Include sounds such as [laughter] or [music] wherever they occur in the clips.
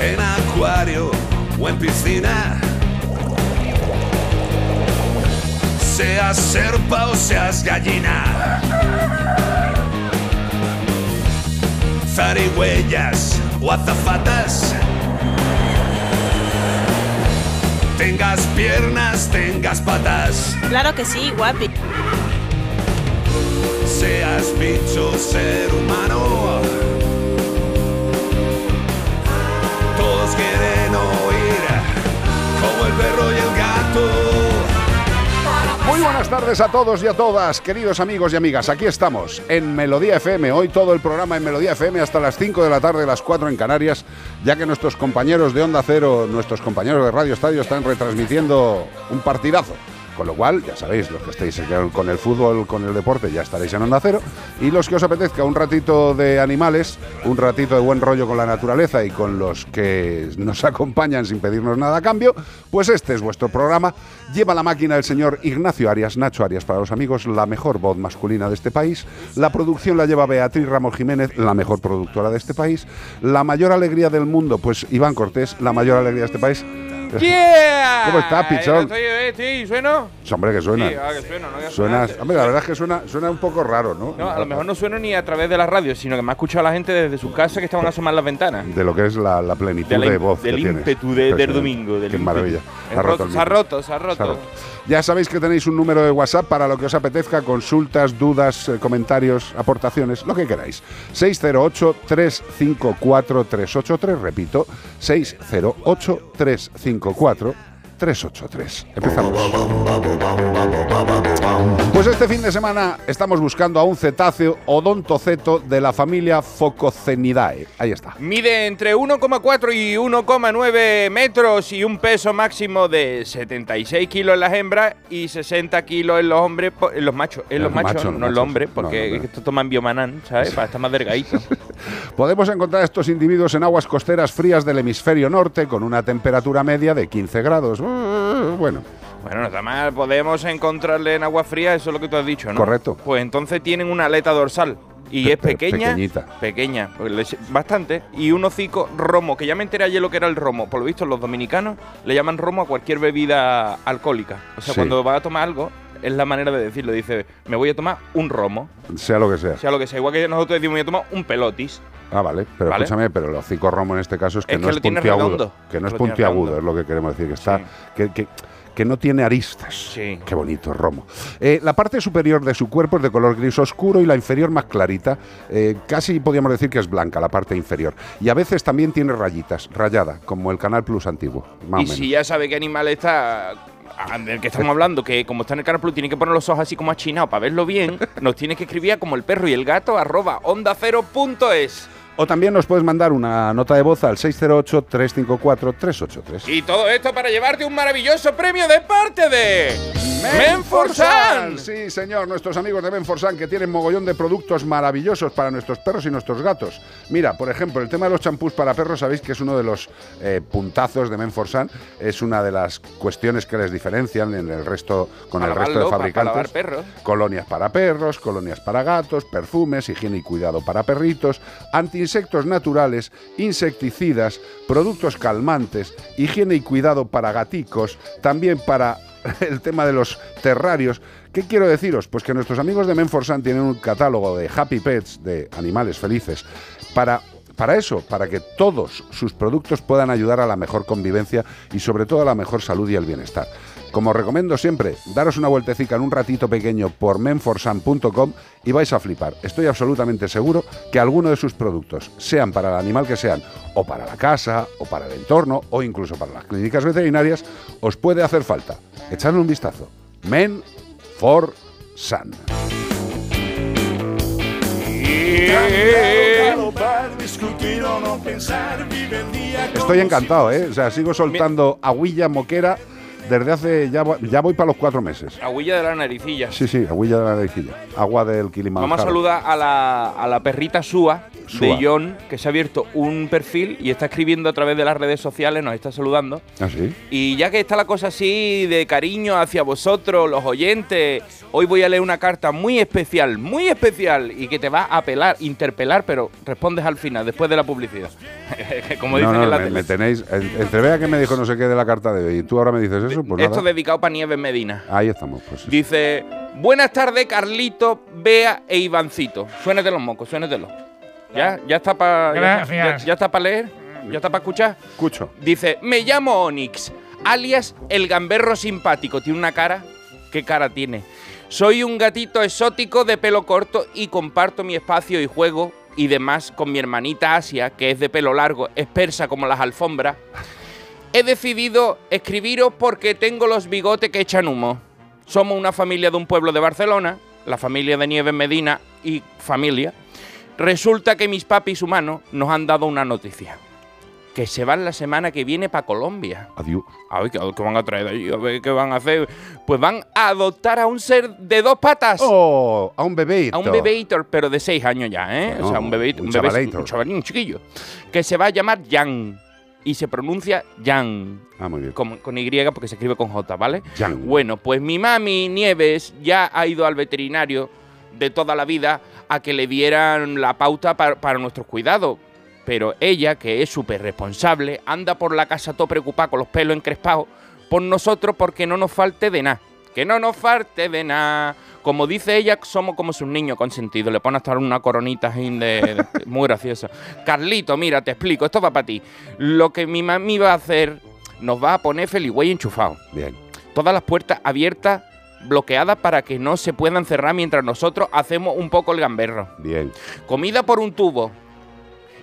En acuario o en piscina. Seas serpa o seas gallina. Zarigüeyas o azafatas. Tengas piernas, tengas patas. Claro que sí, guapi. Seas bicho, ser humano. Quieren oír como el perro y el gato. Muy buenas tardes a todos y a todas, queridos amigos y amigas. Aquí estamos en Melodía FM. Hoy todo el programa en Melodía FM hasta las 5 de la tarde, las 4 en Canarias, ya que nuestros compañeros de Onda Cero, nuestros compañeros de Radio Estadio están retransmitiendo un partidazo. Con lo cual, ya sabéis, los que estéis con el fútbol, con el deporte, ya estaréis en Onda Cero. Y los que os apetezca un ratito de animales, un ratito de buen rollo con la naturaleza y con los que nos [laughs] acompañan sin pedirnos nada a cambio, pues este es vuestro programa. Lleva la máquina el señor Ignacio Arias, Nacho Arias para los amigos, la mejor voz masculina de este país. La producción la lleva Beatriz Ramos Jiménez, la mejor productora de este país. La mayor alegría del mundo, pues Iván Cortés, la mayor alegría de este país. Yeah. ¿Cómo estás, pichón? Estoy, eh, sí, ¿sueno? Hombre, que suena. Sí, ah, que sueno, no hombre, la verdad es que suena, suena un poco raro, ¿no? No, a lo mejor no sueno ni a través de la radio, sino que me ha escuchado la gente desde su casa que estaban a asomar las ventanas. De lo que es la, la plenitud De voz del que ímpetu de- del domingo, del Qué maravilla. Se ha roto Se ha roto, se ha roto. Ya sabéis que tenéis un número de WhatsApp para lo que os apetezca, consultas, dudas, eh, comentarios, aportaciones, lo que queráis. 608-354-383, repito, 5-4 608-354-383. Empezamos. Pues este fin de semana estamos buscando a un cetáceo odontoceto de la familia Phococenidae. Ahí está. Mide entre 1,4 y 1,9 metros y un peso máximo de 76 kilos en las hembras y 60 kilos en los hombres, en los machos, en los los machos, machos, no en los hombres, No, porque no, no. esto toman biomanán, ¿sabes? Para estar más delgadito. [laughs] Podemos encontrar estos individuos en aguas costeras frías del hemisferio norte con una temperatura media de 15 grados. Uh, Bueno, Bueno, no está mal, podemos encontrarle en agua fría, eso es lo que tú has dicho, ¿no? Correcto. Pues entonces tienen una aleta dorsal. Y Pe- es pe- pequeña. pequeñita. Pequeña, pues bastante. Y un hocico romo, que ya me enteré ayer lo que era el romo. Por lo visto, los dominicanos le llaman romo a cualquier bebida alcohólica. O sea, Sí. cuando va a tomar algo, es la manera de decirlo. Dice, me voy a tomar un romo. sea lo que sea. Sea, lo que sea. Igual que nosotros decimos, me voy a tomar un pelotis. Ah, vale. Pero Vale. escúchame, pero el hocico romo en este caso es que Es no que es puntiagudo. redondo. Que no es puntiagudo, es lo que queremos decir. Que está. Sí. Que, que- que no tiene aristas. Sí. Qué bonito, romo. Eh, la parte superior de su cuerpo es de color gris oscuro y la inferior más clarita. Eh, casi podríamos decir que es blanca la parte inferior. Y a veces también tiene rayitas, rayada, como el Canal Plus antiguo. Más y o menos. si ya sabe qué animal está ah, del que estamos hablando, que como está en el Canal Plus tiene que poner los ojos así como achinados para verlo bien, nos tiene que escribir como el perro y el gato arroba onda cero punto es. O también nos puedes mandar una nota de voz al 608-354-383. Y todo esto para llevarte un maravilloso premio de parte de Menforsan. Sí, señor, nuestros amigos de Menforsan que tienen mogollón de productos maravillosos para nuestros perros y nuestros gatos. Mira, por ejemplo, el tema de los champús para perros, sabéis que es uno de los eh, puntazos de Menforsan, es una de las cuestiones que les diferencian en el resto con Para el resto de para- para fabricantes. perros. Colonias para perros, colonias para gatos, perfumes, higiene y cuidado para perritos, antiinsectos naturales, insecticidas, productos calmantes, higiene y cuidado para gaticos, también para [laughs] el tema de los terrarios, ¿Qué quiero deciros? Pues que nuestros amigos de Menforsan tienen un catálogo de Happy Pets, de animales felices, para para eso, para que todos sus productos puedan ayudar a la mejor convivencia y sobre todo a la mejor salud y el bienestar. Como recomiendo siempre, daros una vueltecica en un ratito pequeño por menforsan.com y vais a flipar. Estoy absolutamente seguro que alguno de sus productos, sean para el animal que sean, o para la casa, o para el entorno, o incluso para las clínicas veterinarias, os puede hacer falta. Echadle un vistazo. Men for Sun. Estoy encantado, ¿eh? O sea, sigo soltando agüilla moquera desde hace. Ya, voy- ya voy para los cuatro meses. Agüilla de la naricilla. Sí, sí, agüilla de la naricilla. Agua del Kilimanjaro. Vamos a saludar a la, a la perrita Sua, Sua. de John, que se ha abierto un perfil y está escribiendo a través de las redes sociales, nos está saludando. ¿Ah, sí? Y ya que está la cosa así de cariño hacia vosotros, los oyentes, hoy voy a leer una carta muy especial, muy especial, y que te va a apelar, interpelar, pero respondes al final, después de la publicidad. [laughs] Como no, dicen no, en la me, tele. me tenéis. en- Entre vea que me dijo no sé qué de la carta de hoy y tú ahora me dices eso, pues Esto nada. dedicado para Nieves Medina. Ahí estamos, pues. sí. Dice, buenas tardes Carlito, Bea e Ivancito. Suénete los mocos, suénetelo. ¿Ya? ¿Ya está para Gracias. ya, ya está para leer? ¿Ya está para escuchar? Escucho. Dice, me llamo Onyx, alias el gamberro simpático. Tiene una cara. ¿Qué cara tiene? Soy un gatito exótico de pelo corto y comparto mi espacio y juego y demás con mi hermanita Asia, que es de pelo largo, es persa como las alfombras. He decidido escribiros porque tengo los bigotes que echan humo. Somos una familia de un pueblo de Barcelona, la familia de Nieves Medina y familia. Resulta que mis papis humanos nos han dado una noticia. Que se van la semana que viene para Colombia. Adiós. A ver, ¿qué, qué van a traer de allí? A ver, ¿qué van a hacer? Pues van a adoptar a un ser de dos patas. ¡Oh! A un bebé. A un bebeítor, pero de seis años ya, ¿eh? Bueno, o sea, un bebeítor. un Un, bebé- un chavalín, un chiquillo. Que se va a llamar Jan. Y se pronuncia Jan. Ah, muy bien. Con, con Y porque se escribe con J, ¿vale? Jan. Bueno, pues mi mami Nieves ya ha ido al veterinario de toda la vida a que le dieran la pauta pa- para nuestros cuidados. Pero ella, que es súper responsable, anda por la casa todo preocupada con los pelos encrespados por nosotros porque no nos falte de nada. Que no nos falte de nada. Como dice ella, somos como sus niños consentidos. Le pone hasta una coronita de, de- muy graciosa. Carlito, mira, te explico, esto va para ti. Lo que mi mami va a hacer, nos va a poner Feliway enchufado Bien. todas las puertas abiertas, bloqueadas para que no se puedan cerrar mientras nosotros hacemos un poco el gamberro. Bien. Comida por un tubo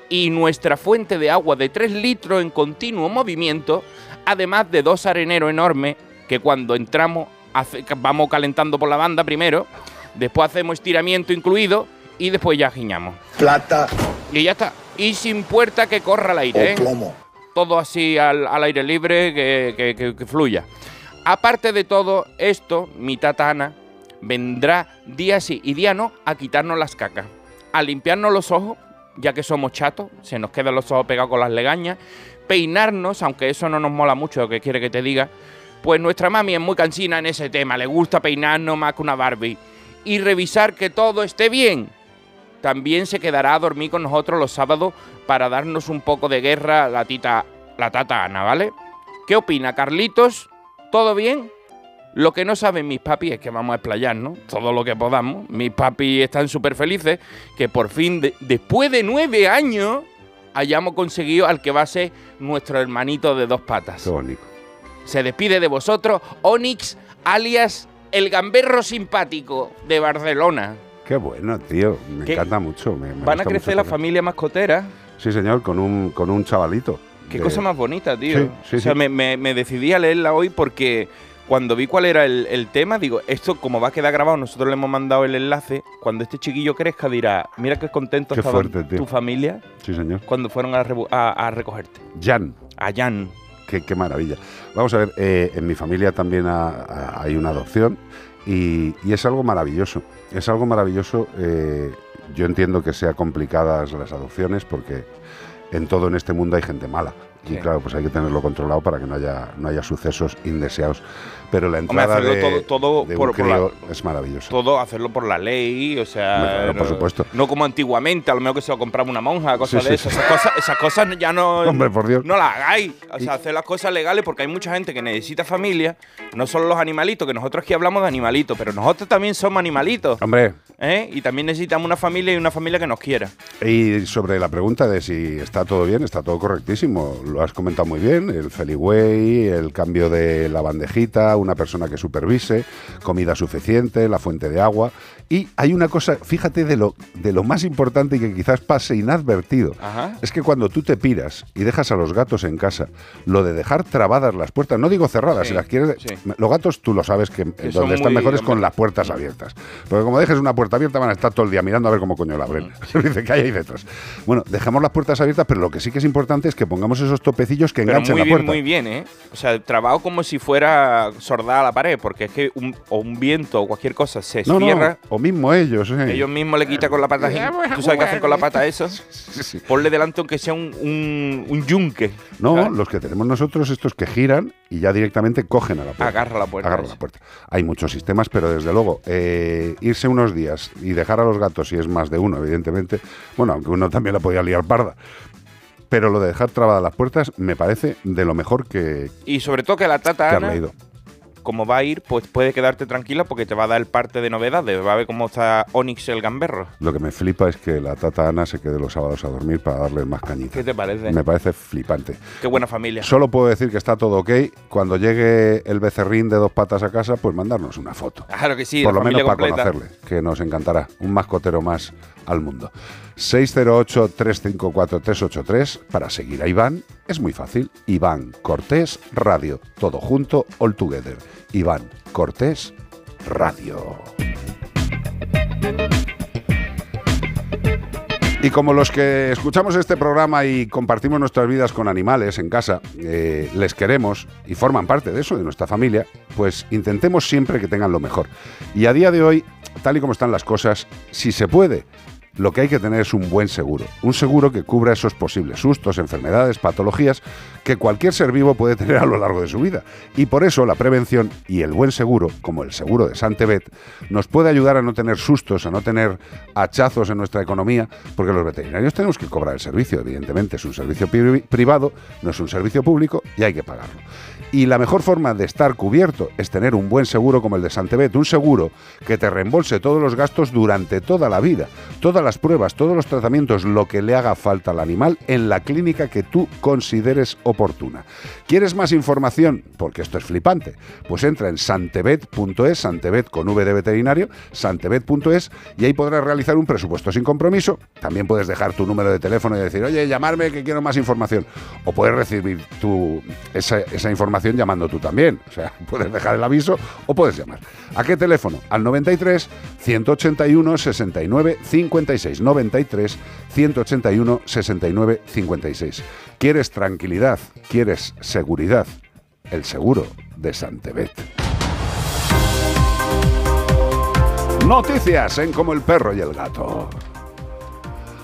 y nuestra fuente de agua de 3 litros en continuo movimiento, además de dos areneros enormes que cuando entramos hace- vamos calentando por la banda primero, después hacemos estiramiento incluido y después ya giñamos. plata Y ya está. Y sin puerta que corra el aire. ¿eh? plomo. todo así al, al aire libre, que, que- que- que fluya. Aparte de todo esto, mi tata Ana vendrá día sí y día no a quitarnos las cacas, a limpiarnos los ojos, ya que somos chatos, se nos quedan los ojos pegados con las legañas, peinarnos, aunque eso no nos mola mucho, lo que quiere que te diga, pues nuestra mami es muy cansina en ese tema, le gusta peinarnos más que una Barbie, y revisar que todo esté bien. También se quedará a dormir con nosotros los sábados para darnos un poco de guerra la tita, la tata Ana, ¿vale? ¿Qué opina Carlitos? ¿Todo bien? Lo que no saben mis papis es que vamos a explayarnos todo lo que podamos. Mis papis están súper felices que por fin, de- después de nueve años, hayamos conseguido al que va a ser nuestro hermanito de dos patas. Se despide de vosotros Onyx, alias el gamberro simpático de Barcelona. Qué bueno, tío. Me ¿Qué? encanta mucho. me- me Van a crecer la familia mascotera. Sí, señor, con un, con un chavalito. Qué de- cosa más bonita, tío. Sí, sí, o sea, sí. Me, me- me decidí a leerla hoy porque cuando vi cuál era el, el tema, digo, esto como va a quedar grabado, nosotros le hemos mandado el enlace, cuando este chiquillo crezca dirá, mira qué contento Qué estaba fuerte, tío. tu familia Sí, señor. cuando fueron a, rebu- a- a recogerte. Jan. A Jan. Qué, maravilla. Vamos a ver, eh, en mi familia también ha- ha- hay una adopción y, es algo maravilloso. Es algo maravilloso. eh, yo entiendo que sea complicadas las adopciones porque en todo en este mundo hay gente mala. Y Sí. claro, pues hay que tenerlo controlado para que no haya, no haya sucesos indeseados. Pero la Hombre, entrada hacerlo de, todo- todo de un por- por crío la- es maravilloso. Todo hacerlo por la ley, o sea. Hombre, claro, por no- supuesto. No como antiguamente, a lo mejor que se lo compraba una monja, cosas Sí, de sí, esas. cosas, esas cosas ya no. Hombre, por Dios. No las hagáis. O Y- sea, hacer las cosas legales porque hay mucha gente que necesita familia, no solo los animalitos, que nosotros aquí hablamos de animalitos, pero nosotros también somos animalitos. Hombre, ¿eh? Y también necesitamos una familia y una familia que nos quiera. y sobre la pregunta de si está todo bien, está todo correctísimo. Lo has comentado muy bien. El Feliway, el cambio de la bandejita, una persona que supervise, comida suficiente, la fuente de agua. Y hay una cosa, fíjate de lo, de lo más importante y que quizás pase inadvertido. Ajá. Es que cuando tú te piras y dejas a los gatos en casa, lo de dejar trabadas las puertas, no digo cerradas, Sí, si las quieres. sí. Los gatos tú lo sabes que, Que donde están mejores con las puertas abiertas. Porque como dejes una puerta abierta van a estar todo el día mirando a ver cómo coño la abren. [laughs] Dice que hay ahí detrás. Bueno, dejamos las puertas abiertas, pero lo que sí que es importante es que pongamos esos topecillos que Pero enganchen muy la bien, puerta. muy bien, ¿eh? O sea, trabajo como si fuera sordada la pared, porque es que un, o un viento o cualquier cosa se No, no, cierra. o mismo ellos. eh. Ellos mismos le quitan con la pata. ¿Tú sabes qué hacen con la pata eso? [laughs] Ponle delante aunque sea un, un, un yunque. No, ¿sabes? los que tenemos nosotros, estos que giran y ya directamente cogen a la puerta. Agarra la puerta. Agarra la puerta. Hay muchos sistemas, pero desde luego, eh, irse unos días y dejar a los gatos, si es más de uno, evidentemente, bueno, aunque uno también la podía liar parda, pero lo de dejar trabadas las puertas me parece de lo mejor que, Y sobre todo que la tata que Ana, leído. como va a ir, pues puede quedarte tranquila porque te va a dar el parte de novedades. Va a ver cómo está Onix el gamberro. Lo que me flipa es que la tata Ana se quede los sábados a dormir para darle más cañita. ¿Qué te parece? Me parece flipante. Qué buena familia. Solo puedo decir que está todo ok. Cuando llegue el becerrín de dos patas a casa, pues mandarnos una foto. Claro que sí, Por la lo menos para conocerle, que nos encantará. Un mascotero más al mundo. 608-354-383 para seguir a Iván. Es muy fácil. Iván Cortés Radio. Todo junto, all together. Iván Cortés Radio. Y como los que escuchamos este programa y compartimos nuestras vidas con animales en casa, eh, les queremos y forman parte de eso, de nuestra familia, pues intentemos siempre que tengan lo mejor. Y a día de hoy, tal y como están las cosas, si se puede, lo que hay que tener es un buen seguro. Un seguro que cubra esos posibles sustos, enfermedades, patologías que cualquier ser vivo puede tener a lo largo de su vida. Y por eso la prevención y el buen seguro, como el seguro de Santebet, nos puede ayudar a no tener sustos, a no tener hachazos en nuestra economía, porque los veterinarios tenemos que cobrar el servicio, evidentemente. Es un servicio pri- privado, no es un servicio público y hay que pagarlo. Y la mejor forma de estar cubierto es tener un buen seguro como el de Santebet, un seguro que te reembolse todos los gastos durante toda la vida, todas las pruebas, todos los tratamientos, lo que le haga falta al animal en la clínica que tú consideres oportuna. ¿Quieres más información? Porque esto es flipante. Pues entra en santebet.es, santebet con V de veterinario, santebet.es y ahí podrás realizar un presupuesto sin compromiso. También puedes dejar tu número de teléfono y decir, oye, llamarme que quiero más información. O puedes recibir tu, esa, esa llamando tú también. O sea, [laughs] puedes dejar el aviso o puedes llamar. ¿A qué teléfono? Al 93 181 69 56. 93 181 69 56. ¿Quieres tranquilidad? ¿Quieres seguridad? El seguro de Santebet. Noticias en Como el perro y el gato.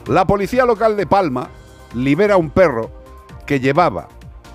La policía local de Palma libera a un perro que llevaba.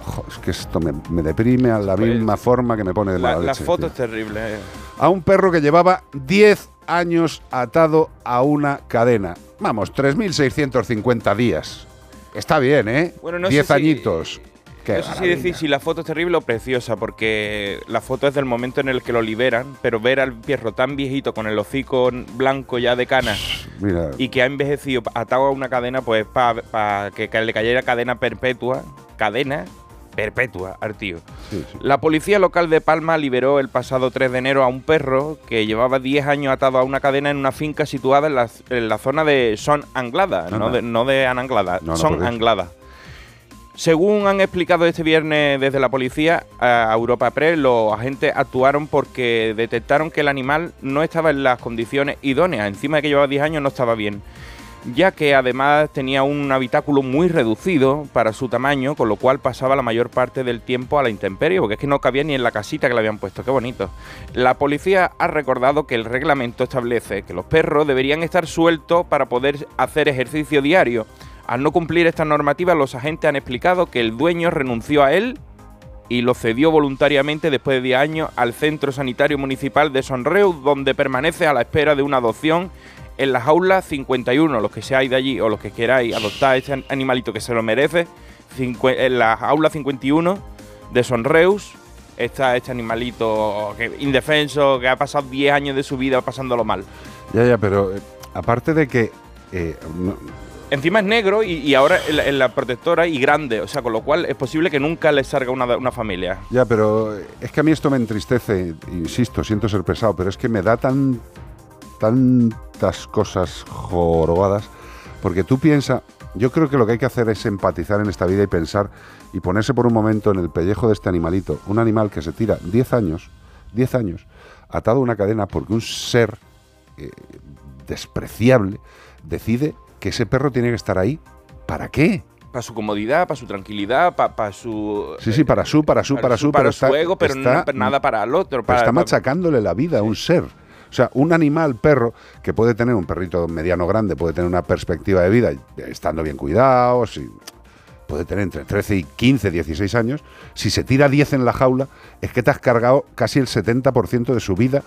Jo, es que esto me, me deprime a la Pues, misma forma que me pone de La, la leche, foto tío. es terrible. eh. A un perro que llevaba 10 años atado a una cadena. Vamos, 3.650 días. Está bien, ¿eh? Bueno, no 10 sé si- añitos. Qué no sé si decir si la foto es terrible o preciosa, porque la foto es del momento en el que lo liberan, pero ver al perro tan viejito con el hocico blanco ya de canas Mira, y que ha envejecido atado a una cadena, pues para que, que le cayera cadena perpetua, cadena perpetua al tío. sí, sí. La policía local de Palma liberó el pasado 3 de enero a un perro que llevaba 10 años atado a una cadena en una finca situada en la, en la zona de Son Anglada, no de, no de Ananglada, No, Son. Anglada. Según han explicado este viernes desde la policía a Europa Press, los agentes actuaron porque detectaron que el animal no estaba en las condiciones idóneas, encima de que llevaba 10 años no estaba bien, ya que además tenía un habitáculo muy reducido para su tamaño, con lo cual pasaba la mayor parte del tiempo a la intemperie, porque es que no cabía ni en la casita que le habían puesto, qué bonito. La policía ha recordado que el reglamento establece que los perros deberían estar sueltos para poder hacer ejercicio diario, Al no cumplir esta normativa, los agentes han explicado que el dueño renunció a él y lo cedió voluntariamente después de 10 años al Centro Sanitario Municipal de Sonreu, donde permanece a la espera de una adopción en la jaula 51. Los que seáis de allí o los que queráis adoptar este animalito que se lo merece, en la jaula 51 de Sonreus está este animalito que, indefenso que ha pasado 10 años de su vida pasándolo mal. Ya, ya, pero eh, aparte de que... Eh, Encima es negro y, ahora en la, protectora y grande, o sea, con lo cual es posible que nunca le salga una, una, familia. Ya, pero es que a mí esto me entristece, insisto, siento ser pesado, pero es que me da tan tantas cosas jorobadas, porque tú piensas, yo creo que lo que hay que hacer es empatizar en esta vida y pensar y ponerse por un momento en el pellejo de este animalito, un animal que se tira 10 años, 10 años, atado a una cadena porque un ser eh, despreciable decide que ese perro tiene que estar ahí. ¿Para qué? Para su comodidad, para su tranquilidad, para, su... Sí, sí, para su, para su, para, su, para su pero, pero nada para el otro. Para, está machacándole la vida a un ser. Sea, un animal perro que puede tener un perrito mediano grande, puede tener una perspectiva de vida estando bien cuidado, puede tener entre 13 y 15, 16 años, si se tira 10 en la jaula, es que te has cargado casi el 70% de su vida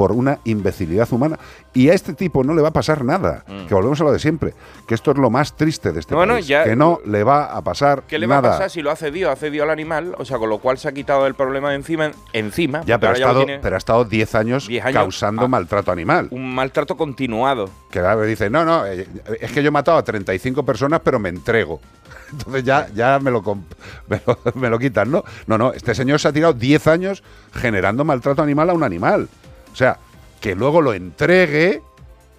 por una imbecilidad humana. Y a este tipo no le va a pasar nada. Mm. Que volvemos a lo de siempre. Que esto es lo más triste de este país. que no le va a pasar ¿Qué le va a pasar si lo ha cedido? Ha cedido al animal, o sea, con lo cual se ha quitado el problema de encima. encima ya, pero ha, estado, pero ha estado 10 años, causando maltrato animal. Un maltrato continuado. Que a dice, no, no, eh, es que yo he matado a 35 personas, pero me entrego. [laughs] Entonces ya, ya me, lo, [laughs] me, lo, me lo quitan, ¿no? No, no, este señor se ha tirado 10 años generando maltrato animal a un animal. O sea, que luego lo entregue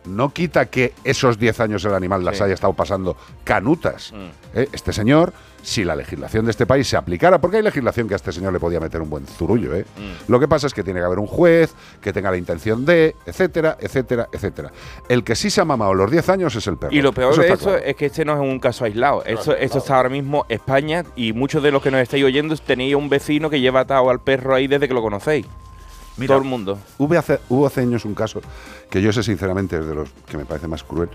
no quita que esos 10 años el animal las haya estado pasando canutas. Mm. ¿Eh? Este señor, si la legislación de este país se aplicara, porque hay legislación que a este señor le podía meter un buen zurullo, ¿eh? Mm. lo que pasa es que tiene que haber un juez que tenga la intención de, etcétera, etcétera, etcétera. El que sí se ha mamado los 10 años es el perro. Y lo peor de eso es que este no es un caso aislado. esto, esto está ahora mismo España y muchos de los que nos estáis oyendo tenéis un vecino que lleva atado al perro ahí desde que lo conocéis. Todo el mundo. Hubo hace, hubo hace años un caso que yo sé sinceramente es de los que me parece más cruel,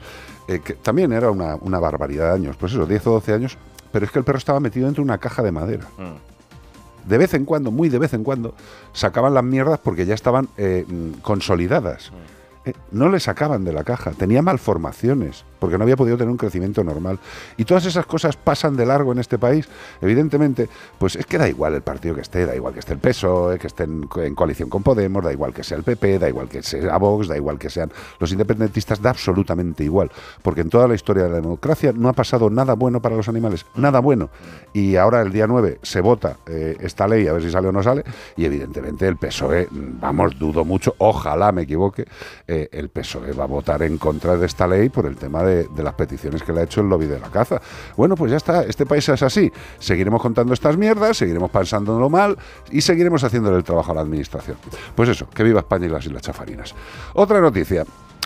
eh, que también era una, barbaridad de años, pues eso, 10 o 12 años, pero es que el perro estaba metido dentro de una caja de madera. Mm. De vez en cuando, muy de vez en cuando, sacaban las mierdas porque ya estaban eh, mm, consolidadas. Mm. Eh, no le sacaban de la caja, tenía malformaciones, porque no había podido tener un crecimiento normal. Y todas esas cosas pasan de largo en este país. Evidentemente, pues es que da igual el partido que esté, da igual que esté el PSOE, que esté en, coalición con Podemos, da igual que sea el PP, da igual que sea Vox, da igual que sean los independentistas, da absolutamente igual. Porque en toda la historia de la democracia no ha pasado nada bueno para los animales, nada bueno. Y ahora el día 9 se vota eh, esta ley, a ver si sale o no sale, y evidentemente el PSOE, vamos, dudo mucho, ojalá me equivoque el PSOE va a votar en contra de esta ley por el tema de, las peticiones que le ha hecho el lobby de la caza. Bueno, pues ya está, este país es así. Seguiremos contando estas mierdas, seguiremos pensándolo mal y seguiremos haciéndole el trabajo a la administración. Pues eso, que viva España y las Islas Chafarinas. Otra noticia.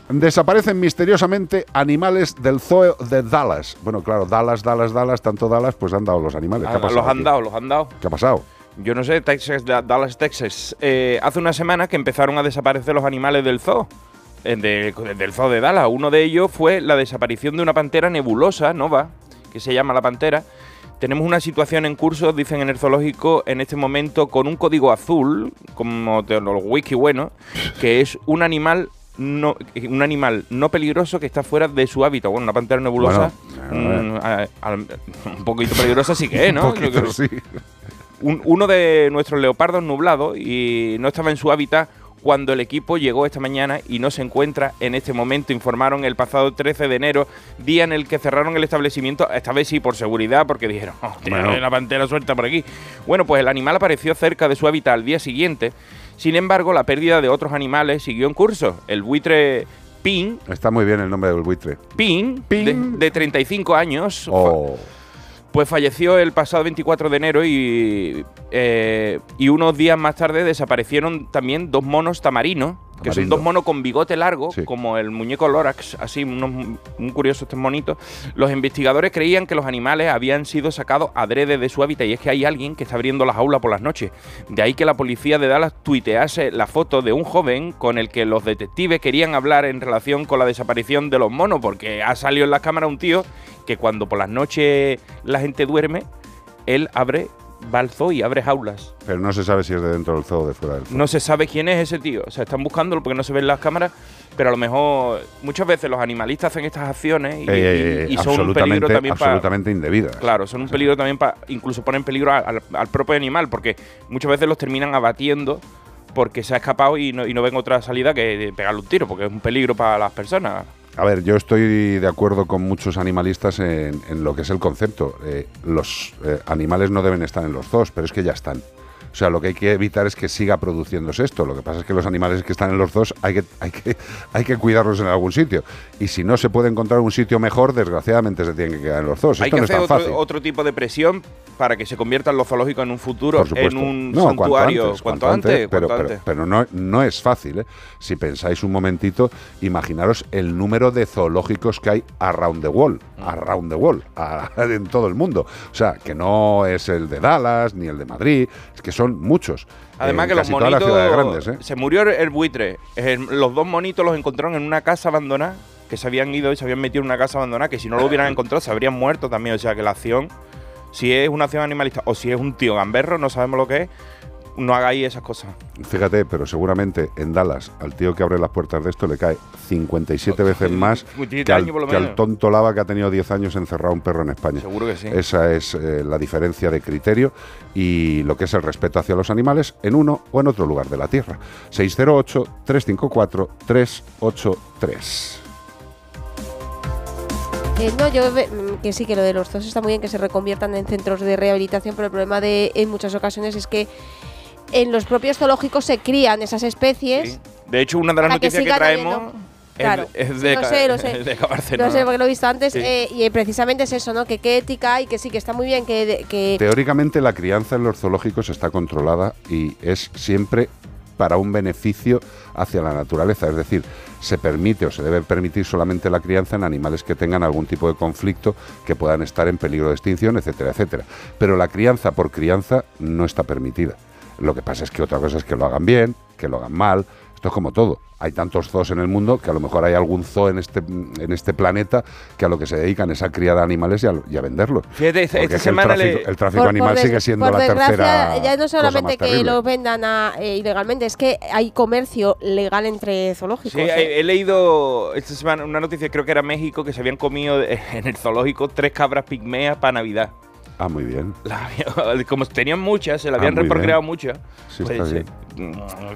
Desaparecen misteriosamente animales del zoo de Dallas. Bueno, claro, Dallas, Dallas, Dallas, tanto Dallas, pues han dado los animales. ¿Qué ha pasado los han dado, los han dado. ¿Qué ha pasado? Yo no sé, Texas, Dallas, Texas. Eh, hace una semana que empezaron a desaparecer los animales del zoo. Del zoo de Dallas. Uno de ellos fue la desaparición de una pantera nebulosa, nova, que se llama la pantera. Tenemos una situación en curso, dicen en el zoológico, en este momento con un código azul, como de los wiki bueno, que es un animal no, un animal no peligroso que está fuera de su hábitat. Bueno, una pantera nebulosa, mm, un poquito peligrosa sí que es, [laughs] ¿no? uno de nuestros leopardos nublados y no estaba en su hábitat cuando el equipo llegó esta mañana y no se encuentra en este momento. Informaron el pasado 13 de enero, día en el que cerraron el establecimiento, esta vez sí por seguridad, porque dijeron, oh, tiene la pantera suelta por aquí. Bueno, pues el animal apareció cerca de su hábitat al día siguiente. Sin embargo, la pérdida de otros animales siguió en curso. El buitre Pin. Está muy bien el nombre del buitre. Pin, De, 35 años. Oh. Pues falleció el pasado 24 de enero y, eh, y unos días más tarde desaparecieron también dos monos tamarinos que son dos monos con bigote largo, Sí. como el muñeco Lorax, así, unos muy curiosos estos monitos. Los investigadores creían que los animales habían sido sacados adrede de su hábitat y es que hay alguien que está abriendo las aulas por las noches. De ahí que la policía de Dallas tuitease la foto de un joven con el que los detectives querían hablar en relación con la desaparición de los monos, porque ha salido en la cámara un tío que cuando por las noches la gente duerme, él abre, va al zoo y abre jaulas. Pero no se sabe si es de dentro del zoo o de fuera del zoo. No se sabe quién es ese tío. O sea, están buscándolo porque no se ven las cámaras, pero a lo mejor muchas veces los animalistas hacen estas acciones y, Eh, y- y son un peligro también para... absolutamente indebidas. Claro, son un peligro también para... Incluso ponen en peligro al, al- al propio animal, porque muchas veces los terminan abatiendo porque se ha escapado y no, y no ven otra salida que pegarle un tiro, porque es un peligro para las personas. A ver, yo estoy de acuerdo con muchos animalistas en, en lo que es el concepto. Eh, los eh, animales no deben estar en los zoos, pero es que ya están. O sea, lo que hay que evitar es que siga produciéndose esto. Lo que pasa es que los animales que están en los zoos hay que, hay que, [laughs] hay que cuidarlos en algún sitio. Y si no se puede encontrar un sitio mejor, desgraciadamente se tienen que quedar en los zoos. Hay esto que no es hacer tan otro, fácil. otro tipo de presión para que se conviertan los zoológicos en un futuro, en un No, santuario. cuanto antes, pero, cuanto pero- antes. pero no, no es fácil. ¿eh? Si pensáis un momentito, imaginaros el número de zoológicos que hay around the world, Mm. around the world, a- [laughs] en todo el mundo. O sea, que no es el de Dallas ni el de Madrid, es que son muchos. Además que los monitos... grandes. ¿eh? Se murió el, buitre. El- los dos monitos los encontraron en una casa abandonada, que se habían ido y se habían metido en una casa abandonada, que si no lo hubieran [laughs] encontrado se habrían muerto también. O sea que la acción, si es una acción animalista o si es un tío gamberro, no sabemos lo que es, no hagáis esas cosas. Fíjate, pero seguramente en Dallas al tío que abre las puertas de esto le cae 57 veces más 57 que al, que tonto lava que ha tenido 10 años encerrado un perro en España. Seguro que sí. Esa es eh, la diferencia de criterio y lo que es el respeto hacia los animales en uno o en otro lugar de la Tierra. 608-354-383. Eh, no, yo mm, que sí, que lo de los zoos está muy bien que se reconviertan en centros de rehabilitación, pero el problema de en muchas ocasiones es que en los propios zoológicos se crían esas especies. Sí. De hecho, una de las que noticias que, sigan traemos es, Claro, es de, lo sé, lo sé. [laughs] de. No sé porque lo he visto antes Sí. eh, y precisamente es eso, ¿no? Que qué ética hay, que sí, que está muy bien que, de- que Teóricamente la crianza en los zoológicos está controlada y es siempre para un beneficio hacia la naturaleza. Es decir, se permite o se debe permitir solamente la crianza en animales que tengan algún tipo de conflicto, que puedan estar en peligro de extinción, etcétera, etcétera. Pero la crianza por crianza no está permitida. Lo que pasa es que otra cosa es que lo hagan bien, que lo hagan mal. Esto es como todo. Hay tantos zoos en el mundo que a lo mejor hay algún zoo en este, en este planeta que a lo que se dedican es a criar animales y a, y a venderlos. Fíjate, esta, esta el tráfico, le- el tráfico por- animal por sigue siendo por la tercera. ya no cosa solamente más que terrible. los vendan a- eh, ilegalmente, es que hay comercio legal entre zoológicos. Sí, ¿eh? he, he leído esta semana una noticia, creo que era México, que se habían comido eh, en el zoológico tres cabras pigmeas para Navidad. Ah, muy bien. La había- [laughs] como tenían muchas, se la Ah, habían muy reprocreado muchas. Sí, está bien. Mm,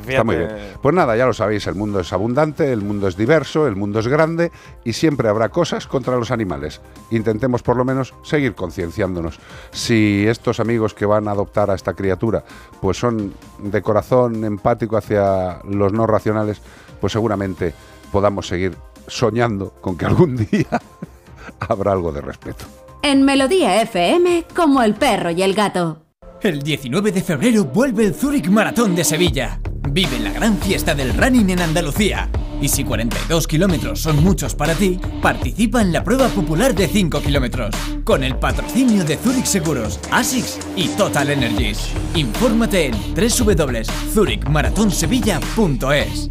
Está muy bien. Pues nada, ya lo sabéis, el mundo es abundante, el mundo es diverso, el mundo es grande y siempre habrá cosas contra los animales. Intentemos por lo menos seguir concienciándonos. Si estos amigos que van a adoptar a esta criatura pues son de corazón empático hacia los no racionales, pues seguramente podamos seguir soñando con que algún [laughs] día habrá algo de respeto. En Melodía FM, como el perro y el gato. El 19 de febrero vuelve el Zurich Maratón de Sevilla. Vive la gran fiesta del running en Andalucía. Y si 42 kilómetros son muchos para ti, participa en la prueba popular de 5 kilómetros. Con el patrocinio de Zurich Seguros, ASICS y Total Energies. Infórmate en www.zurichmaratonsevilla.es.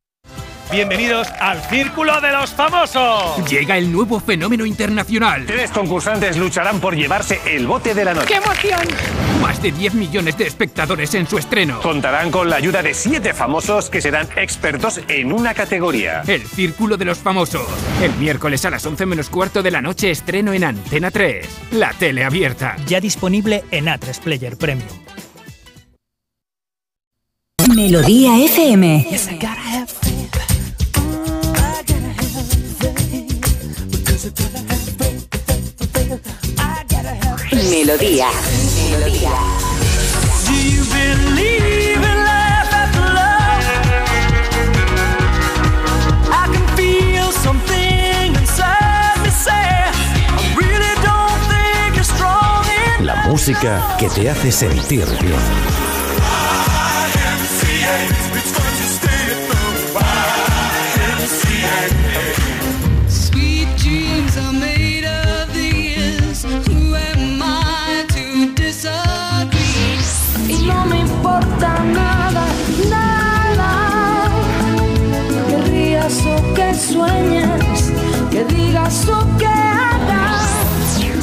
Bienvenidos al Círculo de los Famosos. Llega el nuevo fenómeno internacional. Tres concursantes lucharán por llevarse el bote de la noche. emoción! Más de 10 millones de espectadores en su estreno. Contarán con la ayuda de siete famosos que serán expertos en una categoría. El Círculo de los Famosos. El miércoles a las 11 menos cuarto de la noche estreno en Antena 3. La tele abierta. Ya disponible en A3 Player Premium. Melodía FM. Melodía. Melodía. Do you believe in life after love? I can feel something inside me say, I really don't think you're strong enough. La música que te hace sentir bien. Sueñes, que digas o que hagas.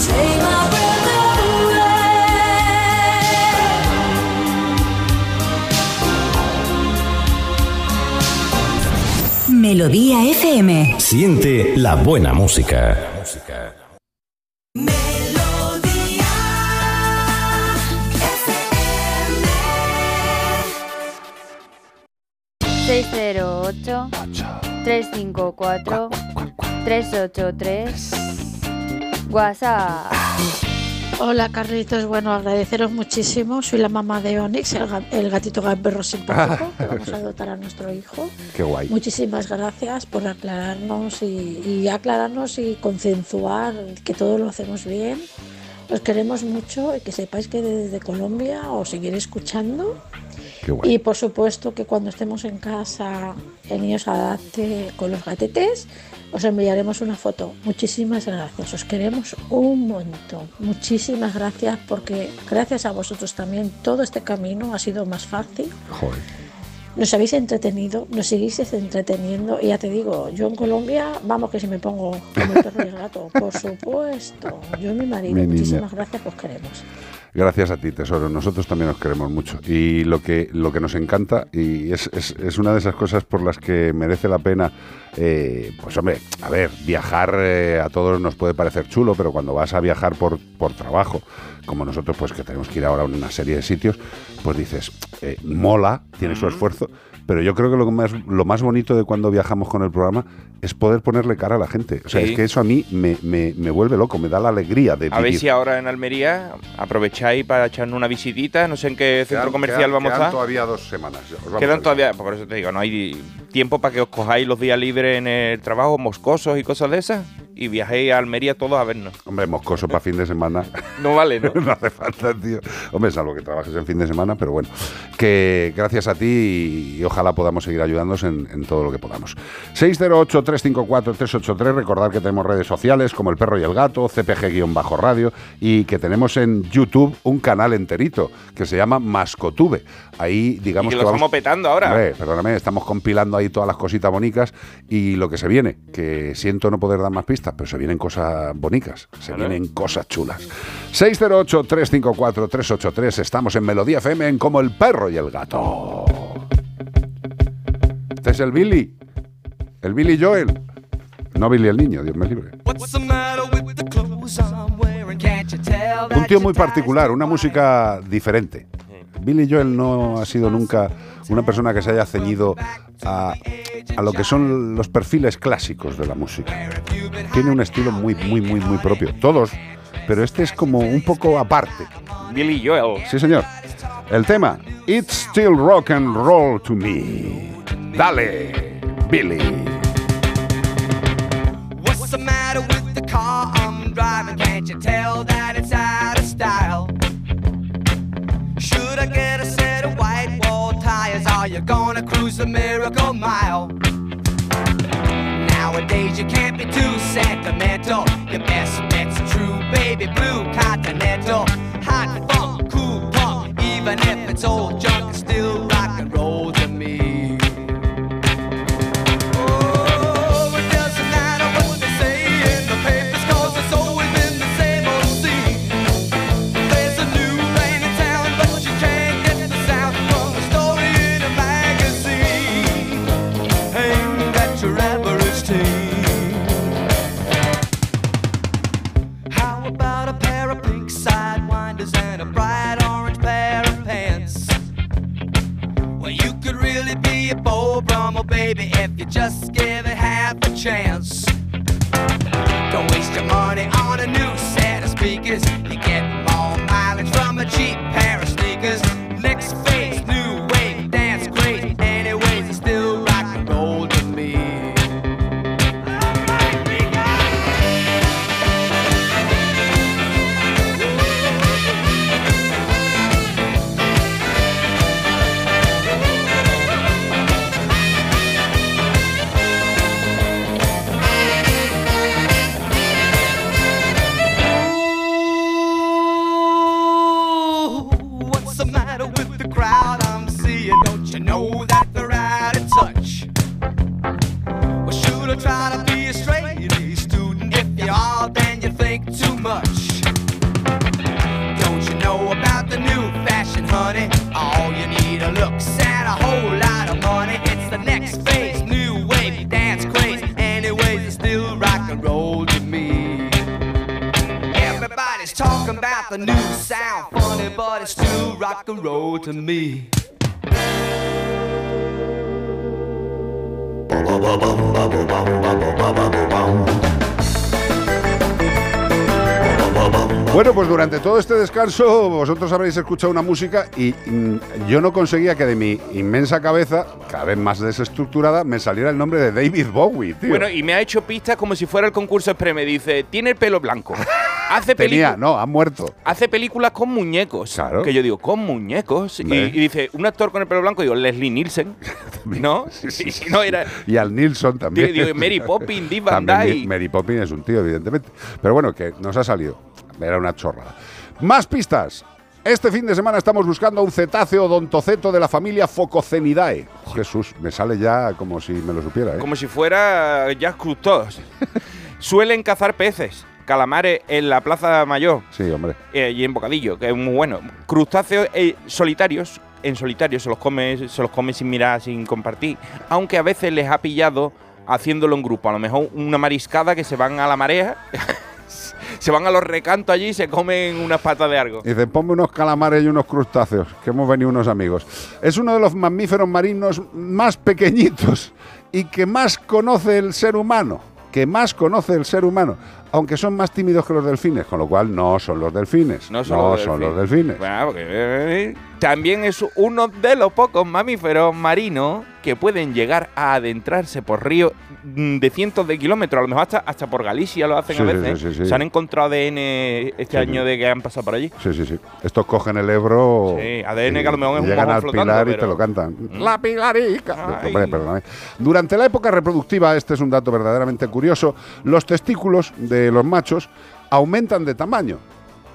Take my breath away. Melodía FM. Siente la buena música. 608 354 383 WhatsApp. Hola Carlitos, bueno, agradeceros muchísimo. Soy la mamá de Onyx, el, ga- el gatito gamberro simpático que vamos a adoptar a nuestro hijo. Qué guay. Muchísimas gracias por aclararnos y, y aclararnos y consensuar que todo lo hacemos bien. Os queremos mucho y que sepáis que desde Colombia os seguiré escuchando. Guay. Y por supuesto que cuando estemos en casa, el niño se adapte con los gatetes, os enviaremos una foto. Muchísimas gracias, os queremos un montón. Muchísimas gracias porque gracias a vosotros también todo este camino ha sido más fácil. Joder. Nos habéis entretenido, nos seguís entreteniendo y ya te digo, yo en Colombia, vamos que si me pongo como el perro y el gato, por supuesto, yo y mi marido, Mi muchísimas gracias, os queremos. Gracias a ti, tesoro. Nosotros también os queremos mucho. Y lo que, lo que nos encanta, y es, es- es una de esas cosas por las que merece la pena, eh, pues hombre, a ver, viajar eh, a todos nos puede parecer chulo, pero cuando vas a viajar por, por trabajo, como nosotros, pues que tenemos que ir ahora a una serie de sitios, pues dices, eh, mola, tiene su esfuerzo, pero yo creo que lo más, lo más bonito de cuando viajamos con el programa es poder ponerle cara a la gente. O sea, Sí. es que eso a mí me, me- me vuelve loco, me da la alegría de A ver vivir. si ahora en Almería aprovecháis para echarnos una visitita. No sé en qué centro Quedan- comercial quedan- vamos a quedan estar. todavía dos semanas. A Quedan todavía, por eso te digo, no hay tiempo para que os cojáis los días libres en el trabajo, moscosos y cosas de esas, y viajéis a Almería todos a vernos. Hombre, moscoso para fin de semana. [laughs] No vale, ¿no? [laughs] no hace falta, tío. Hombre, salvo que trabajes en fin de semana, pero bueno. Que gracias a ti y, y ojalá podamos seguir ayudándonos en, en todo lo que podamos. 608-354-383. Recordad que tenemos redes sociales como El Perro y el Gato, CPG-Radio y que tenemos en YouTube un canal enterito que se llama Mascotube. Ahí, digamos y que que lo vamos- estamos petando ahora. Hombre, perdóname, estamos compilando ahí todas las cositas bonitas y lo que se viene, que siento no poder dar más pistas, pero se vienen cosas bonitas, se Claro. vienen cosas chulas. 608-354-383, estamos en Melodía FM en Como el Perro y el Gato. Este es el Billy, el Billy Joel. No Billy el niño, Dios me libre. Un tío muy particular, una música diferente. Billy Joel no ha sido nunca una persona que se haya ceñido a, a lo que son los perfiles clásicos de la música. Tiene un estilo muy, muy, muy, muy propio. Todos, pero este es como un poco aparte. Billy Joel. Sí, señor. El tema, It's Still Rock and Roll to Me. Dale, Billy. What's the matter with the car I'm driving? Can't you tell that it's out of style? Should I get a set of white wall tires? Are you gonna cruise the miracle mile? Nowadays you can't be too sentimental. Your best bet's a true baby blue todo este descanso vosotros habréis escuchado una música y mm, yo no conseguía que de mi inmensa cabeza, cada vez más desestructurada, me saliera el nombre de David Bowie, tío. Bueno, y me ha hecho pistas como si fuera el concurso Express. Me dice, tiene el pelo blanco. Hace [laughs] Tenía, no, ha muerto. Hace películas con muñecos. Claro. Que yo digo, con muñecos. Y, dice, un actor con el pelo blanco, digo, Leslie Nielsen. [laughs] ¿No? Y no era. Y al Nilsson también. Digo, Mary Poppins, Dick Van Dyke. Mary Poppins es un tío, evidentemente. Pero bueno, que nos ha salido. Era una chorrada. Más pistas. Este fin de semana estamos buscando a un cetáceo odontoceto de la familia Phococenidae. Jesús, me sale ya como si me lo supiera. ¿eh? Como si fuera Jacques Cousteau. Suelen cazar peces, calamares en la Plaza Mayor Sí, hombre. eh, y en Bocadillo, que es muy bueno. Crustáceos eh, solitarios, en solitario se los come, se los come sin mirar, sin compartir. Aunque a veces les ha pillado haciéndolo en grupo. A lo mejor una mariscada que se van a la marea, se van a los recantos allí y se comen unas patas de algo. Dice, ponme unos calamares y unos crustáceos, que hemos venido unos amigos. Es uno de los mamíferos marinos más pequeñitos y que más conoce el ser humano. Que más conoce el ser humano. Aunque son más tímidos que los delfines, con lo cual no son los delfines. No son, los, son delfines. los delfines. Bueno, porque, eh, también es uno de los pocos mamíferos marinos que pueden llegar a adentrarse por ríos mm, de cientos de kilómetros, a lo mejor hasta, hasta por Galicia lo hacen Sí, a veces. sí, sí, sí. Se han encontrado ADN este año de que han pasado por allí. Sí, sí, sí. Estos cogen el Ebro. Sí, ADN que a lo mejor es y un Llegan al flotando, pilar y pero- te lo cantan. Mm. La pilarica. Ay. Hombre, perdóname. Durante la época reproductiva, este es un dato verdaderamente curioso, los testículos de los machos aumentan de tamaño.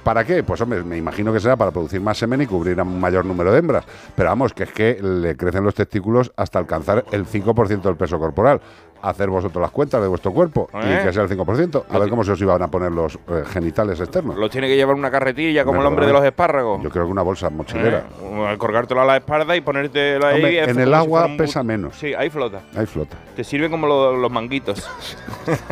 ¿Para qué? Pues hombre, me imagino que será para producir más semen y cubrir a un mayor número de hembras. Pero vamos, que es que le crecen los testículos hasta alcanzar el 5% del peso corporal. Hacer vosotros las cuentas de vuestro cuerpo ¿Eh? y que sea el 5%. A ver cómo se os iban a poner los eh, genitales externos. Los tiene que llevar una carretilla como el hombre de perdóname. los espárragos. Yo creo que una bolsa mochilera. Eh, colgártelo a la espalda y ponértelo ahí. Hombre, en el agua pesa menos. Sí, ahí flota. Ahí flota. Te sirve como lo- los manguitos. [laughs]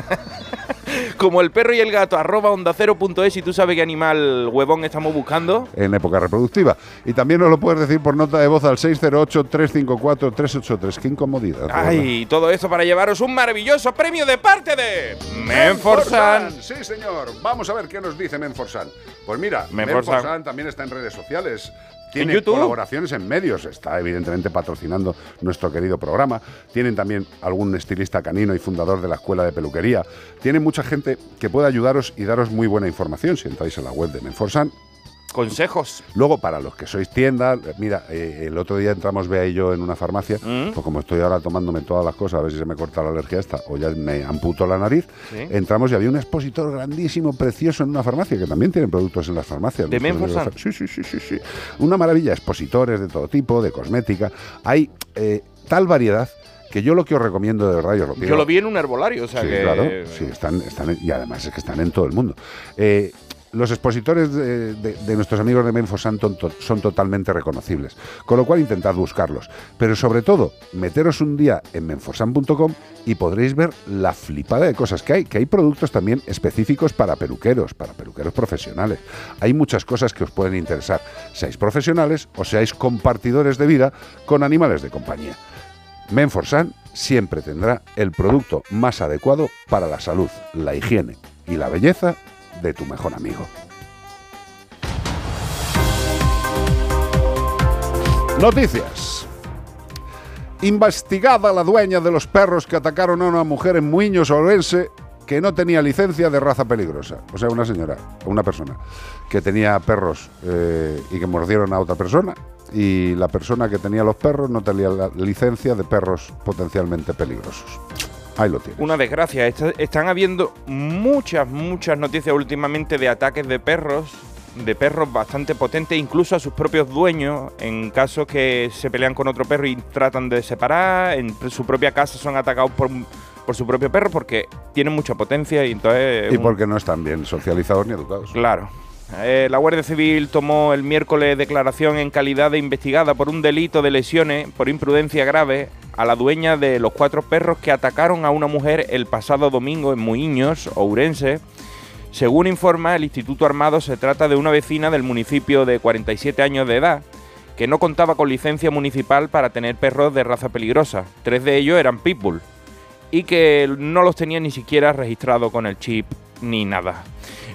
como el perro y el gato, arroba onda cero punto es, si tú sabes qué animal huevón estamos buscando. en época reproductiva. Y también nos lo puedes decir por nota de voz al 608-354-383. Qué incomodidad. Ay, todo esto para llevaros un maravilloso premio de parte de Menforsan. Sí, señor. Vamos a ver qué nos dice Menforsan. Pues mira, Menforsan. También está en redes sociales. Tiene colaboraciones en medios, está evidentemente patrocinando nuestro querido programa. Tienen también algún estilista canino y fundador de la escuela de peluquería. Tienen mucha gente que puede ayudaros y daros muy buena información si entráis en la web de Menforsan Consejos. Luego, para los que sois tienda, eh, mira, eh, el otro día entramos Bea y yo en una farmacia, Mm. pues como estoy ahora tomándome todas las cosas, a ver si se me corta la alergia esta o ya me amputo la nariz, Sí. entramos y había un expositor grandísimo, precioso en una farmacia, que también tienen productos en las farmacias. ¿De amigos- Sí, sí, sí, sí, sí. Una maravilla, expositores de todo tipo, de cosmética. Hay eh, tal variedad que yo lo que os recomiendo de verdad, y os lo pido, Yo lo vi en un herbolario, o sea sí, que. claro, sí, están, están y además es que están en todo el mundo. Eh, los expositores de, nuestros amigos de Menfosan son, son totalmente reconocibles, con lo cual intentad buscarlos. Pero sobre todo, meteros un día en menfosan.com y podréis ver la flipada de cosas que hay, que hay productos también específicos para peluqueros, para peluqueros profesionales. Hay muchas cosas que os pueden interesar, seáis profesionales o seáis compartidores de vida con animales de compañía. Menforsan siempre tendrá el producto más adecuado para la salud, la higiene y la belleza de tu mejor amigo. Noticias. Investigada la dueña de los perros que atacaron a una mujer en Muiños, Orense, que no tenía licencia de raza peligrosa. O sea, una señora, una persona, que tenía perros eh, y que mordieron a otra persona. Y la persona que tenía los perros no tenía la licencia de perros potencialmente peligrosos. Ahí lo tiene. Una desgracia. Está- están habiendo muchas, muchas noticias últimamente de ataques de perros, de perros bastante potentes, incluso a sus propios dueños, en casos que se pelean con otro perro y tratan de separar, en su propia casa son atacados por, por su propio perro porque tienen mucha potencia y entonces... es Y un- porque no están bien socializados ni educados. Claro. Eh, la Guardia Civil tomó el miércoles declaración en calidad de investigada por un delito de lesiones por imprudencia grave a la dueña de los cuatro perros que atacaron a una mujer el pasado domingo en Muiños, Ourense. Según informa el Instituto Armado, se trata de una vecina del municipio de 47 años de edad que no contaba con licencia municipal para tener perros de raza peligrosa. Tres de ellos eran pitbull y que no los tenía ni siquiera registrado con el chip ni nada.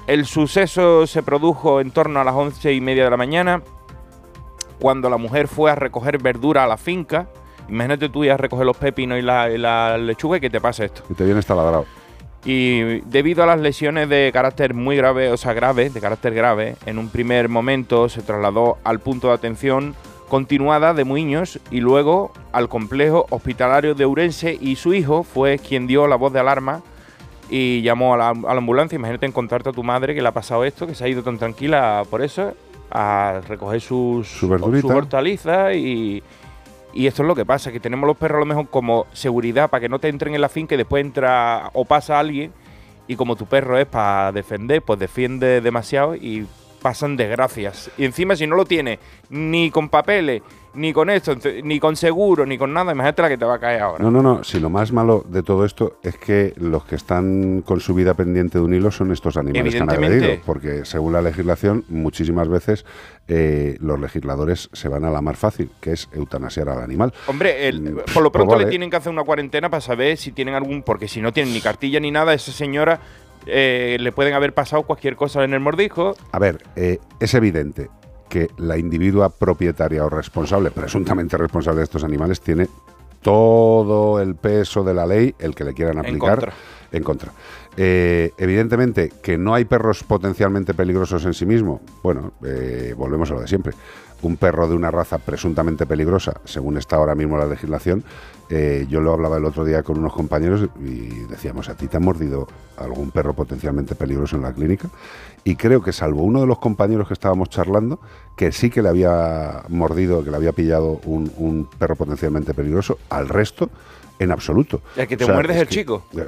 El suceso se produjo en torno a las once y media de la mañana, cuando la mujer fue a recoger verdura a la finca. Imagínate tú ir a recoger los pepinos y la, y la lechuga y que te pase esto. Y te viene taladrado. Y debido a las lesiones de carácter muy grave, o sea, grave, de carácter grave, en un primer momento se trasladó al punto de atención continuada de Muiños y luego al complejo hospitalario de Urense y su hijo fue quien dio la voz de alarma y llamó a la, a la ambulancia. Imagínate encontrarte a tu madre que le ha pasado esto, que se ha ido tan tranquila por eso, a recoger sus, Su hortalizas y, y esto es lo que pasa, que tenemos los perros a lo mejor como seguridad para que no te entren en la finca y después entra o pasa alguien y como tu perro es para defender, pues defiende demasiado y pasan desgracias. Y encima si no lo tienes ni con papeles, ni con esto, ni con seguro, ni con nada, imagínate la que te va a caer ahora. No, no, no. Si lo más malo de todo esto es que los que están con su vida pendiente de un hilo son estos animales que han agredido. Porque según la legislación, muchísimas veces eh, los legisladores se van a la más fácil, que es eutanasiar al animal. Hombre, el- Mm, por lo pues pronto le tienen que hacer una cuarentena para saber si tienen algún. Porque si no tienen ni cartilla ni nada, esa señora eh, le pueden haber pasado cualquier cosa en el mordisco. A ver, eh, es evidente que la individua propietaria o responsable, presuntamente responsable de estos animales, tiene todo el peso de la ley, el que le quieran En aplicar, contra. en contra. Eh, evidentemente que no hay perros potencialmente peligrosos en sí mismo. Bueno, volvemos a lo de siempre. Un perro de una raza presuntamente peligrosa, según está ahora mismo la legislación, eh, yo lo hablaba el otro día con unos compañeros y decíamos, ¿a ti te ha mordido algún perro potencialmente peligroso en la clínica? Y creo que salvo uno de los compañeros que estábamos charlando, que sí que le había mordido, que le había pillado un, un perro potencialmente peligroso, al resto, en absoluto. El que te muerde es el chico. eh,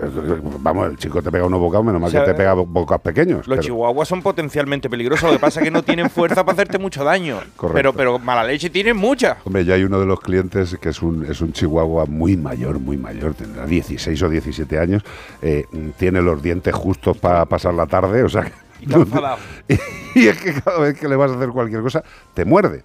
Vamos, el chico te pega unos bocados, menos mal O sea, que te pega bo- bocados pequeños. Los pero- chihuahuas son potencialmente peligrosos, lo que pasa es que no tienen fuerza para hacerte mucho daño. [laughs] Correcto. Pero, pero mala leche tienen mucha. Hombre, ya hay uno de los clientes que es un, es un chihuahua muy mayor, muy mayor, tendrá 16 o 17 años, eh, tiene los dientes justos para pasar la tarde, o sea... [laughs] Y es que cada vez que le vas a hacer cualquier cosa, te muerde.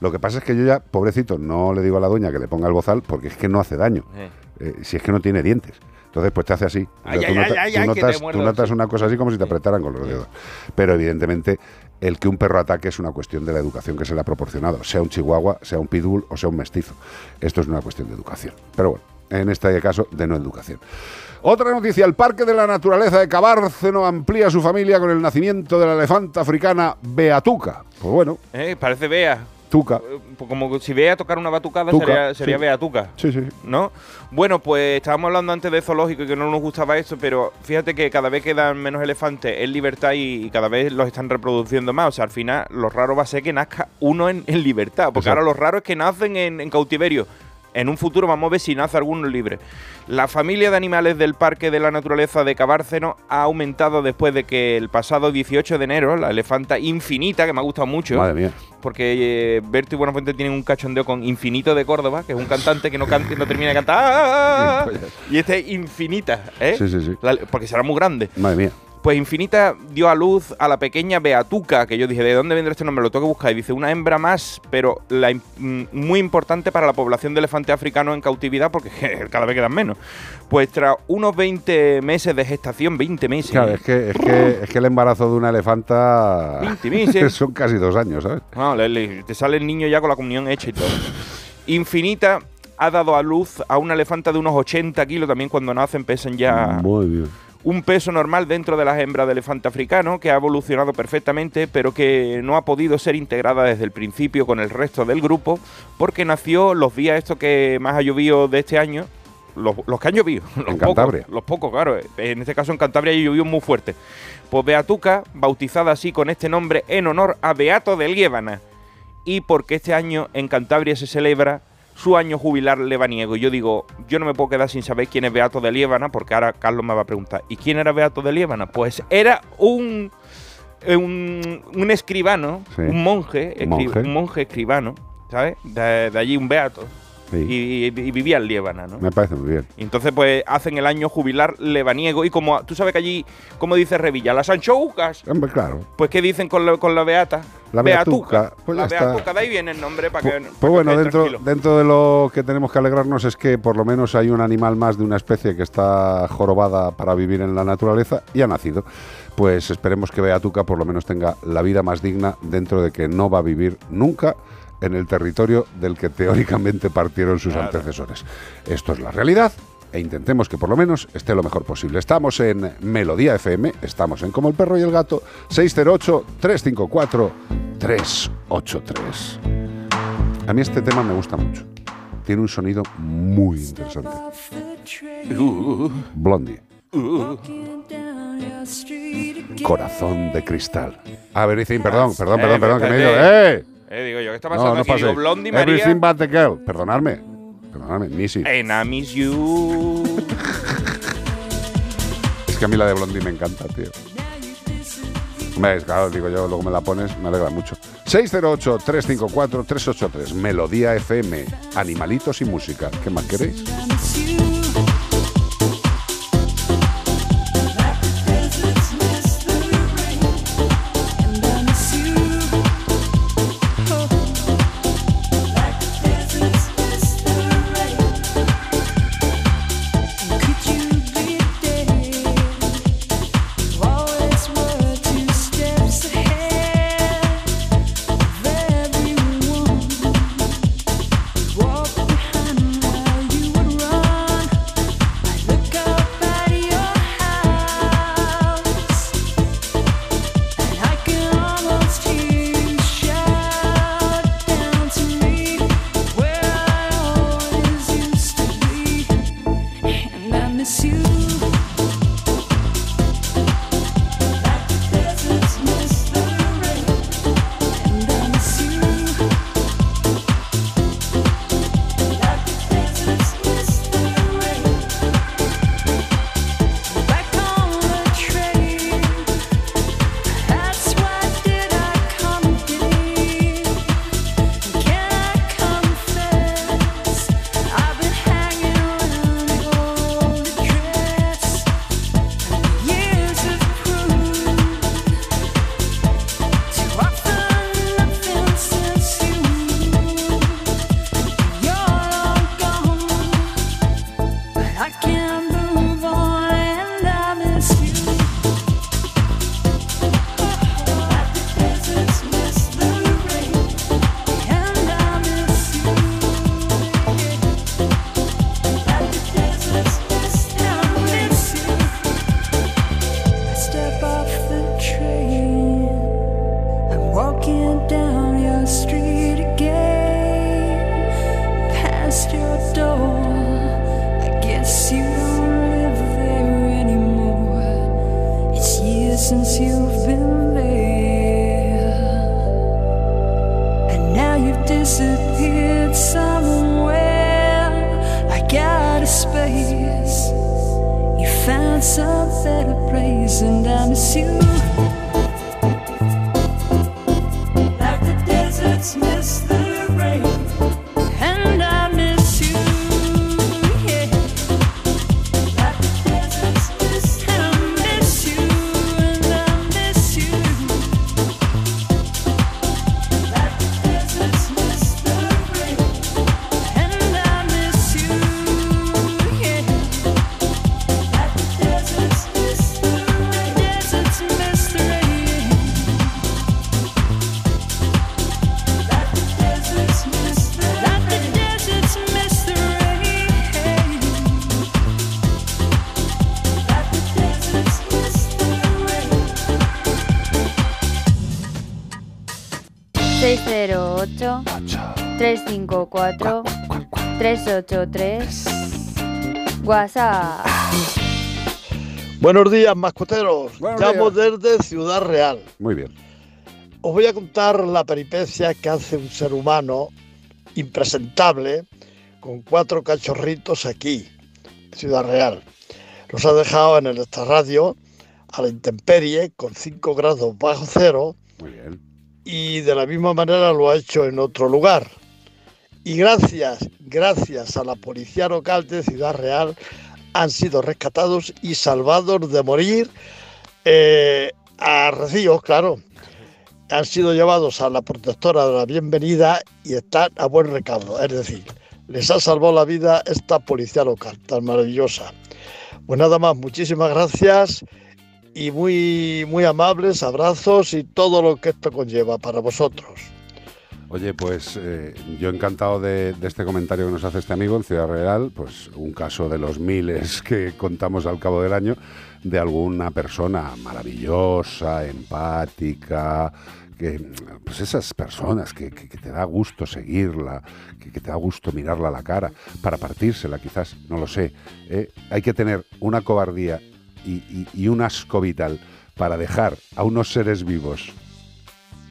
Lo que pasa es que yo ya, pobrecito, no le digo a la dueña que le ponga el bozal porque es que no hace daño. Eh. Eh, si es que no tiene dientes. Entonces, pues te hace así. Ay, tú, ay, notas, tú una cosa así como si te apretaran con los dedos. Pero evidentemente, el que un perro ataque es una cuestión de la educación que se le ha proporcionado, sea un chihuahua, sea un pitbull o sea un mestizo. Esto es una cuestión de educación. Pero bueno, en este caso, de no educación. Otra noticia, el Parque de la Naturaleza de Cabárceno amplía su familia con el nacimiento de la elefanta africana Beatuca. Pues bueno, Eh, parece Bea. Tuca. Eh, pues Como si Bea tocar una batucada Tuca, sería, sería sí. Bea Tuca. Sí, sí. ¿No? Bueno, pues estábamos hablando antes de zoológico y que no nos gustaba esto, pero fíjate que cada vez quedan menos elefantes en libertad y, y cada vez los están reproduciendo más. O sea, al final lo raro va a ser que nazca uno en, en libertad. Porque Exacto. ahora lo raro es que nacen en, en cautiverio. En un futuro vamos a ver si nace alguno libre. La familia de animales del Parque de la Naturaleza de Cabárceno ha aumentado después de que el pasado 18 de enero la elefanta infinita, que me ha gustado mucho, Madre mía. porque eh, Berto y Buenafuente tienen un cachondeo con Infinito de Córdoba, que es un cantante que no, canta, no termina de cantar. [laughs] Y este es Infinita, ¿eh? Sí, sí, sí. La- porque será muy grande. Madre mía. Pues Infinita dio a luz a la pequeña Beatuca, que yo dije, ¿de dónde vendrá este nombre? Lo tengo que buscar. Y dice, una hembra más, pero la mm, muy importante para la población de elefantes africanos en cautividad, porque [laughs] cada vez quedan menos. Pues tras unos 20 meses de gestación, 20 meses. Claro, es que, es que, es que el embarazo de una elefanta 20 [laughs] meses. son casi dos años, ¿sabes? No, le- le- te sale el niño ya con la comunión hecha y todo. Infinita ha dado a luz a una elefanta de unos 80 kilos, también cuando nacen pesan ya Muy bien. Un peso normal dentro de las hembras de elefante africano, que ha evolucionado perfectamente, pero que no ha podido ser integrada desde el principio con el resto del grupo, porque nació los días estos que más ha llovido de este año, los, los que han llovido, [laughs] los En pocos, Cantabria. los pocos, claro. En este caso en Cantabria ha llovido muy fuerte. Pues Beatuca, bautizada así con este nombre en honor a Beato de Liébana, y porque este año en Cantabria se celebra su año jubilar lebaniego. Y yo digo, yo no me puedo quedar sin saber quién es Beato de Liébana, porque ahora Carlos me va a preguntar, ¿y quién era Beato de Liébana? Pues era un, eh, un, un escribano, Sí. un monje, escri- Monje. un monje escribano, ¿sabes? De, de allí un Beato. Sí. Y, y vivía en Liébana, ¿no? Me parece muy bien. Y entonces, pues, hacen el año jubilar lebaniego. Y como tú sabes que allí, como dice Revilla, las anchoucas, Hombre, claro. pues, ¿qué dicen con la, con la beata? La beatuca, pues la beatuca, de ahí viene el nombre para que. Pues bueno, dentro, dentro de lo que tenemos que alegrarnos es que por lo menos hay un animal más de una especie que está jorobada para vivir en la naturaleza y ha nacido. Pues esperemos que Beatuca por lo menos tenga la vida más digna dentro de que no va a vivir nunca en el territorio del que teóricamente partieron sus Claro. antecesores. Esto es la realidad e intentemos que por lo menos esté lo mejor posible. Estamos en Melodía FM, estamos en Como el perro y el gato, 608-354-383. A mí este tema me gusta mucho. Tiene un sonido muy interesante. Blondie. Corazón de cristal. A ver, Icín, perdón, perdón, perdón, perdón, que me he ido. ¡Eh! Eh, digo yo, ¿qué está No, pasando no aquí? Digo. Blondie María. Everything but the girl. Perdonadme. Perdonadme, Missy. And I miss you. [laughs] Es que a mí la de Blondie me encanta, tío. Hombre, claro, digo yo, luego me la pones, me alegra mucho. 608-354-383, Melodía FM, Animalitos y Música. ¿Qué más queréis? 354 383 WhatsApp. Buenos días, mascoteros. Buenos Llamo desde Ciudad Real. Muy bien. Os voy a contar la peripecia que hace un ser humano impresentable con cuatro cachorritos aquí, en Ciudad Real. Los ha dejado en el extrarradio a la intemperie con 5 grados bajo cero Muy bien. y de la misma manera lo ha hecho en otro lugar. Y gracias, gracias a la policía local de Ciudad Real han sido rescatados y salvados de morir eh, a Rocío, claro. Han sido llevados a la protectora de la bienvenida y están a buen recaudo. Es decir, les ha salvado la vida esta policía local tan maravillosa. Pues nada más, muchísimas gracias y muy, muy amables abrazos y todo lo que esto conlleva para vosotros. Oye, pues eh, yo encantado de, este comentario que nos hace este amigo en Ciudad Real, pues un caso de los miles [laughs] que contamos al cabo del año, de alguna persona maravillosa, empática, que pues esas personas que, que- te da gusto seguirla, que, que te da gusto mirarla a la cara, para partírsela quizás, no lo sé. ¿eh? Hay que tener una cobardía y, y- y un asco vital para dejar a unos seres vivos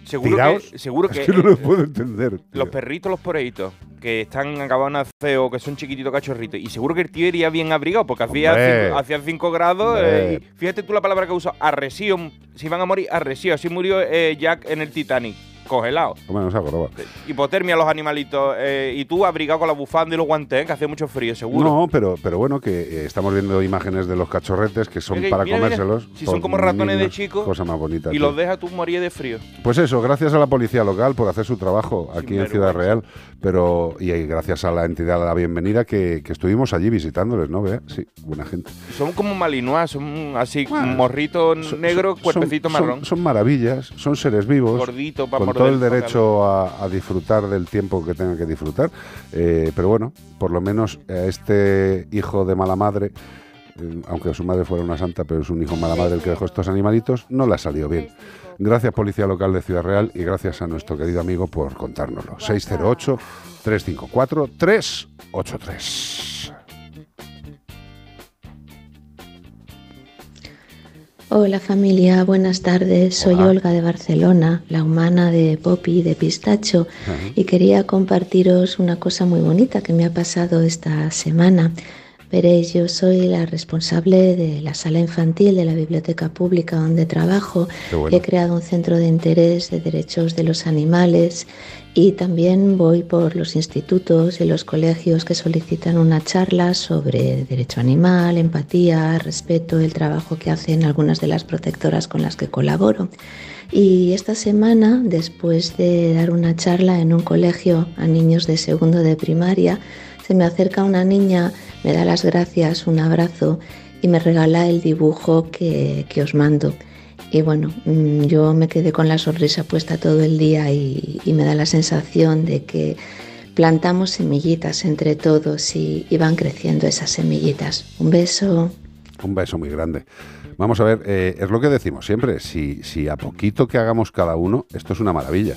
Seguro tirados. que, seguro Es que, que no lo puedo entender. tío. los perritos, los poreitos, que están acabados de nacer o que son chiquititos cachorritos, y seguro que el tío iría bien abrigado, porque hacía Hombre. 5 hacía cinco grados. Eh, y fíjate tú la palabra que usó, arresío. Si van a morir, arresío. Así murió eh, Jack en el Titanic, congelado. Hombre, no se acordaba. Hipotermia los animalitos. eh, y tú abrigado con la bufanda y los guantes, que hacía mucho frío, seguro. No, pero, pero bueno, que eh, estamos viendo imágenes de los cachorretes que son para mira, mira, comérselos. si son como ratones de chicos, Cosa más bonita. y tío. los deja tú morir de frío. Pues eso, gracias a la policía local por hacer su trabajo aquí en Ciudad Real, pero y gracias a la entidad de la bienvenida que, que estuvimos allí visitándoles, ¿no? Vea, sí, buena gente. Son como malinois, son así, morrito negro, cuerpecito son, marrón. Son, maravillas, son seres vivos. Gordito pa' con morder todo el derecho a, a disfrutar del tiempo que tengan que disfrutar. Eh, pero bueno, por lo menos a este hijo de mala madre, eh, aunque su madre fuera una santa, pero es un hijo mala madre el que dejó estos animalitos, no le ha salido bien. Gracias Policía Local de Ciudad Real y gracias a nuestro querido amigo por contárnoslo. 608-354-383. Hola familia, buenas tardes. Soy Olga de Barcelona, la humana de Poppy de Pistacho, y quería compartiros una cosa muy bonita que me ha pasado esta semana. Veréis, yo soy la responsable de la sala infantil de la biblioteca pública donde trabajo. Bueno. He creado un centro de interés de derechos de los animales y también voy por los institutos y los colegios que solicitan una charla sobre derecho animal, empatía, respeto, el trabajo que hacen algunas de las protectoras con las que colaboro. Y esta semana, después de dar una charla en un colegio a niños de segundo de primaria, se me acerca una niña, me da las gracias, un abrazo y me regala el dibujo que, que os mando. Y bueno, mm, yo me quedé con la sonrisa puesta todo el día y, me da la sensación de que plantamos semillitas entre todos y, y van creciendo esas semillitas. Un beso. Un beso muy grande. Vamos a ver, eh, es lo que decimos siempre, si, si a poquito que hagamos cada uno, esto es una maravilla.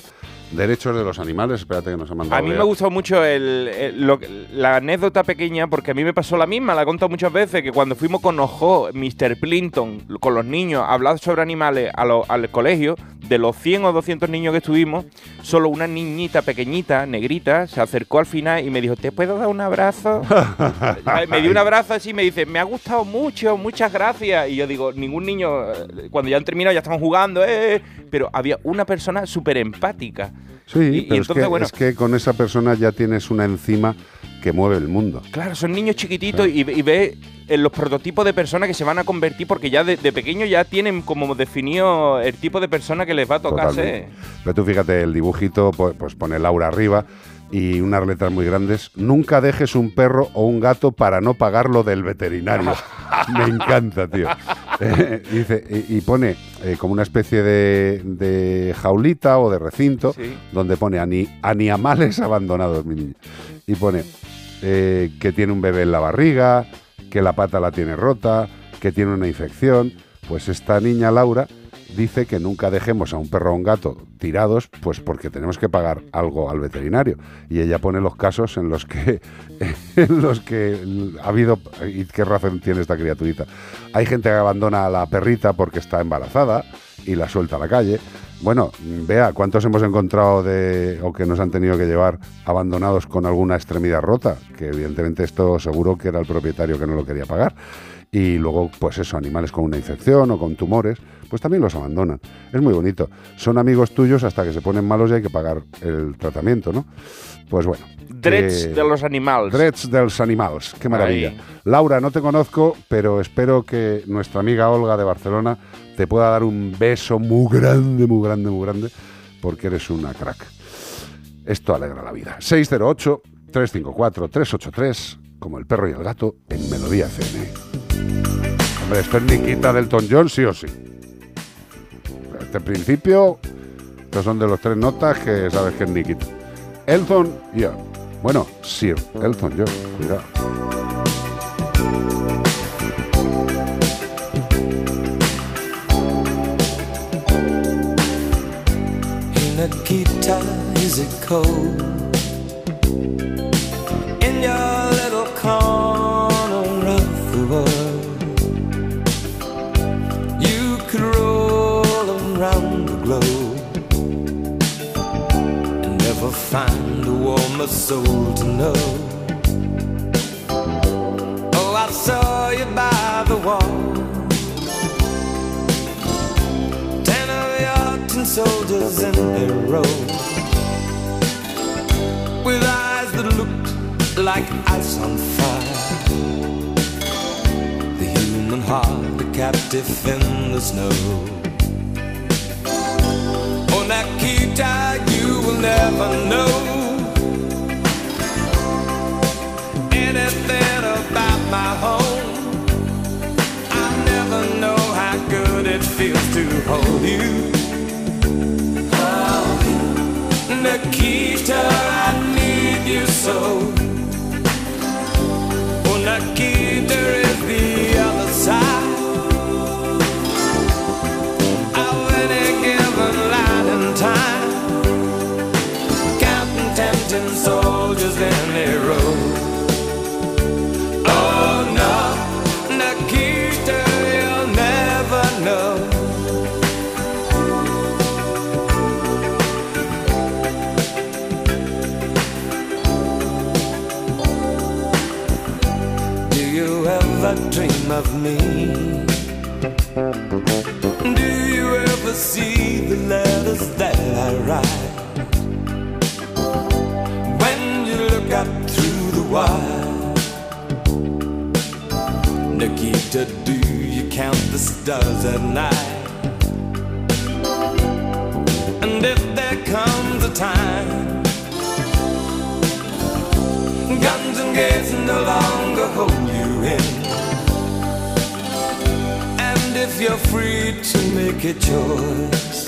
Derechos de los animales, espérate que nos ha mandado. A mí me Bea. gustó mucho el, el- lo que- la anécdota pequeña, porque a mí me pasó la misma, la he contado muchas veces, que cuando fuimos con Ojo, Mr. Plinton, con los niños, a hablar sobre animales a lo- al colegio, de los 100 o 200 niños que estuvimos, solo una niñita pequeñita, negrita, se acercó al final y me dijo, ¿te puedo dar un abrazo? [laughs] me dio un abrazo así y me dice, me ha gustado mucho, muchas gracias. Y yo digo, ningún niño, eh, cuando ya han terminado, ya estamos jugando, eh, eh", pero había una persona súper empática. Sí, Y- entonces, es, que, bueno. es que con esa persona ya tienes una enzima que mueve el mundo. Claro, son niños chiquititos y, y ve en los prototipos de personas que se van a convertir porque ya de, de pequeño ya tienen como definido el tipo de persona que les va a tocar Totalmente. ser. Pero tú fíjate, el dibujito pues, pues pone Laura arriba y unas letras muy grandes. Nunca dejes un perro o un gato para no pagarlo del veterinario. [laughs] Me encanta, tío. [laughs] Eh, dice, y, y pone eh, como una especie de, de jaulita o de recinto Sí. donde pone ani, animales abandonados, mi niño. Y pone eh, que tiene un bebé en la barriga, que la pata la tiene rota, que tiene una infección. Pues esta niña Laura dice que nunca dejemos a un perro o un gato tirados, pues porque tenemos que pagar algo al veterinario. Y ella pone los casos en los que, [laughs] en los que ha habido, y qué razón tiene esta criaturita. Hay gente que abandona a la perrita porque está embarazada y la suelta a la calle. Bueno, vea, ¿cuántos hemos encontrado de o que nos han tenido que llevar abandonados con alguna extremidad rota? Que evidentemente esto seguro que era el propietario que no lo quería pagar. Y luego, pues eso, animales con una infección o con tumores, pues también los abandonan. Es muy bonito. Son amigos tuyos hasta que se ponen malos y hay que pagar el tratamiento, ¿no? Pues bueno. Drets eh, de los animales. Drets dels animals, qué maravilla. Ahí. Laura, no te conozco, pero espero que nuestra amiga Olga de Barcelona te pueda dar un beso muy grande, muy grande, muy grande, porque eres una crack. Esto alegra la vida. 608-354-383, como el perro y el gato, en Melodía FM. Hombre, esto es Nikita Delton John, sí o sí. Este principio, estos son de los tres notas que sabes que es Nikita. Elton John. Bueno, Sir Elton John, cuidado. Nikita, is it cold find a warmer soul to know. Oh, I saw you by the wall. Ten of your tin soldiers in their row With eyes that looked like ice on fire The human heart a captive in the snow never know Anything about my home I never know how good it feels to hold you. You. Nikita, I need you so. Oh, Nikita Nikita, do you count the stars at night? And if there comes a time Guns and gates no longer hold you in And if you're free to make a choice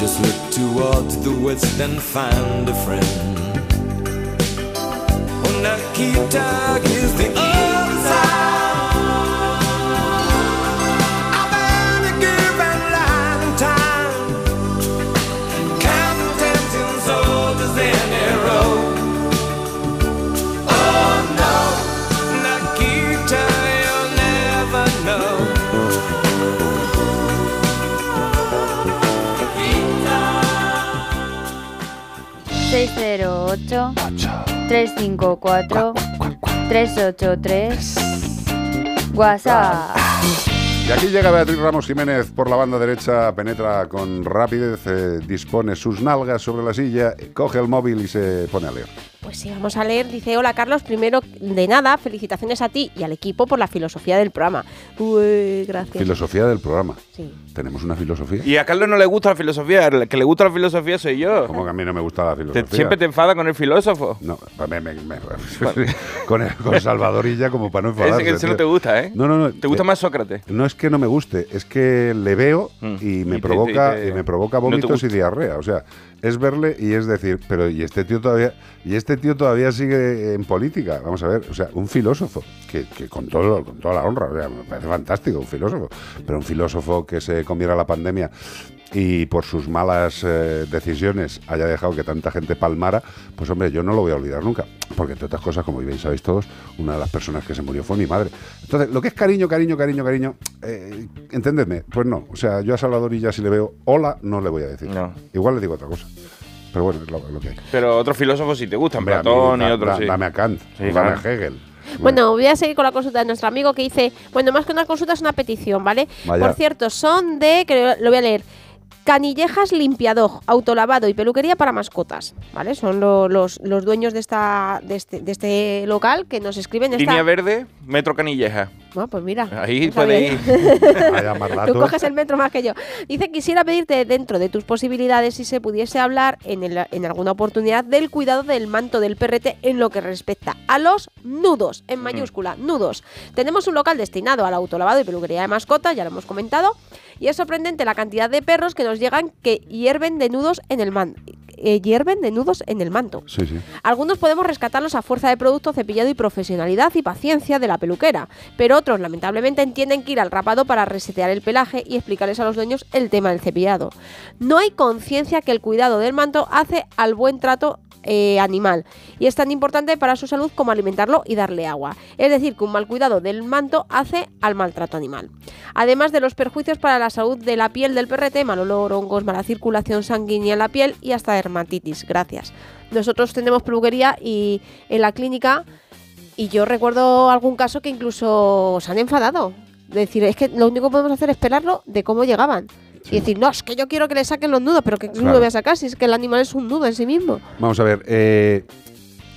Just look towards the west and find a friend Nikita is the ...608... ...354... ...383... WhatsApp... Y aquí llega Beatriz Ramos Jiménez por la banda derecha, penetra con rapidez, eh, dispone sus nalgas sobre la silla, coge el móvil y se pone a leer. Pues sí, vamos a leer. Dice, hola Carlos, primero de nada, felicitaciones a ti y al equipo por la filosofía del programa. Uy, gracias. Filosofía del programa. Sí. ¿Tenemos una filosofía? Y a Carlos no le gusta la filosofía, el que le gusta la filosofía soy yo. Como que a mí no me gusta la Te- filosofía. siempre te enfada con el filósofo. No, me- me- me- [laughs] con, el- con Salvadorilla como para no enfadarse. Ese, ese no te gusta, ¿eh? No, no, no. Te gusta eh, más Sócrates. No es que no me guste, es que le veo y me Mm. Y te- provoca y te- y me provoca no te vómitos y gusta. diarrea. O sea, es verle y es decir, pero y este tío todavía y este tío todavía sigue en política. Vamos a ver, o sea, un filósofo que, que con todo con toda la honra, o sea, me parece fantástico un filósofo, pero un filósofo que se comiera la pandemia y por sus malas eh, decisiones haya dejado que tanta gente palmara, pues hombre, yo no lo voy a olvidar nunca. Porque entre otras cosas, como bien sabéis todos, una de las personas que se murió fue mi madre. Entonces, lo que es cariño, cariño, cariño, cariño, eh, entendedme, pues no. O sea, yo a Salvadorilla si le veo hola, no le voy a decir. Igual le digo otra cosa. Pero bueno, es lo, lo que hay. Pero otros filósofos sí te gustan, Hombre, a mí, Platón y otros sí. Dame a Kant, Sí, dame claro. a Hegel. Bueno, voy a seguir con la consulta de nuestro amigo que dice, bueno, más que una consulta es una petición, ¿vale? Vaya. Por cierto, son de, que lo voy a leer, Canillejas Limpiador, autolavado y peluquería para mascotas, ¿vale? Son lo- los, los dueños de, esta, de, este, de este local que nos escriben esta... Línea verde, Metro Canilleja. Bueno, pues mira. Ahí no puede ir. [laughs] Tú coges el metro más que yo. Dice, quisiera pedirte dentro de tus posibilidades si se pudiese hablar en, el- en alguna oportunidad del cuidado del manto del perrete en lo que respecta a los nudos, en mayúscula, nudos. Tenemos un local destinado al autolavado y peluquería de mascotas, ya lo hemos comentado, y es sorprendente la cantidad de perros que nos llegan que hierven de nudos en el manto. hierven de nudos en el manto. Sí, sí. Algunos podemos rescatarlos a fuerza de producto, cepillado y profesionalidad y paciencia de la peluquera, pero otros lamentablemente entienden que ir al rapado para resetear el pelaje y explicarles a los dueños el tema del cepillado. No hay conciencia que el cuidado del manto hace al buen trato eh, animal y es tan importante para su salud como alimentarlo y darle agua. Es decir, que un mal cuidado del manto hace al maltrato animal. Además de los perjuicios para la salud de la piel del perrete, mal olor, hongos, mala circulación sanguínea en la piel y hasta dermatitis. Gracias. Nosotros tenemos peluquería y en la clínica y yo recuerdo algún caso que incluso se han enfadado. De decir, es que lo único que podemos hacer es esperarlo de cómo llegaban. Y decir, no, es que yo quiero que le saquen los nudos, pero que Claro. nudo voy a sacar si es que el animal es un nudo en sí mismo. Vamos a ver, eh,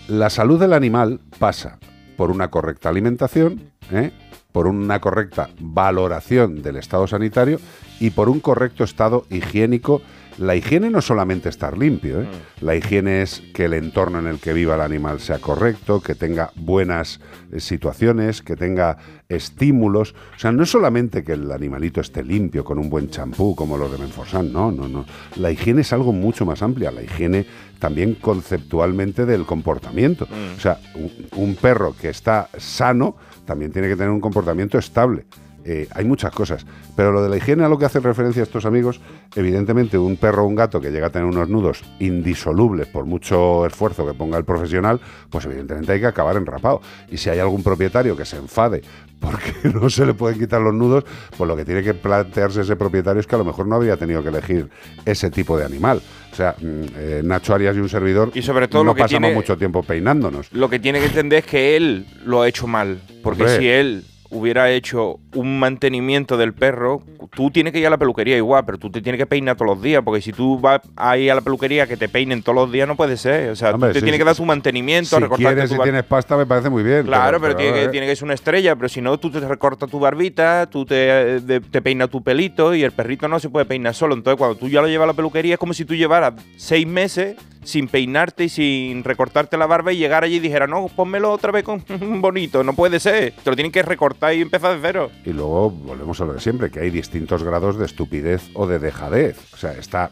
la salud del animal pasa por una correcta alimentación, ¿eh? Por una correcta valoración del estado sanitario y por un correcto estado higiénico. La higiene no es solamente estar limpio, ¿eh? la higiene es que el entorno en el que viva el animal sea correcto, que tenga buenas eh, situaciones, que tenga estímulos. O sea, no es solamente que el animalito esté limpio con un buen champú como los de Menforsan, no, no, no. La higiene es algo mucho más amplia. La higiene también conceptualmente del comportamiento. O sea, un perro que está sano también tiene que tener un comportamiento estable. Eh, hay muchas cosas, pero lo de la higiene a lo que hacen referencia estos amigos, evidentemente un perro o un gato que llega a tener unos nudos indisolubles por mucho esfuerzo que ponga el profesional, pues evidentemente hay que acabar enrapado. Y si hay algún propietario que se enfade porque [laughs] no se le pueden quitar los nudos, pues lo que tiene que plantearse ese propietario es que a lo mejor no habría tenido que elegir ese tipo de animal. O sea, mm, eh, Nacho Arias y un servidor Y sobre todo no lo que pasamos tiene- mucho tiempo peinándonos. Lo que tiene que entender es que él lo ha hecho mal. Porque Hombre. si él hubiera hecho un mantenimiento del perro, tú tienes que ir a la peluquería igual, pero tú te tienes que peinar todos los días. Porque si tú vas ahí a la peluquería que te peinen todos los días, no puede ser. O sea, Hombre, tú te sí, tienes sí, que dar sí. tu mantenimiento, Si recortarte quieres tu bar- tienes pasta me parece muy bien. Claro, pero, tiene, que, eh, tiene que ser una estrella, pero si no, tú te recortas tu barbita, tú te, de- te peinas tu pelito y el perrito no se puede peinar solo. Entonces, cuando tú ya lo llevas a la peluquería, es como si tú llevaras seis meses sin peinarte y sin recortarte la barba y llegar allí y dijera, no, pónmelo otra vez con [laughs] bonito. No puede ser. Te lo tienen que recortar y empezar de cero. Y luego volvemos a lo de siempre, que hay distintos grados de estupidez o de dejadez. O sea, está.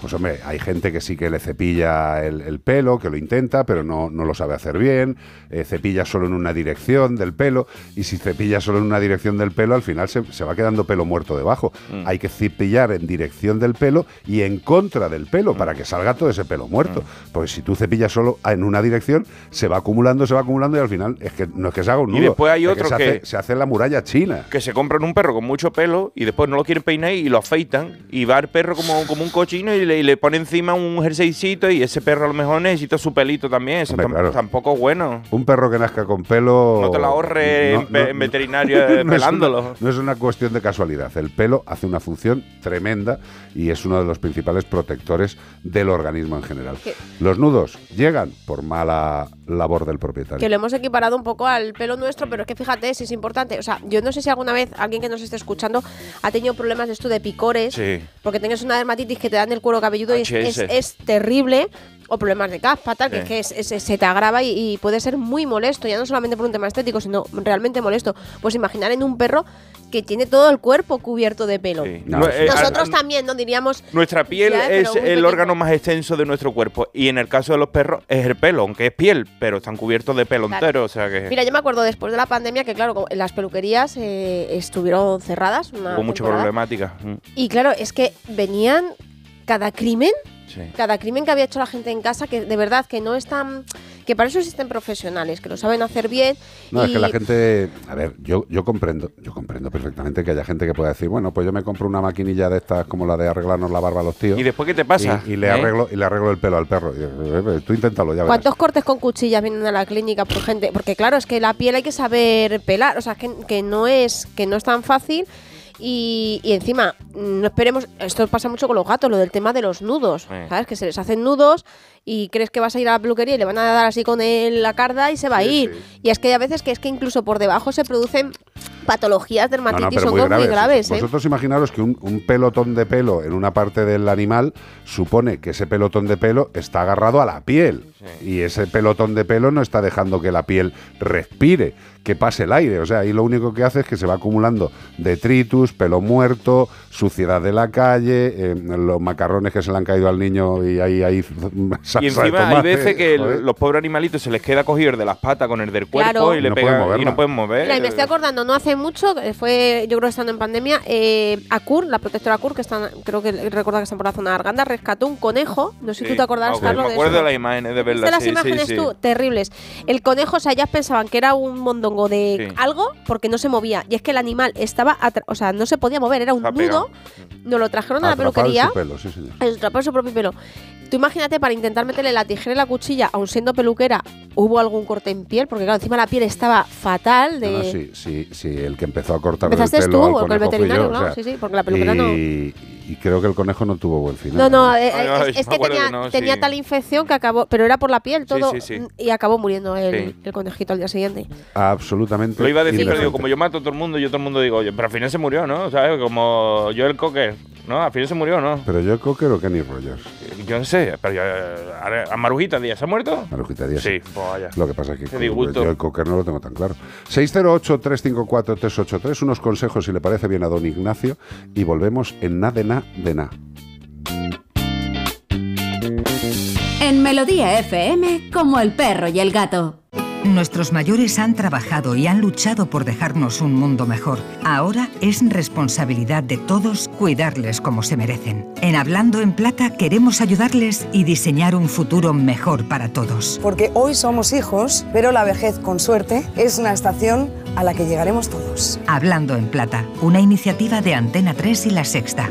Pues hombre, hay gente que sí que le cepilla el, el pelo, que lo intenta, pero no, no lo sabe hacer bien. eh, cepilla solo en una dirección del pelo. Y si cepilla solo en una dirección del pelo, al final se, se va quedando pelo muerto debajo. Mm. Hay que cepillar en dirección del pelo y en contra del pelo para que salga todo ese pelo muerto. Mm. Porque si tú cepillas solo en una dirección, se va acumulando, se va acumulando y al final es que no es que se haga un Y nudo. después hay es otro se que- hace- se hace la muralla china. Que se compran un perro con mucho pelo y después no lo quieren peinar y lo afeitan. Y va el perro como, como un cochino y le, y le pone encima un jerseycito y ese perro a lo mejor necesita su pelito también. Eso Hombre, tam- claro. tampoco es bueno. Un perro que nazca con pelo. No te la ahorres en pe- en veterinario, [laughs] eh, no es una- pelándolo. no es una cuestión de casualidad. El pelo hace una función tremenda y es uno de los principales protectores del organismo en general. Que- Los nudos llegan por mala labor del propietario. Que lo hemos equiparado un poco al pelo nuestro, pero es que fíjate, si es importante. O sea, yo no sé si alguna vez alguien que nos esté escuchando ha tenido problemas de esto de picores, Sí. porque tienes una dermatitis que te dan el cuero cabelludo y es, HS. es- es terrible. O problemas de caspa, tal, que es que es- es- se te agrava y, y puede ser muy molesto, ya no solamente por un tema estético, sino realmente molesto. Pues imaginar en un perro que tiene todo el cuerpo cubierto de pelo. No, eh, Nosotros a- también, ¿no? Diríamos... Nuestra piel Ya, es el pequeño. órgano más extenso de nuestro cuerpo y en el caso de los perros es el pelo, aunque es piel, pero están cubiertos de pelo Claro. entero, o sea que Mira, yo me acuerdo después de la pandemia que, claro, las peluquerías eh, estuvieron cerradas. Una hubo mucha problemática. Mm, Y claro, es que venían cada crimen, sí. cada crimen que había hecho la gente en casa, que de verdad que no están. que para eso existen profesionales, que lo saben hacer bien. No, y es que la gente, a ver, yo, yo comprendo, yo comprendo perfectamente que haya gente que pueda decir, bueno, pues yo me compro una maquinilla de estas como la de arreglarnos la barba a los tíos. ¿Y después qué te pasa? Y, y le ¿Eh? arreglo, y le arreglo el pelo al perro. Y, eh, tú inténtalo, ya verás. ¿Cuántos cortes con cuchillas vienen a la clínica por gente? Porque claro, es que la piel hay que saber pelar, o sea, que, que no es que no es tan fácil. Y, y encima, mm, no esperemos, esto pasa mucho con los gatos, lo del tema de los nudos, Eh. ¿sabes? Que se les hacen nudos y crees que vas a ir a la peluquería y le van a dar así con el- la carda y se va a ir. Y es que hay a veces que es que incluso por debajo se producen patologías No, no, dermatitis, pero son muy muy graves. graves, ¿eh? Vosotros imaginaros que un, un pelotón de pelo en una parte del animal supone que ese pelotón de pelo está agarrado a la piel. Y ese pelotón de pelo no está dejando que la piel respire, que pase el aire. O sea, ahí lo único que hace es que se va acumulando detritus, pelo muerto, suciedad de la calle, eh, los macarrones que se le han caído al niño y ahí hay [laughs] salsa Y de encima hay tomate, veces que joder. los pobres animalitos se les queda cogido el de las patas con el del cuerpo Claro. y le No pegan y no pueden mover. Mira, y me estoy acordando, no hace mucho, que fue, yo creo que estando en pandemia, eh, Acur, la protectora Acur, que están, creo que recuerda que están por la zona de Arganda, rescató un conejo. No sé si Sí. tú te acordarás, Ah, Carlos, Me de acuerdo eso. de las imágenes, de ¿Viste verlas. las sí, sí, imágenes sí. tú? Terribles. El conejo, o sea, ellas pensaban que era un mondongo de Sí. algo porque no se movía. Y es que el animal estaba, o sea, no se podía mover, era un Está nudo. pegado. Nos lo trajeron a la peluquería. su pelo, sí, en su propio pelo. Tú imagínate para intentar meterle la tijera y la cuchilla, aun siendo peluquera, hubo algún corte en piel, porque claro, encima la piel estaba fatal de. No, no, sí, sí, sí, el que empezó a cortar el Empezaste pelo tú, al con el veterinario, yo, o claro, sea, sí, sí, porque la peluquera no. Y, creo que el conejo no tuvo buen final. No, no, eh, Ay, eh, ay, es, que tenía, que no, tenía sí. tal infección que acabó, pero era por la piel todo sí, sí. y acabó muriendo el, Sí. el conejito al día siguiente. Absolutamente. Lo iba a decir, pero digo, como yo mato a todo el mundo, yo todo el mundo digo, oye, pero al final se murió, ¿no? ¿Sabes? Como Joel Cocker, ¿no? Al final se murió, ¿no? Pero yo Cocker o Kenny Rogers. Yo no sé, pero ya, a Marujita Díaz, ¿se ha muerto? Marujita Díaz. Sí, pues vaya. Lo que pasa es que Qué yo el Cocker no lo tengo tan claro. 608-354-383, unos consejos si le parece bien a don Ignacio y volvemos en na de na de na. En Melodía FM, como el perro y el gato. Nuestros mayores han trabajado y han luchado por dejarnos un mundo mejor. Ahora es responsabilidad de todos cuidarles como se merecen. En Hablando en Plata queremos ayudarles y diseñar un futuro mejor para todos. Porque hoy somos hijos, pero la vejez, con suerte, es una estación a la que llegaremos todos. Hablando en Plata, una iniciativa de Antena 3 y La Sexta.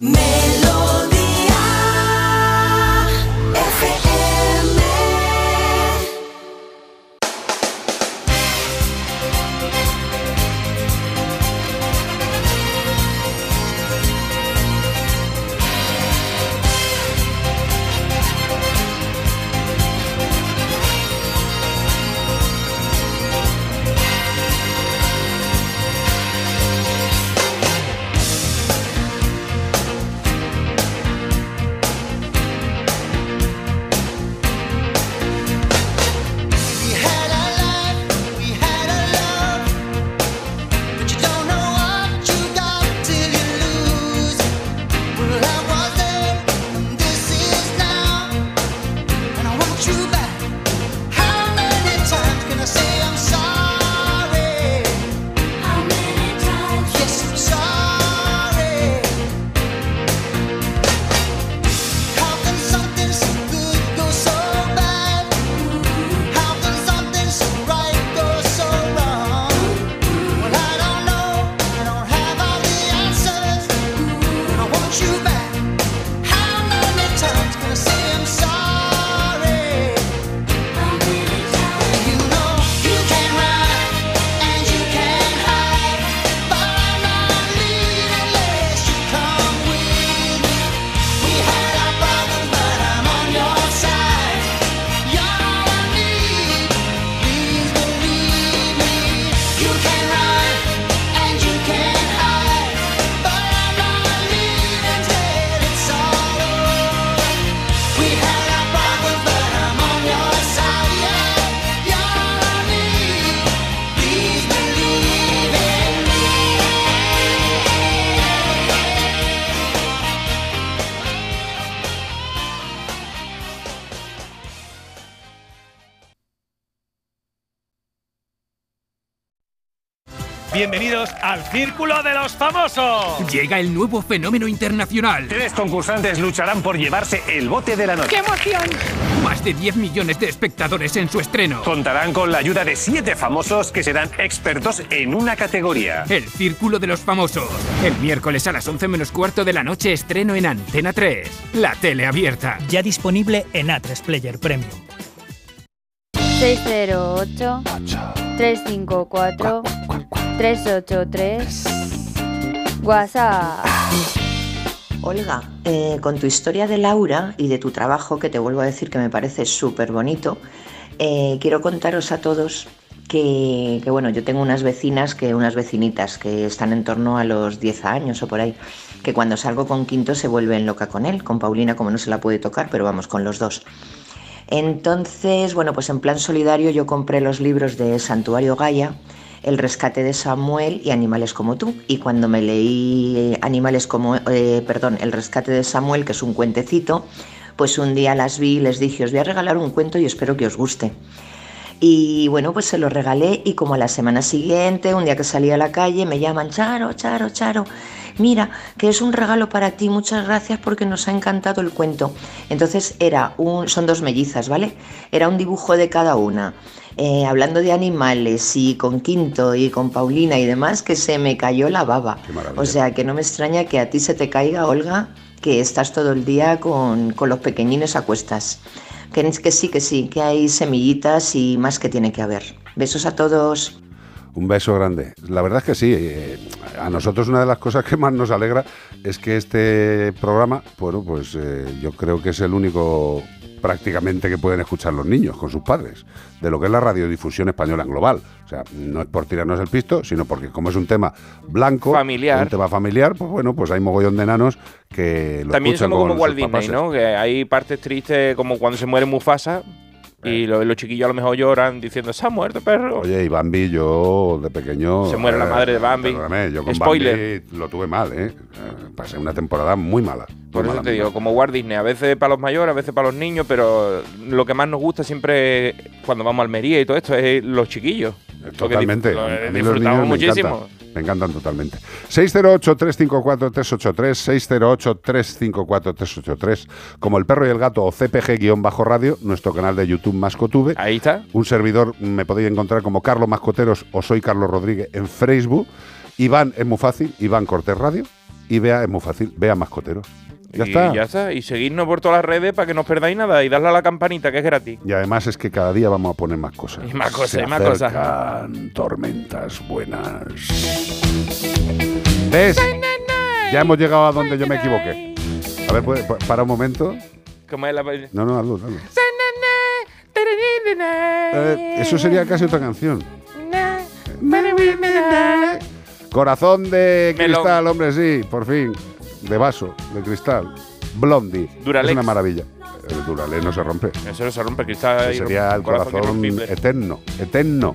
Bienvenidos al Círculo de los Famosos. Llega el nuevo fenómeno internacional. Tres concursantes lucharán por llevarse el bote de la noche. ¡Qué emoción! Más de 10 millones de espectadores en su estreno. Contarán con la ayuda de siete famosos que serán expertos en una categoría. El Círculo de los Famosos. El miércoles a las 11 menos cuarto de la noche estreno en Antena 3. La tele abierta. Ya disponible en A3 Player Premium. 608 354 383 WhatsApp. Olga, eh, con tu historia de Laura y de tu trabajo, que te vuelvo a decir que me parece súper bonito, eh, quiero contaros a todos que, que, bueno, yo tengo unas vecinas, que unas vecinitas que están en torno a los 10 años o por ahí, que cuando salgo con Quinto se vuelven loca con él, con Paulina como no se la puede tocar, pero vamos, con los dos. Entonces, bueno, pues en plan solidario yo compré los libros de Santuario Gaia, El rescate de Samuel y Animales como tú. Y cuando me leí Animales como, eh, perdón, El rescate de Samuel, que es un cuentecito, pues un día las vi y les dije, os voy a regalar un cuento y espero que os guste. Y bueno, pues se lo regalé y como a la semana siguiente, un día que salí a la calle, me llaman, Charo, Charo, Charo, mira, que es un regalo para ti, muchas gracias porque nos ha encantado el cuento. Entonces era un, son dos mellizas, ¿vale? Era un dibujo de cada una. Eh, hablando de animales y con Quinto y con Paulina y demás, que se me cayó la baba. O sea, que no me extraña que a ti se te caiga, Olga, que estás todo el día con, con los pequeñines a cuestas. Que, que sí, que sí, que hay semillitas y más que tiene que haber. Besos a todos. Un beso grande. La verdad es que sí. eh, a nosotros una de las cosas que más nos alegra es que este programa, bueno, pues eh, yo creo que es el único prácticamente que pueden escuchar los niños con sus padres, de lo que es la radiodifusión española en global. O sea, no es por tirarnos el pisto, sino porque como es un tema blanco, Familiar. un tema familiar, pues bueno, pues hay mogollón de enanos que lo También escuchan somos como con Walt sus Disney. ¿no? Que hay partes tristes como cuando se muere Mufasa y lo- los chiquillos a lo mejor lloran diciendo, se ha muerto perro. Oye, y Bambi, yo de pequeño. Se muere la madre de Bambi. yo con Spoiler. Bambi lo tuve mal, ¿eh? Eh, Pasé una temporada muy mala. muy Por eso mala, te digo, como Walt Disney, a veces para los mayores, a veces para los niños, pero lo que más nos gusta siempre cuando vamos a Almería y todo esto es los chiquillos. Lo que Totalmente. lo A mí los disfrutamos niños me muchísimo. Me encantan totalmente. 608-354-383, 608-354-383, como el perro y el gato o CPG-radio, nuestro canal de YouTube Mascotube. Ahí está. Un servidor me podéis encontrar como Carlos Mascoteros o soy Carlos Rodríguez en Facebook. Iván es muy fácil, Iván Cortés Radio. Y Bea es muy fácil, Bea Mascoteros. Ya y está. ya está. Y seguidnos por todas las redes para que no os perdáis nada y darle a la campanita que es gratis. Y además es que cada día vamos a poner más cosas. Y más cosas, Se y más cosas. tormentas buenas. ¿Ves? Ya hemos llegado a donde yo me equivoqué. A ver, ¿puede- pa- para un momento. ¿Cómo es la No, no, hazlo, hazlo. Eh, eso sería casi otra canción. Corazón de cristal, hombre, sí, por fin. De vaso, de cristal. Blondie. Duralex. Es una maravilla. El Duralex no se rompe. Eso no se rompe cristal. Ese sería el corazón eterno, eterno.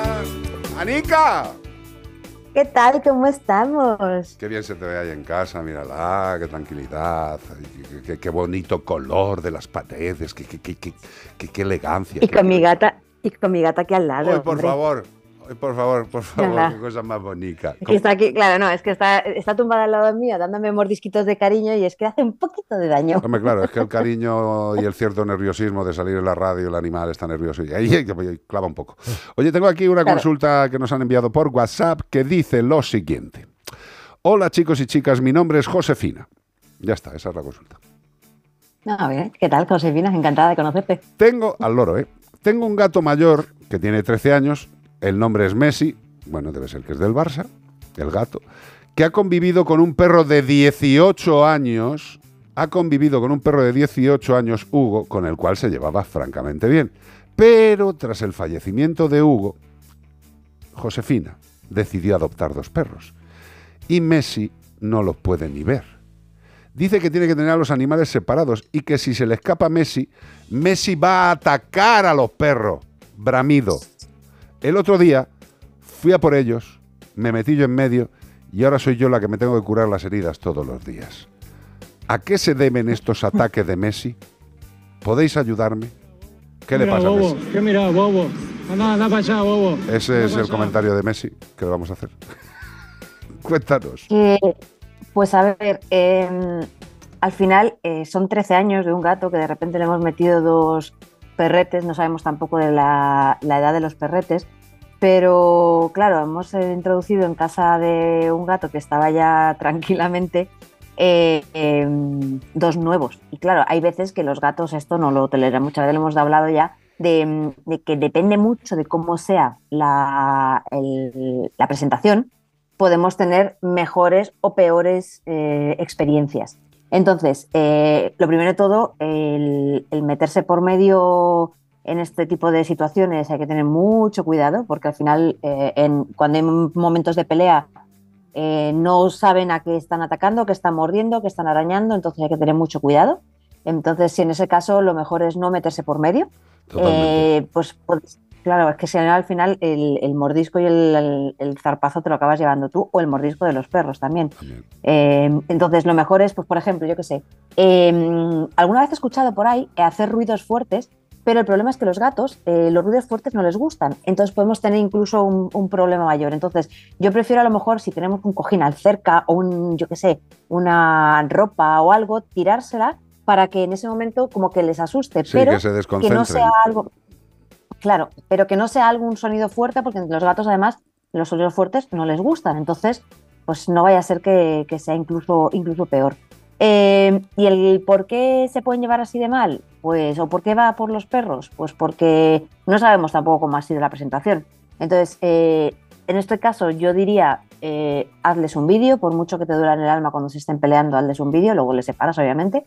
¡Anica! ¿Qué tal? ¿Cómo estamos? Qué bien se te ve ahí en casa, mírala, qué tranquilidad, qué, qué- qué bonito color de las paredes, qué, qué- elegancia. Y qué- con mi gata, y con mi gata aquí al lado. Ay, por hombre. favor, por favor, por favor, Venga. qué cosa más bonita. Está aquí, claro, no, es que está, está tumbada al lado mío dándome mordisquitos de cariño y es que hace un poquito de daño. Hombre, claro, es que el [laughs] cariño y el cierto nerviosismo de salir en la radio, el animal está nervioso y ahí clava un poco. Oye, tengo aquí una Claro. consulta que nos han enviado por WhatsApp que dice lo siguiente. Hola chicos y chicas, mi nombre es Josefina. Ya está, esa es la consulta. A ver, ¿qué tal, Josefina? Encantada de conocerte. Tengo, al loro, ¿eh? Tengo un gato mayor que tiene 13 años, el nombre es Messi, bueno, debe ser que es del Barça, el gato, que ha convivido con un perro de 18 años, ha convivido con un perro de 18 años, Hugo, con el cual se llevaba francamente bien. Pero tras el fallecimiento de Hugo, Josefina decidió adoptar dos perros. Y Messi no los puede ni ver. Dice que tiene que tener a los animales separados y que si se le escapa a Messi, Messi va a atacar a los perros. Bramido. El otro día fui a por ellos, me metí yo en medio y ahora soy yo la que me tengo que curar las heridas todos los días. ¿A qué se deben estos [laughs] ataques de Messi? ¿Podéis ayudarme? ¿Qué le pasa a bobo, Messi? ¿Qué mira, bobo? Anda, anda para allá, bobo. Ese Anda es el allá. comentario de Messi que le vamos a hacer. [laughs] Cuéntanos. Que, pues a ver, em, al final eh, son 13 años de un gato que de repente le hemos metido dos perretes, no sabemos tampoco de la, edad de los perretes, pero claro, hemos eh, introducido en casa de un gato que estaba ya [laughs] tranquilamente eh, em, dos nuevos. Y claro, hay veces que los gatos esto no lo toleran, muchas veces lo hemos hablado ya, de, em, de que depende mucho de cómo sea la presentación, podemos tener mejores o peores eh, experiencias. Entonces, eh, lo primero de todo, el, el meterse por medio en este tipo de situaciones hay que tener mucho cuidado porque al final, eh, en- cuando hay momentos de pelea, eh, no saben a qué están atacando, qué están mordiendo, qué están arañando, entonces hay que tener mucho cuidado. Entonces, si en ese caso lo mejor es no meterse por medio, eh, pues, pues, claro, es que si no, al final el, el mordisco y el, el- el zarpazo te lo acabas llevando tú, o el mordisco de los perros también. Eh, entonces, lo mejor es, pues, por ejemplo, yo qué sé, eh, alguna vez he escuchado por ahí hacer ruidos fuertes, pero el problema es que los gatos, eh, los ruidos fuertes no les gustan, entonces podemos tener incluso un, un problema mayor. Entonces, yo prefiero a lo mejor, si tenemos un cojín al cerca o un, yo qué sé, una ropa o algo, tirársela para que en ese momento como que les asuste, Sí, pero que se no desconcentren. sea algo, claro, pero que no sea algún sonido fuerte, porque los gatos además los sonidos fuertes no les gustan, entonces pues no vaya a ser que, sea incluso, incluso peor. Eh, ¿Y el por qué se pueden llevar así de mal? Pues, ¿o por qué va por los perros? Pues porque no sabemos tampoco cómo ha sido la presentación. Entonces, eh, en este caso yo diría, eh, hazles un vídeo, por mucho que te duela en el alma cuando se estén peleando, hazles un vídeo, luego les separas obviamente,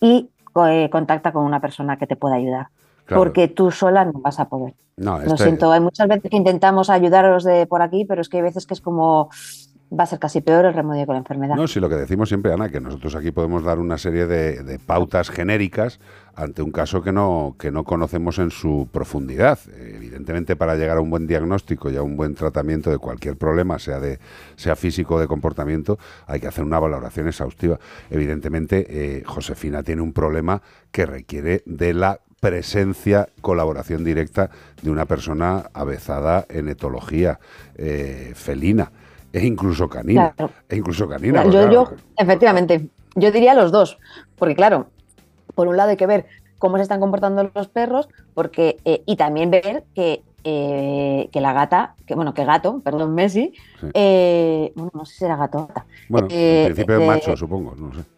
y eh, contacta con una persona que te pueda ayudar. Claro. Porque tú sola no vas a poder. No, Lo este- siento, hay muchas veces que intentamos ayudaros de por aquí, pero es que hay veces que es como va a ser casi peor el remedio con la enfermedad. No, sí, lo que decimos siempre, Ana, que nosotros aquí podemos dar una serie de, de pautas genéricas ante un caso que no, que no conocemos en su profundidad. Evidentemente, para llegar a un buen diagnóstico y a un buen tratamiento de cualquier problema, sea, de, sea físico o de comportamiento, hay que hacer una valoración exhaustiva. Evidentemente, eh, Josefina tiene un problema que requiere de la presencia, colaboración directa de una persona avezada en etología eh, felina. e incluso canina. Claro. E incluso canina. yo, yo, efectivamente, yo diría los dos, porque claro, por un lado hay que ver cómo se están comportando los perros, porque eh, y también ver que, eh, que la gata, que bueno, que gato, perdón, Messi, eh, bueno, no sé si era gato o gata. Bueno, en principio es macho, supongo, no sé.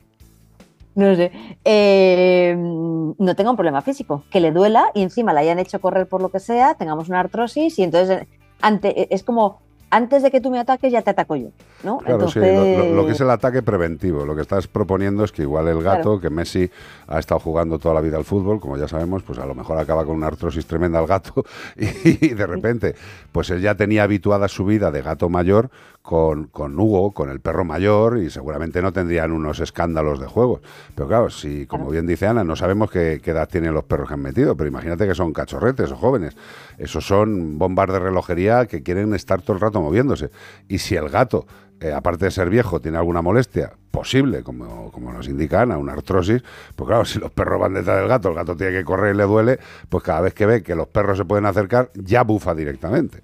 No sé, eh, no tenga un problema físico, que le duela y encima la hayan hecho correr por lo que sea, tengamos una artrosis y entonces ante, es como antes de que tú me ataques ya te ataco yo, ¿no? Claro, sí, lo, lo- lo que es el ataque preventivo. Lo que estás proponiendo es que igual el gato, Claro. que Messi ha estado jugando toda la vida al fútbol, como ya sabemos, pues a lo mejor acaba con una artrosis tremenda el gato [laughs] y, de repente, pues él ya tenía habituada su vida de gato mayor con, con Hugo, con el perro mayor y seguramente no tendrían unos escándalos de juegos. Pero claro, si, como bien dice Ana, no sabemos qué, qué edad tienen los perros que han metido, pero imagínate que son cachorretes o jóvenes. Esos son bombas de relojería que quieren estar todo el rato moviéndose. Y si el gato, eh, aparte de ser viejo, tiene alguna molestia posible, como, como nos indica Ana, una artrosis, pues claro, si los perros van detrás del gato, el gato tiene que correr y le duele, pues cada vez que ve que los perros se pueden acercar, ya bufa directamente.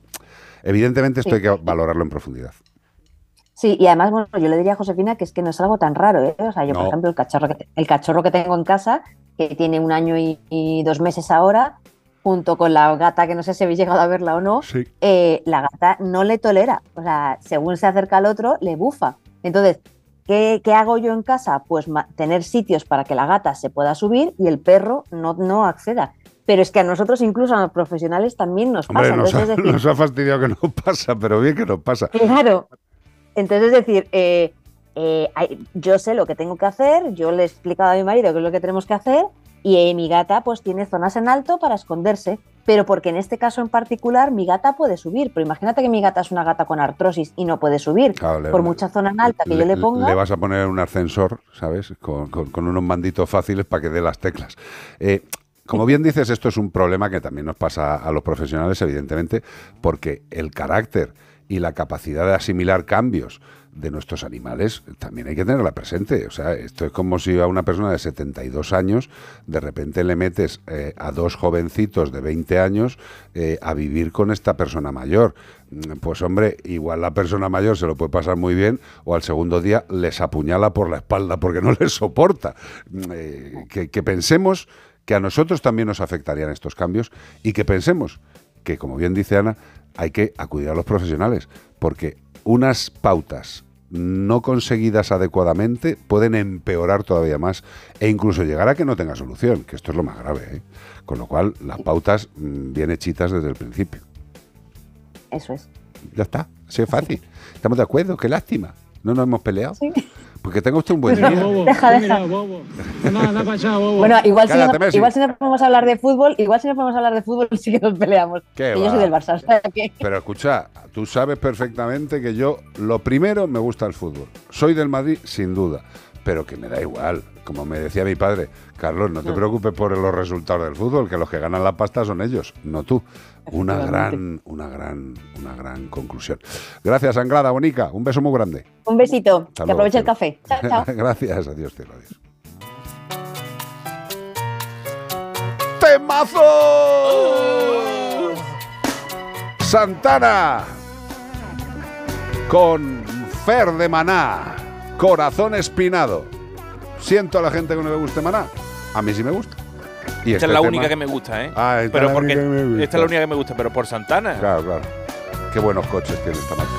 Evidentemente esto Sí. hay que valorarlo en profundidad. Sí, y además, bueno, yo le diría a Josefina que es que no es algo tan raro, ¿eh? O sea, yo, por ejemplo, el cachorro, que el cachorro que tengo en casa, que tiene un año y, y dos meses ahora, junto con la gata, que no sé si habéis llegado a verla o no, Sí. eh, la gata no le tolera. O sea, según se acerca al otro, le bufa. Entonces, ¿qué, qué hago yo en casa? Pues tener sitios para que la gata se pueda subir y el perro no, no acceda. Pero es que a nosotros, incluso a los profesionales, también nos Hombre, pasa. nos Entonces, ha, es decir, nos ha fastidiado que no [laughs] pasa, pero bien que nos pasa. Claro. Entonces, es decir, eh, eh, yo sé lo que tengo que hacer, yo le he explicado a mi marido qué es lo que tenemos que hacer y eh, mi gata pues tiene zonas en alto para esconderse, pero porque en este caso en particular mi gata puede subir, pero imagínate que mi gata es una gata con artrosis y no puede subir, Claro, le- por mucha zona en alta que yo le ponga. Le vas a poner un ascensor, ¿sabes? Con, con- con unos manditos fáciles para que dé las teclas. Eh, como bien dices, esto es un problema que también nos pasa a los profesionales, evidentemente, porque el carácter y la capacidad de asimilar cambios de nuestros animales también hay que tenerla presente. O sea, esto es como si a una persona de 72 años de repente le metes eh, a dos jovencitos de 20 años eh, a vivir con esta persona mayor. Mm, Pues hombre, igual la persona mayor se lo puede pasar muy bien o al segundo día les apuñala por la espalda porque no [laughs] les soporta. Mm, eh, que, que pensemos que a nosotros también nos afectarían estos cambios y que pensemos que, como bien dice Ana, hay que acudir a los profesionales, porque unas pautas no conseguidas adecuadamente pueden empeorar todavía más e incluso llegar a que no tenga solución, que esto es lo más grave. ¿eh? Con lo cual, las pautas mm, bien hechitas desde el principio. Eso es. Ya está, así es fácil. Estamos de acuerdo, qué lástima. No nos hemos peleado. Porque tenga usted un buen Mira, día. bobo, Deja, deja. mira, bobo. Para allá, bobo. Bueno, igual si, nos, igual si nos podemos hablar de fútbol, igual si nos podemos hablar de fútbol [laughs] sí que nos peleamos. ¿Qué Que yo soy del Barça, o sea que- Pero escucha, tú sabes perfectamente que yo, lo primero, me gusta el fútbol. Soy del Madrid, sin duda, pero que me da igual. Como me decía mi padre, Carlos, no te preocupes por los resultados del fútbol, que los que ganan la pasta son ellos, no tú. Una gran, una gran, una gran conclusión. Gracias, Anglada, Bonica. Un beso muy grande. Un besito, Hasta que luego, aproveche el café. Chao, chao. [laughs] Gracias, adiós, cielo, adiós. ¡Temazo! Santana con Fer de Maná, Corazón Espinado. Siento a la gente que no le guste Maná. A mí sí me gusta. Y Esta este es la tema- única que me gusta, ¿eh? Ah, esta es pero la porque única que me gusta. esta es la única que me gusta, pero por Santana. Claro, claro. Qué buenos coches tiene esta marca.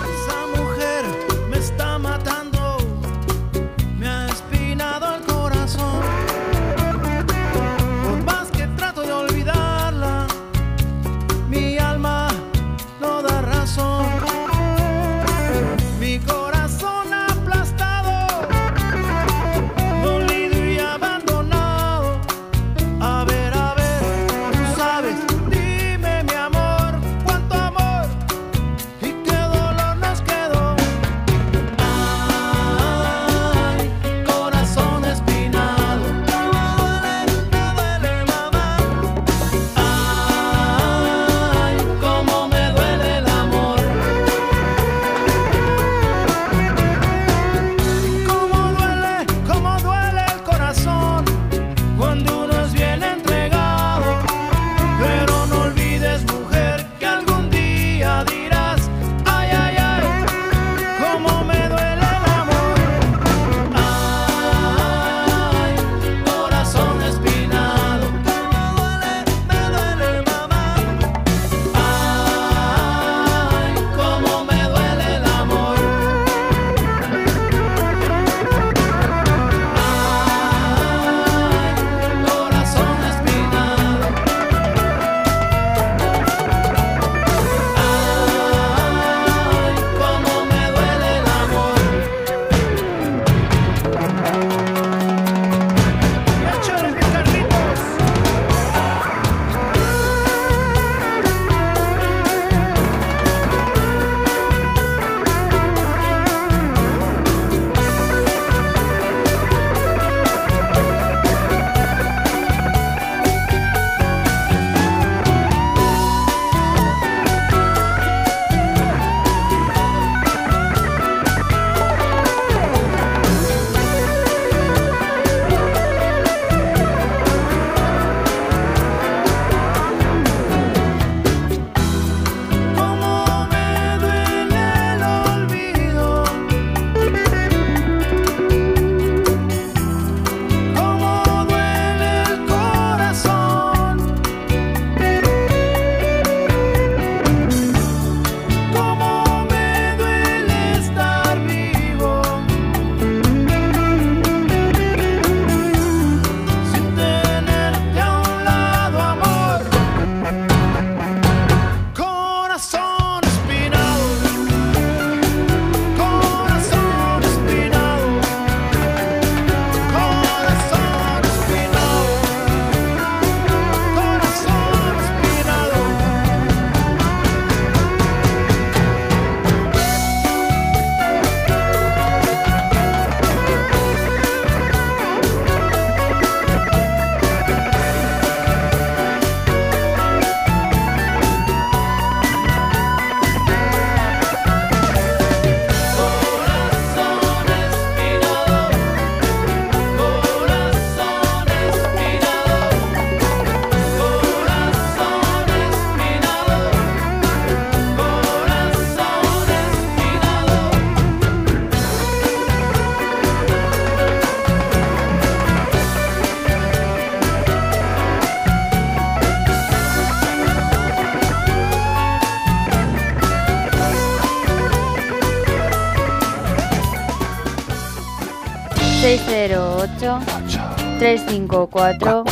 608 354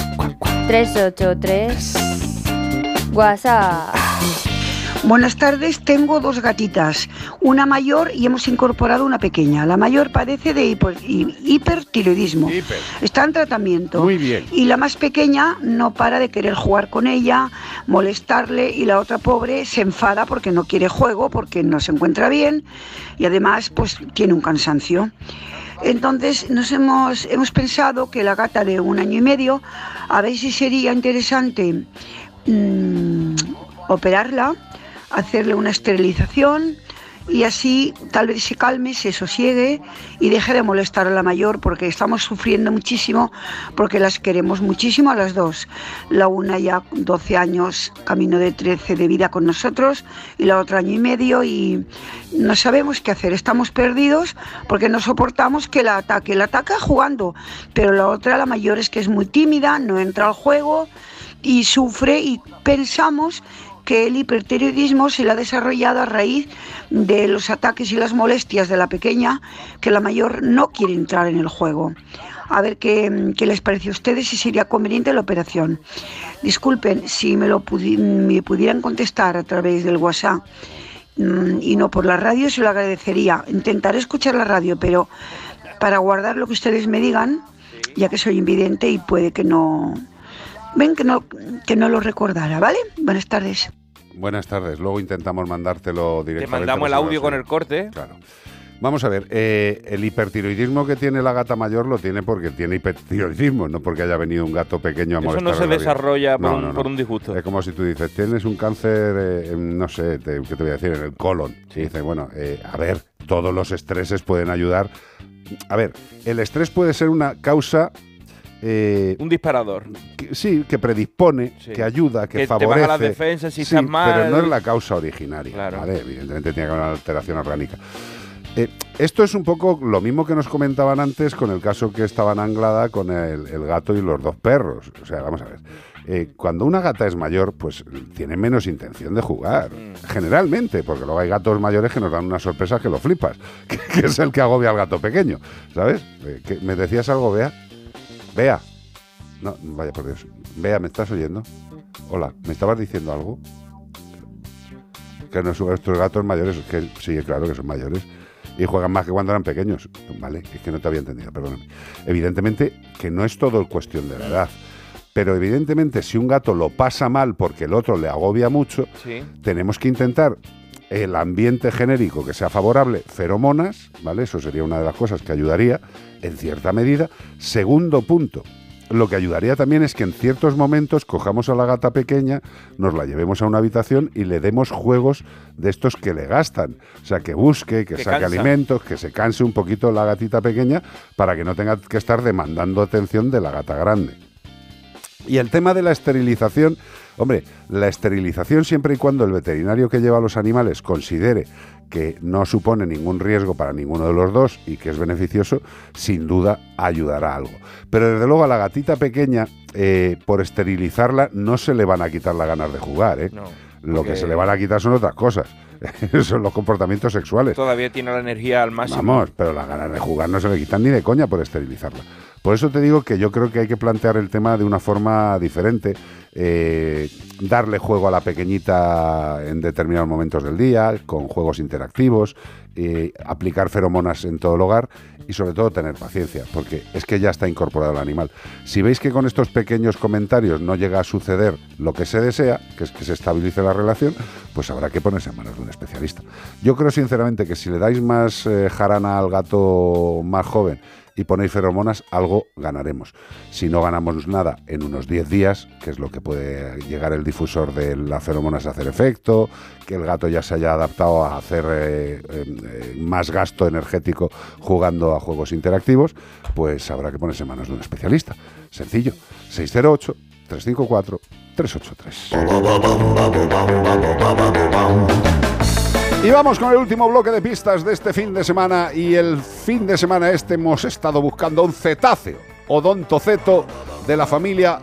383 WhatsApp. Buenas tardes, tengo dos gatitas, una mayor y hemos incorporado una pequeña. La mayor padece de hipo- hi- hipertiroidismo. Está en tratamiento. Muy bien. Y la más pequeña no para de querer jugar con ella, molestarle y la otra pobre se enfada porque no quiere juego, porque no se encuentra bien y además pues tiene un cansancio. Entonces nos hemos, hemos pensado que la gata de un año y medio, a ver si sería interesante mm, operarla, hacerle una esterilización y así tal vez se calme, se sosiegue y deje de molestar a la mayor porque estamos sufriendo muchísimo porque las queremos muchísimo a las dos. La una ya 12 años, camino de 13 de vida con nosotros y la otra año y medio y no sabemos qué hacer, estamos perdidos porque no soportamos que la ataque. La ataca jugando, pero la otra, la mayor, es que es muy tímida, no entra al juego y sufre y pensamos que el hipertiroidismo se le ha desarrollado a raíz de los ataques y las molestias de la pequeña, que la mayor no quiere entrar en el juego. A ver qué, qué les parece a ustedes si sería conveniente la operación. Disculpen, si me lo pudi- me pudieran contestar a través del WhatsApp mm, y no por la radio, se lo agradecería. Intentaré escuchar la radio, pero para guardar lo que ustedes me digan, ya que soy invidente y puede que no, ven que no, que no lo recordara, ¿vale? Buenas tardes. Buenas tardes. Luego intentamos mandártelo Te directamente. mandamos el audio con el corte. Claro. Vamos a ver, eh, el hipertiroidismo que tiene la gata mayor lo tiene porque tiene hipertiroidismo, no porque haya venido un gato pequeño a Eso molestar. no se desarrolla por No, un- no, no. por un disgusto. Es como si tú dices, tienes un cáncer, eh, no sé, te- ¿qué te voy a decir? En el colon. Y dices, bueno, eh, a ver, todos los estreses pueden ayudar. A ver, el estrés puede ser una causa... eh, Un disparador. que- sí, que predispone, Sí. que ayuda, que, Que te favorece. baja las defensas si Sí, estás mal. Pero no es la causa originaria. ¿vale? Evidentemente tiene que haber una alteración orgánica. Eh, esto es un poco lo mismo que nos comentaban antes con el caso que estaba en Anglada con el, el gato y los dos perros. O sea, vamos a ver. Eh, cuando una gata es mayor, pues tiene menos intención de jugar. Generalmente, porque luego hay gatos mayores que nos dan unas sorpresas que lo flipas. [laughs] Que, que es el que agobia al gato pequeño. ¿Sabes? Eh, que- ¿Me decías algo, Bea? Bea. No, vaya por Dios. Bea, ¿me estás oyendo? Hola, ¿me estabas diciendo algo? Que estos gatos mayores, que sí, claro que son mayores. Y juegan más que cuando eran pequeños. Vale, es que no te había entendido, perdóname. Evidentemente que no es todo cuestión de la edad. Pero evidentemente si un gato lo pasa mal porque el otro le agobia mucho, Sí. tenemos que intentar el ambiente genérico que sea favorable, feromonas, ¿vale? Eso sería una de las cosas que ayudaría en cierta medida. Segundo punto, lo que ayudaría también es que en ciertos momentos cojamos a la gata pequeña, nos la llevemos a una habitación y le demos juegos de estos que le gastan. O sea, que busque, que, Que saque cansa. alimentos, que se canse un poquito la gatita pequeña para que no tenga que estar demandando atención de la gata grande. Y el tema de la esterilización, hombre, la esterilización siempre y cuando el veterinario que lleva a los animales considere que no supone ningún riesgo para ninguno de los dos y que es beneficioso, sin duda ayudará algo. Pero desde luego a la gatita pequeña, eh, por esterilizarla, no se le van a quitar las ganas de jugar. ¿eh? Lo porque- que se le van a quitar son otras cosas. [laughs] son los comportamientos sexuales. Todavía tiene la energía al máximo. Vamos, pero las ganas de jugar no se le quitan ni de coña por esterilizarla. Por eso te digo que yo creo que hay que plantear el tema de una forma diferente. Eh, darle juego a la pequeñita en determinados momentos del día, con juegos interactivos, eh, aplicar feromonas en todo el hogar y sobre todo tener paciencia, porque es que ya está incorporado el animal. Si veis que con estos pequeños comentarios no llega a suceder lo que se desea, que es que se estabilice la relación, pues habrá que ponerse en manos de un especialista. Yo creo sinceramente que si le dais más eh, jarana al gato más joven y ponéis feromonas, algo ganaremos. Si no ganamos nada en unos 10 días, que es lo que puede llegar el difusor de las feromonas a hacer efecto, que el gato ya se haya adaptado a hacer eh, eh, más gasto energético jugando a juegos interactivos, pues habrá que ponerse en manos de un especialista. Sencillo. 608 354 383. Y vamos con el último bloque de pistas de este fin de semana. Y el fin de semana este hemos estado buscando un cetáceo, odontoceto de la familia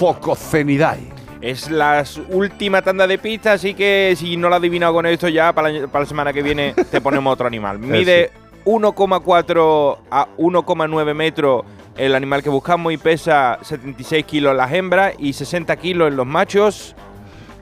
Phococenidae. Es la última tanda de pistas, así que si no la has adivinado con esto ya, para la, para la semana que viene te ponemos otro animal. [laughs] Mide 1,4 a 1,9 metros el animal que buscamos y pesa 76 kilos las hembras y 60 kilos en los machos.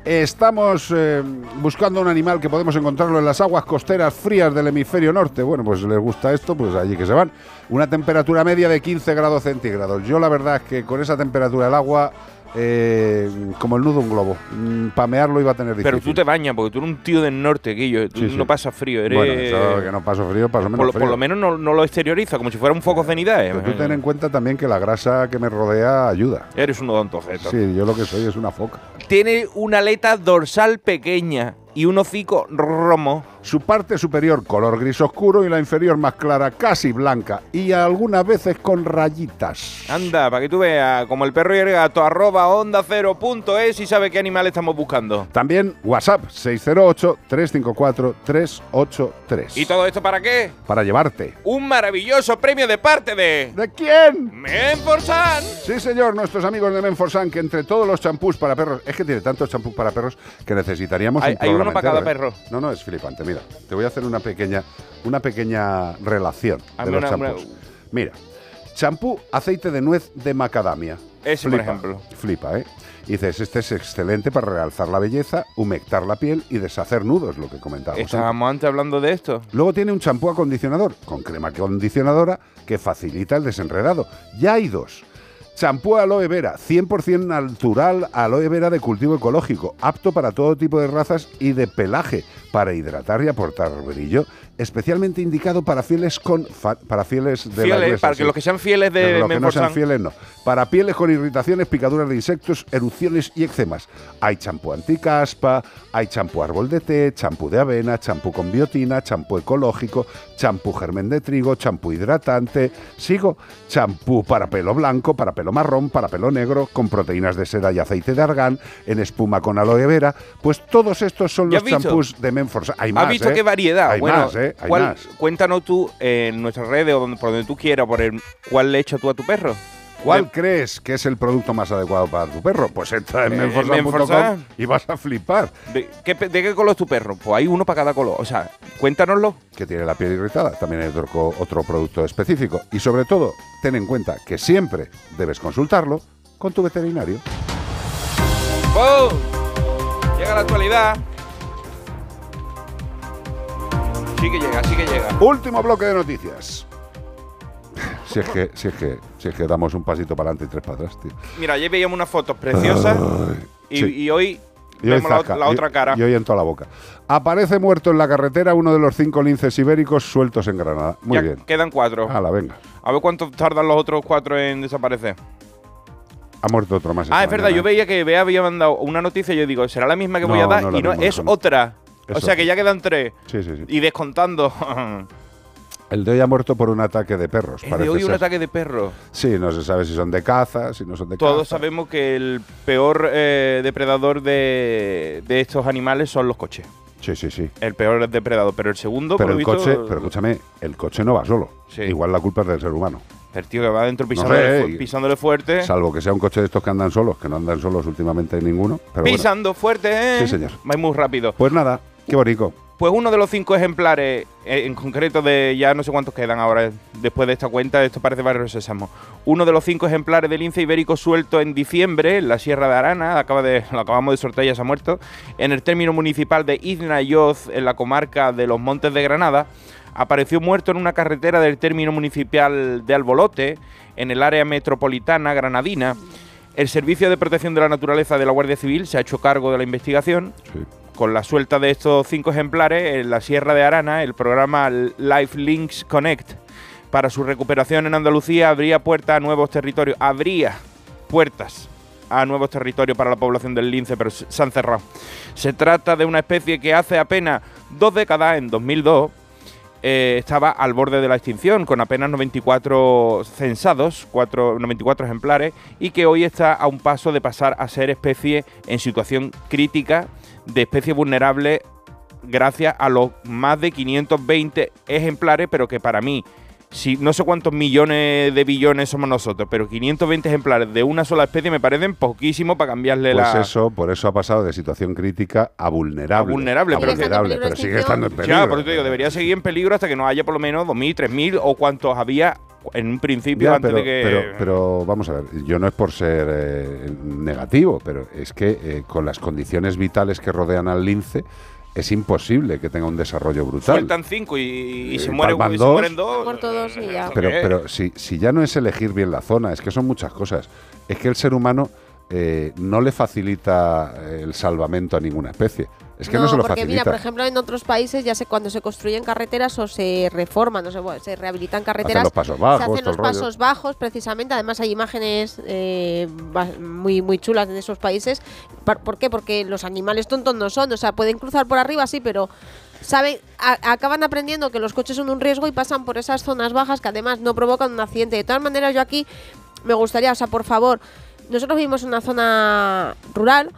Estamos eh, buscando un animal que podemos encontrarlo en las aguas costeras frías del hemisferio norte. Bueno, pues les gusta esto, pues allí que se van. Una temperatura media de 15 grados centígrados. Yo la verdad es que con esa temperatura el agua, eh, como el nudo de un globo, mm, pamearlo iba a tener difícil. Pero tú te bañas porque tú eres un tío del norte, Guillo. Tú Sí, sí. no pasas frío, eres... Bueno, eso que no paso frío, paso menos por, lo- frío. por lo menos no, no lo exterioriza, como si fuera un foco cenidad. Pero tú ten en cuenta también que la grasa que me rodea ayuda. Eres un odontoceto. Sí, yo lo que soy es una foca. Tiene una aleta dorsal pequeña y un hocico romo. Su parte superior color gris oscuro y la inferior más clara, casi blanca y algunas veces con rayitas. Anda, para que tú veas, como el perro y el gato, arroba onda cero punto es y sabe qué animal estamos buscando. También WhatsApp 608-354-383. ¿Y todo esto para qué? Para llevarte. Un maravilloso premio de parte de... ¿De quién? Menforsan. Sí, señor, nuestros amigos de Menforsan, que entre todos los champús para perros, es que tiene tantos champús para perros que necesitaríamos Hay- un hay uno para cada ¿eh? No, no, es flipante. Mira, te voy a hacer una pequeña, una pequeña relación de los una- champús. Mira, champú aceite de nuez de macadamia. Ese, por Flipa, ejemplo. Flipa, ¿eh? Y dices, este es excelente para realzar la belleza, humectar la piel y deshacer nudos, lo que comentábamos. Estábamos antes hablando de esto. Luego tiene un champú acondicionador con crema acondicionadora que facilita el desenredado. Ya hay dos. Champú aloe vera, 100% natural aloe vera de cultivo ecológico, apto para todo tipo de razas y de pelaje, para hidratar y aportar brillo, especialmente indicado para fieles con fa- para fieles de la Fieles, iglesia, para sí. que los que sean fieles de Pero los que no sean fieles no. Para pieles con irritaciones, picaduras de insectos, erupciones y eczemas. Hay champú anticaspa, hay champú árbol de té, champú de avena, champú con biotina, champú ecológico, champú germen de trigo, champú hidratante. Sigo, champú para pelo blanco, para pelo marrón, para pelo negro, con proteínas de seda y aceite de argán, en espuma con aloe vera. Pues todos estos son ¿Ya los champús de Menforsan. Hay más, ¿Has visto ¿eh? qué variedad? Hay bueno, más, ¿eh? Hay ¿cuál- más. Cuéntanos tú eh, en nuestras redes o donde, por donde tú quieras, por el, ¿cuál le echas tú a tu perro? ¿Cuál crees que es el producto más adecuado para tu perro? Pues entra en Eh, menforsan.com Menforsan. y vas a flipar. ¿De qué, de qué color es tu perro? Pues hay uno para cada color. O sea, cuéntanoslo. Que tiene la piel irritada. También hay otro, otro producto específico. Y sobre todo, ten en cuenta que siempre debes consultarlo con tu veterinario. ¡Oh! Llega la actualidad. Sí que llega, sí que llega. Último bloque de noticias. Si es que, si es que, si es que damos un pasito para adelante y tres para atrás, tío. Mira, ayer veíamos unas fotos preciosas Ay, y, sí. y hoy Y hoy vemos la, otra cara. Y hoy en toda la boca. Aparece muerto en la carretera uno de los cinco linces ibéricos sueltos en Granada. Muy Ya bien. Quedan cuatro. Hala, venga. A ver cuánto tardan los otros cuatro en desaparecer. Ha muerto otro más. Ah, es verdad, yo veía que Bea había mandado una noticia y yo digo, ¿será la misma que voy a dar? no y no, es eso. O sea que ya quedan tres. Sí, sí, sí. Y descontando. [laughs] El de hoy ha muerto por un ataque de perros. es de hoy un ataque de perro. Sí, no se sabe si son de caza, si no son de Todos caza. sabemos que el peor eh, depredador de, de estos animales son los coches. Sí, sí, sí. El peor depredador, pero el segundo, Pero por el visto, coche, pero escúchame, el coche no va solo. Sí. Igual la culpa es del ser humano. el tío que va adentro No pisándole, sé, pisándole fuerte. Salvo que sea un coche de estos que andan solos, que no andan solos últimamente ninguno. Pero bueno. pisando fuerte, ¿eh? Sí, señor. Va muy rápido. Pues nada, qué bonito. Pues uno de los cinco ejemplares, eh, en concreto de ya no sé cuántos quedan ahora después de esta cuenta, esto parece barrio sésamo. Uno de los cinco ejemplares del lince ibérico suelto en diciembre en la Sierra de Arana, acaba de, [laughs] lo acabamos de sortear ya se ha muerto, en el término municipal de Iznayoz, en la comarca de los Montes de Granada, apareció muerto en una carretera del término municipal de Albolote, en el área metropolitana granadina. El Servicio de Protección de la Naturaleza de la Guardia Civil se ha hecho cargo de la investigación con la suelta de estos cinco ejemplares en la Sierra de Arana, el programa Life Links Connect para su recuperación en Andalucía habría puertas a nuevos territorios. Habría puertas a nuevos territorios para la población del lince, pero se han cerrado. Se trata de una especie que hace apenas dos décadas, en 2002, eh, estaba al borde de la extinción, con apenas 94 censados, cuatro- 94 ejemplares, y que hoy está a un paso de pasar a ser especie en situación crítica de especie vulnerable gracias a los más de 520 ejemplares, pero que para mí si no sé cuántos millones de billones somos nosotros, pero 520 ejemplares de una sola especie me parecen poquísimo para cambiarle Pues la. eso, por eso ha pasado de situación crítica a vulnerable. A vulnerable, A pero- vulnerable, pero sigue estando en peligro. Ya, por eso te digo, debería seguir en peligro hasta que no haya por lo menos 2.000, 3.000 o cuantos había en un principio Ya, antes pero, de que. pero, pero vamos a ver, yo no es por ser eh, negativo, pero es que eh, con las condiciones vitales que rodean al lince es imposible que tenga un desarrollo brutal. Sueltan cinco y, y Eh, se, muere, palman y se dos. mueren dos. Muerto dos y ya. Pero, pero si, si ya no es elegir bien la zona, es que son muchas cosas. Es que el ser humano eh, no le facilita eh, el salvamento a ninguna especie. Es que no, se lo porque facilita. mira, por ejemplo, en otros países ya sé cuando se construyen carreteras o se reforman, o se, bueno, se rehabilitan carreteras, los pasos bajos, se hacen los rollo. pasos bajos, precisamente. Además hay imágenes eh, muy muy chulas de esos países. ¿Por qué? Porque los animales tontos no son, o sea, pueden cruzar por arriba, sí, pero saben, a- acaban aprendiendo que los coches son un riesgo y pasan por esas zonas bajas que además no provocan un accidente. De todas maneras, yo aquí me gustaría, o sea, por favor, nosotros vivimos en una zona rural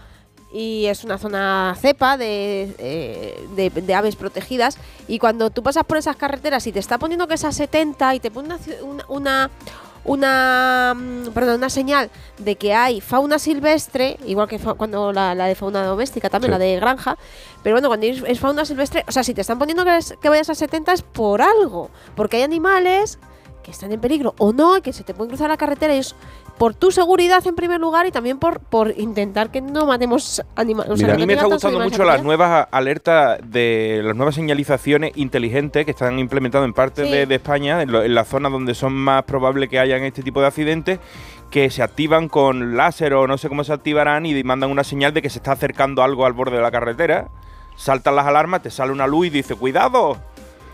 y es una zona cepa de, eh, de, de aves protegidas y cuando tú pasas por esas carreteras y te está poniendo que es a 70 y te pone una, una, una mm, perdón, una señal de que hay fauna silvestre, igual que fa- cuando la, la de fauna doméstica, también Sí. la de granja, pero bueno, cuando es, fauna silvestre, o sea, si te están poniendo que, es- que vayas a 70 es por algo, porque hay animales que están en peligro o no, y que se te pueden cruzar la carretera y es por tu seguridad en primer lugar y también por, por intentar que no matemos animales. a mí me está gustando mucho las nuevas alertas de las nuevas señalizaciones inteligentes que están implementadas en parte Sí. de, de España, en, lo- en las zonas donde son más probable que hayan este tipo de accidentes, que se activan con láser o no sé cómo se activarán y mandan una señal de que se está acercando algo al borde de la carretera. Saltan las alarmas, te sale una luz y dice, ¡cuidado!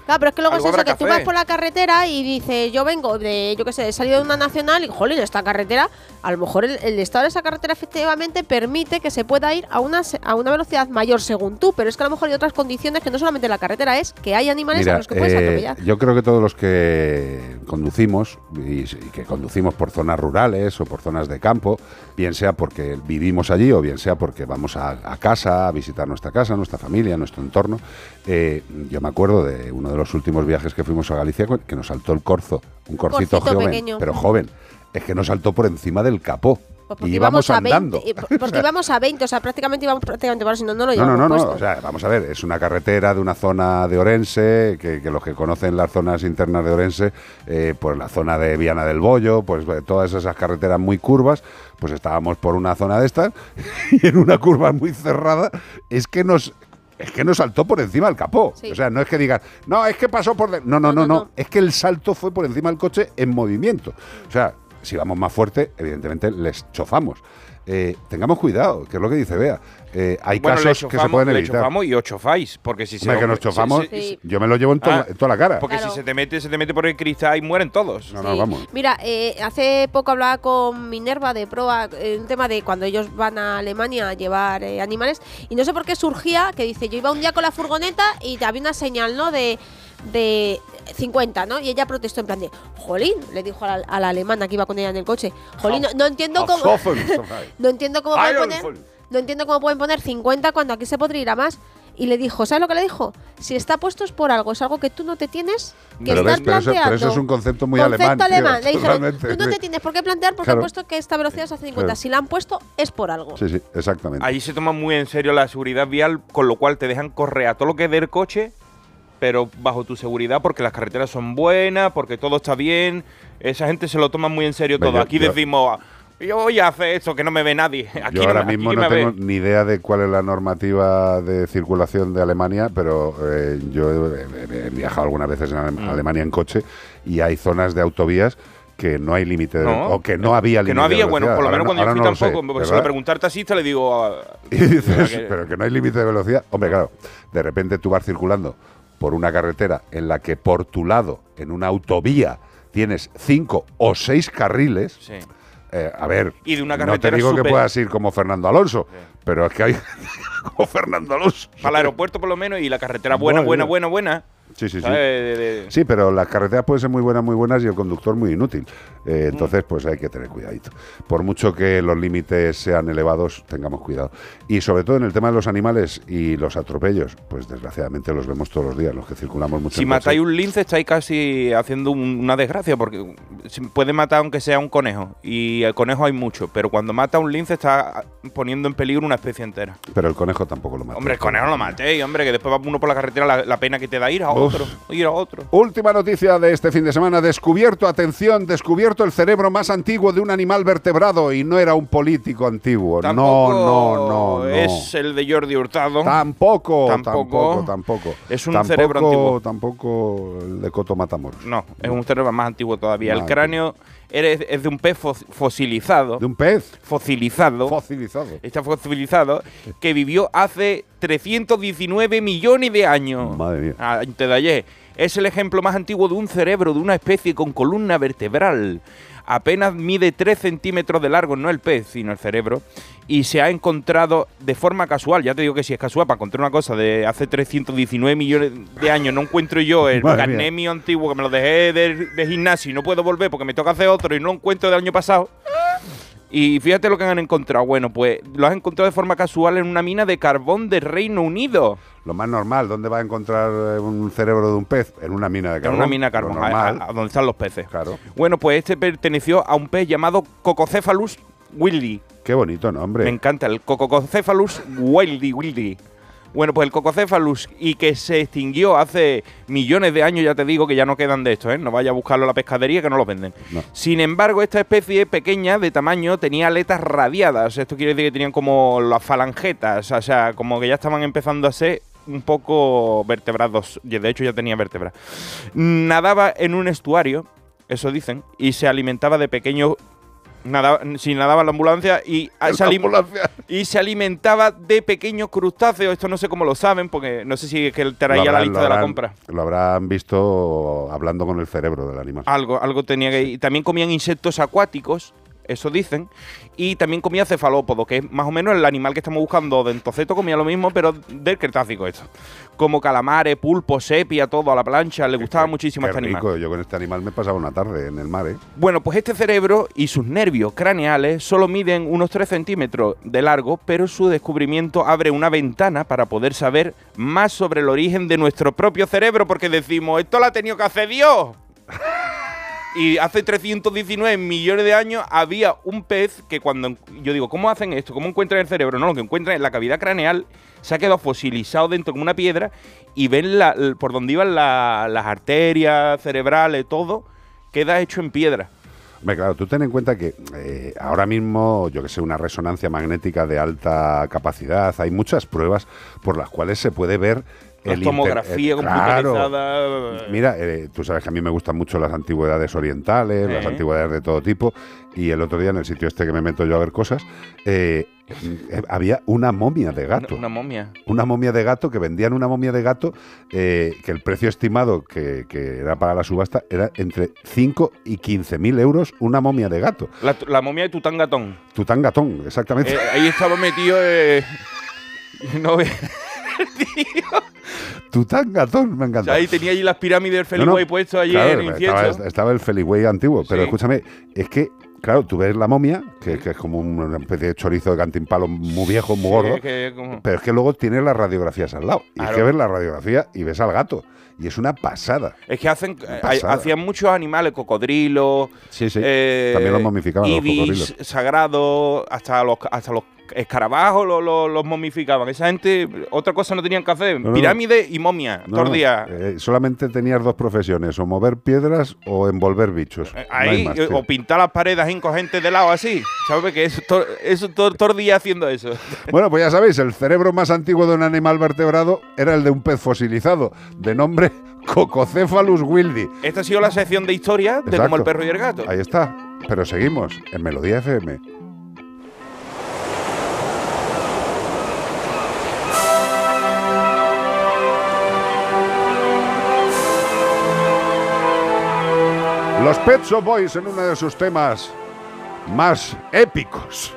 Claro, pero es que luego es eso, que tú vas por la carretera y dices, yo vengo de, yo qué sé, he salido de una nacional y, jolín, esta carretera, a lo mejor el, el estado de esa carretera efectivamente permite que se pueda ir a una, a una velocidad mayor según tú, pero es que a lo mejor hay otras condiciones que no solamente la carretera es, que hay animales a los que puedes eh, atropellar. yo creo que todos los que conducimos y, y que conducimos por zonas rurales o por zonas de campo, bien sea porque vivimos allí o bien sea porque vamos a, a casa a visitar nuestra casa, nuestra familia, nuestro entorno. Eh, yo me acuerdo de uno de los últimos viajes que fuimos a Galicia que nos saltó el corzo, un corcito corcito joven, pequeño. pero joven. Es que nos saltó por encima del capó. Pues porque y íbamos a andando. 20, y por- porque [laughs] íbamos a 20, o sea, prácticamente íbamos prácticamente por si no, no lo No, llevamos no, no, no. puesto. O sea, vamos a ver, es una carretera de una zona de Orense, que, que los que conocen las zonas internas de Orense, eh, pues la zona de Viana del Bollo, pues eh, todas esas carreteras muy curvas, pues estábamos por una zona de estas [laughs] y en una curva muy cerrada, es que nos... Es que nos saltó por encima del capó. Sí. O sea, no es que digas, no, es que pasó por... de-". No, no, no, no, Es que el salto fue por encima del coche en movimiento. O sea, si vamos más fuerte, evidentemente les chofamos. Eh, tengamos cuidado, que es lo que dice Bea. Eh, hay Bueno, le casos que se pueden le evitar. chofamos y os chofáis, porque si se Hombre, que nos chofamos, sí, sí. yo me lo llevo en, to- Ah, en toda la cara. Porque si se te mete, se te mete por el cristal y mueren todos. No, no, vamos. Mira, eh, hace poco hablaba con Minerva de Proa, eh, un tema de cuando ellos van a Alemania a llevar eh, animales, y no sé por qué surgía, que dice, yo iba un día con la furgoneta y había una señal, ¿no? De, de 50, ¿no? Y ella protestó en plan de, jolín, le dijo a la, a la alemana que iba con ella en el coche, jolín, no, no entiendo cómo... [laughs] no entiendo cómo pueden poner... No entiendo cómo pueden poner 50 cuando aquí se podría ir a más. Y le dijo, ¿sabes lo que le dijo? Si está puesto es por algo, es algo que tú no te tienes que Pero, estar ves, pero, eso, planteando. pero eso es un concepto muy Concepto alemán. tío, alemán. Le dijeron, tú no te tienes por qué plantear porque Claro. han puesto que esta velocidad es a 50. Claro. Si la han puesto es por algo. Sí, sí, exactamente. Ahí se toma muy en serio la seguridad vial, con lo cual te dejan correr a todo lo que es del coche, pero bajo tu seguridad, porque las carreteras son buenas, porque todo está bien. Esa gente se lo toma muy en serio todo. Aquí yo- decimos, yo voy a hacer esto que no me ve nadie. [laughs] Aquí Yo no ahora aquí mismo no tengo ve. ni idea de cuál es la normativa de circulación de Alemania, pero eh, yo he, viajado algunas veces en Mm. Alemania en coche y hay zonas de autovías que no hay límite de No, o que no había límite Que no había, bueno, por lo menos no- cuando yo fui no lo sé, tampoco, pues, se le pregunté al taxista, le digo... ah, [laughs] Y dices, que- pero que no hay límite de velocidad. Hombre, claro, de repente tú vas circulando por una carretera en la que por tu lado, en una autovía, tienes cinco o seis carriles. Sí. eh, a ver, Y de una no te digo que puedas ir como Fernando Alonso, pero es que hay [laughs] como Fernando Alonso. Para el aeropuerto por lo menos y la carretera buena, buena, buena, buena. Sí, sí, sí. ¿sabes? De- de- Sí, pero las carreteras pueden ser muy buenas, muy buenas y el conductor muy inútil. Eh, entonces, pues hay que tener cuidadito. Por mucho que los límites sean elevados, tengamos cuidado. Y sobre todo en el tema de los animales y los atropellos, pues desgraciadamente los vemos todos los días, los que circulamos mucho. Si matáis un lince estáis casi haciendo un- una desgracia porque puede matar aunque sea un conejo y el conejo hay mucho, pero cuando mata a un lince está poniendo en peligro una especie entera. Pero el conejo tampoco lo mata. Hombre, el conejo lo matéis, hombre, que después va uno por la carretera la, la pena que te da ir a Uf. otro, ir a otro. Última noticia de este fin de semana. Descubierto, atención, descubierto el cerebro más antiguo de un animal vertebrado y no era un político antiguo. No, no, no, no. Es el de Jordi Hurtado. Tampoco, Tampoco. tampoco, tampoco. Es un Tampoco- cerebro antiguo. Tampoco el de Coto Matamoros. No, es un cerebro más antiguo todavía. El cráneo es de un pez fos- fosilizado. ¿De un pez? Fosilizado. Fosilizado. Está fosilizado, que vivió hace 319 millones de años. Madre mía. Antes de ayer. Es el ejemplo más antiguo de un cerebro de una especie con columna vertebral. Apenas mide 3 centímetros de largo, no el pez, sino el cerebro. Y se ha encontrado de forma casual. Ya te digo que si es casual, para encontrar una cosa de hace 319 millones de años, no encuentro yo el mío antiguo que me lo dejé de, de gimnasio y no puedo volver porque me toca hacer otro y no lo encuentro del año pasado. Y fíjate lo que han encontrado. Bueno, pues lo has encontrado de forma casual en una mina de carbón de Reino Unido. Lo más normal, ¿dónde va a encontrar un cerebro de un pez? En una mina de En carbón. una mina de carbón, a, a- donde están los peces. Claro. Bueno, pues este perteneció a un pez llamado Cococephalus wildi. Qué bonito nombre. Me encanta, el Cococephalus wildi, wildi. Bueno, pues el Cococephalus y que se extinguió hace millones de años, ya te digo que ya no quedan de estos, ¿eh? No vaya a buscarlo a la pescadería que no los venden. No. Sin embargo, esta especie pequeña de tamaño tenía aletas radiadas. Esto quiere decir que tenían como las falangetas, o sea, como que ya estaban empezando a ser un poco vertebrados. De hecho, ya tenía vértebras. Nadaba en un estuario, eso dicen, y se alimentaba de pequeños. Nadaba, si nadaba en la ambulancia y En se, la alim- ambulancia. y se alimentaba de pequeños crustáceos. Esto no sé cómo lo saben, porque no sé si es que él traía la lista de la compra. Lo habrán visto hablando con el cerebro del animal. Algo, algo tenía que y También comían insectos acuáticos, eso dicen. Y también comía cefalópodo, que es más o menos el animal que estamos buscando. Dentoceto comía lo mismo, pero del Cretácico esto. Como calamares, pulpo, sepia, todo a la plancha. Le gustaba muchísimo Qué este animal. rico, yo con este animal me pasaba una tarde en el mar, ¿eh? Bueno, pues este cerebro y sus nervios craneales solo miden unos 3 centímetros de largo, pero su descubrimiento abre una ventana para poder saber más sobre el origen de nuestro propio cerebro, porque decimos, esto lo ha tenido que hacer Dios. [laughs] Y hace 319 millones de años había un pez que cuando en- yo digo, ¿cómo hacen esto? ¿Cómo encuentran el cerebro? No, lo que encuentran es la cavidad craneal, se ha quedado fosilizado dentro como una piedra y ven la- por donde iban la- las arterias cerebrales, todo, queda hecho en piedra. Claro, tú ten en cuenta que eh, ahora mismo, yo que sé, una resonancia magnética de alta capacidad, hay muchas pruebas por las cuales se puede ver El inter- tomografía eh, claro. computarizada. Mira, eh, tú sabes que a mí me gustan mucho las antigüedades orientales, las Eh. antigüedades de todo tipo, y el otro día en el sitio este que me meto yo a ver cosas, eh, eh, había una momia de gato. Una momia. Una momia de gato, que vendían una momia de gato, eh, que el precio estimado que, que era para la subasta era entre 5 y 15 mil euros una momia de gato. La, la momia de Tutangatón. Tutangatón, exactamente. Eh, ahí estaba metido. Eh, [laughs] no [laughs] ve- Tutangatón, me o encanta. sea, ahí tenía allí las pirámides del No, no, Feliway puesto allí claro, en estaba, estaba el Feliway antiguo, pero Sí. escúchame, es que, claro, tú ves la momia, que, que es como una especie de chorizo de cantimpalo muy viejo, muy Sí, gordo, es que como- pero es que luego tienes las radiografías al lado. Y es que ves la radiografía y ves al gato. Y es una pasada. Es que hacen, eh, pasada. hacían muchos animales, cocodrilos, Sí, sí. eh, También los momificaban los cocodrilos. sagrados, hasta los, hasta los escarabajos los, los- los momificaban. Esa gente, otra cosa no tenían que hacer, No, pirámide y momia, No, todos días. eh, solamente tenías dos profesiones, o mover piedras o envolver bichos. Hay Ahí, más, eh, o pintar las paredes en gente de lado así. ¿Sabes? Que eso, to- eso todo, todo el día haciendo eso. [laughs] Bueno, pues ya sabéis, el cerebro más antiguo de un animal vertebrado era el de un pez fosilizado, de nombre [laughs] Cococephalus wildi. Esta ha sido la sección de historia de Exacto. como el perro y el gato. Ahí está. Pero seguimos en Melodía FM. Los Pet Shop Boys en uno de sus temas más épicos.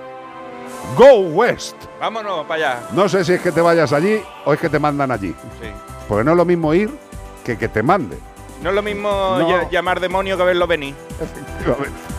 Go West. Vámonos para allá. No sé si es que te vayas allí o es que te mandan allí. Sí. Porque no es lo mismo ir que que te mande. No es lo mismo llamar demonio que verlo venir. Efectivamente. [laughs] [laughs]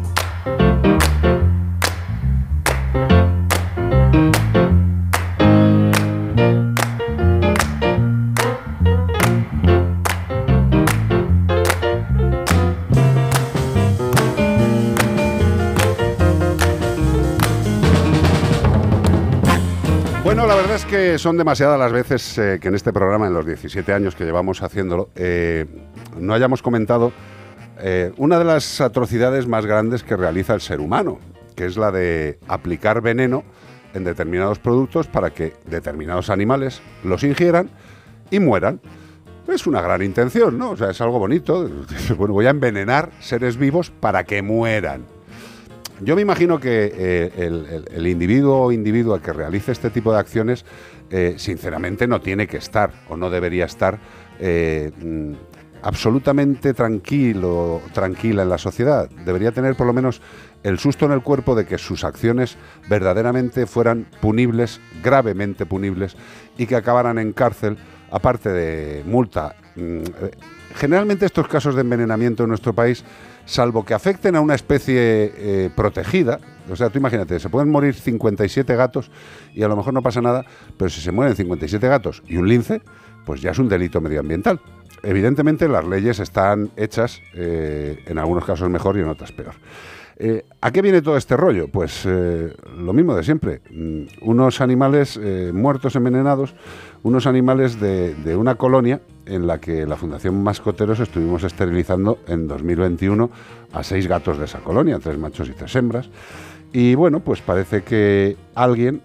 son demasiadas las veces eh, que en este programa, en los 17 años que llevamos haciéndolo, eh, no hayamos comentado eh, una de las atrocidades más grandes que realiza el ser humano, que es la de aplicar veneno en determinados productos para que determinados animales los ingieran y mueran. Es una gran intención, ¿no? O sea, es algo bonito. [laughs] Bueno, voy a envenenar seres vivos para que mueran. Yo me imagino que el, el, individuo o individua que realice este tipo de acciones eh, sinceramente no tiene que estar o no debería estar eh, mm, absolutamente tranquilo, tranquila en la sociedad. Debería tener por lo menos el susto en el cuerpo de que sus acciones verdaderamente fueran punibles, gravemente punibles, y que acabaran en cárcel, aparte de multa. Mm, eh, Generalmente estos casos de envenenamiento en nuestro país, salvo que afecten a una especie protegida, o sea, tú imagínate, se pueden morir 57 gatos y a lo mejor no pasa nada, pero si se mueren 57 gatos y un lince, pues ya es un delito medioambiental. Evidentemente las leyes están hechas, eh, en algunos casos mejor y en otras peor. Eh, ¿A qué viene todo este rollo? Pues eh, lo mismo de siempre. Mm, unos animales muertos, envenenados, unos animales de una colonia en la que la Fundación Mascoteros estuvimos esterilizando en 2021 a seis gatos de esa colonia, tres machos y tres hembras. Y bueno, pues parece que alguien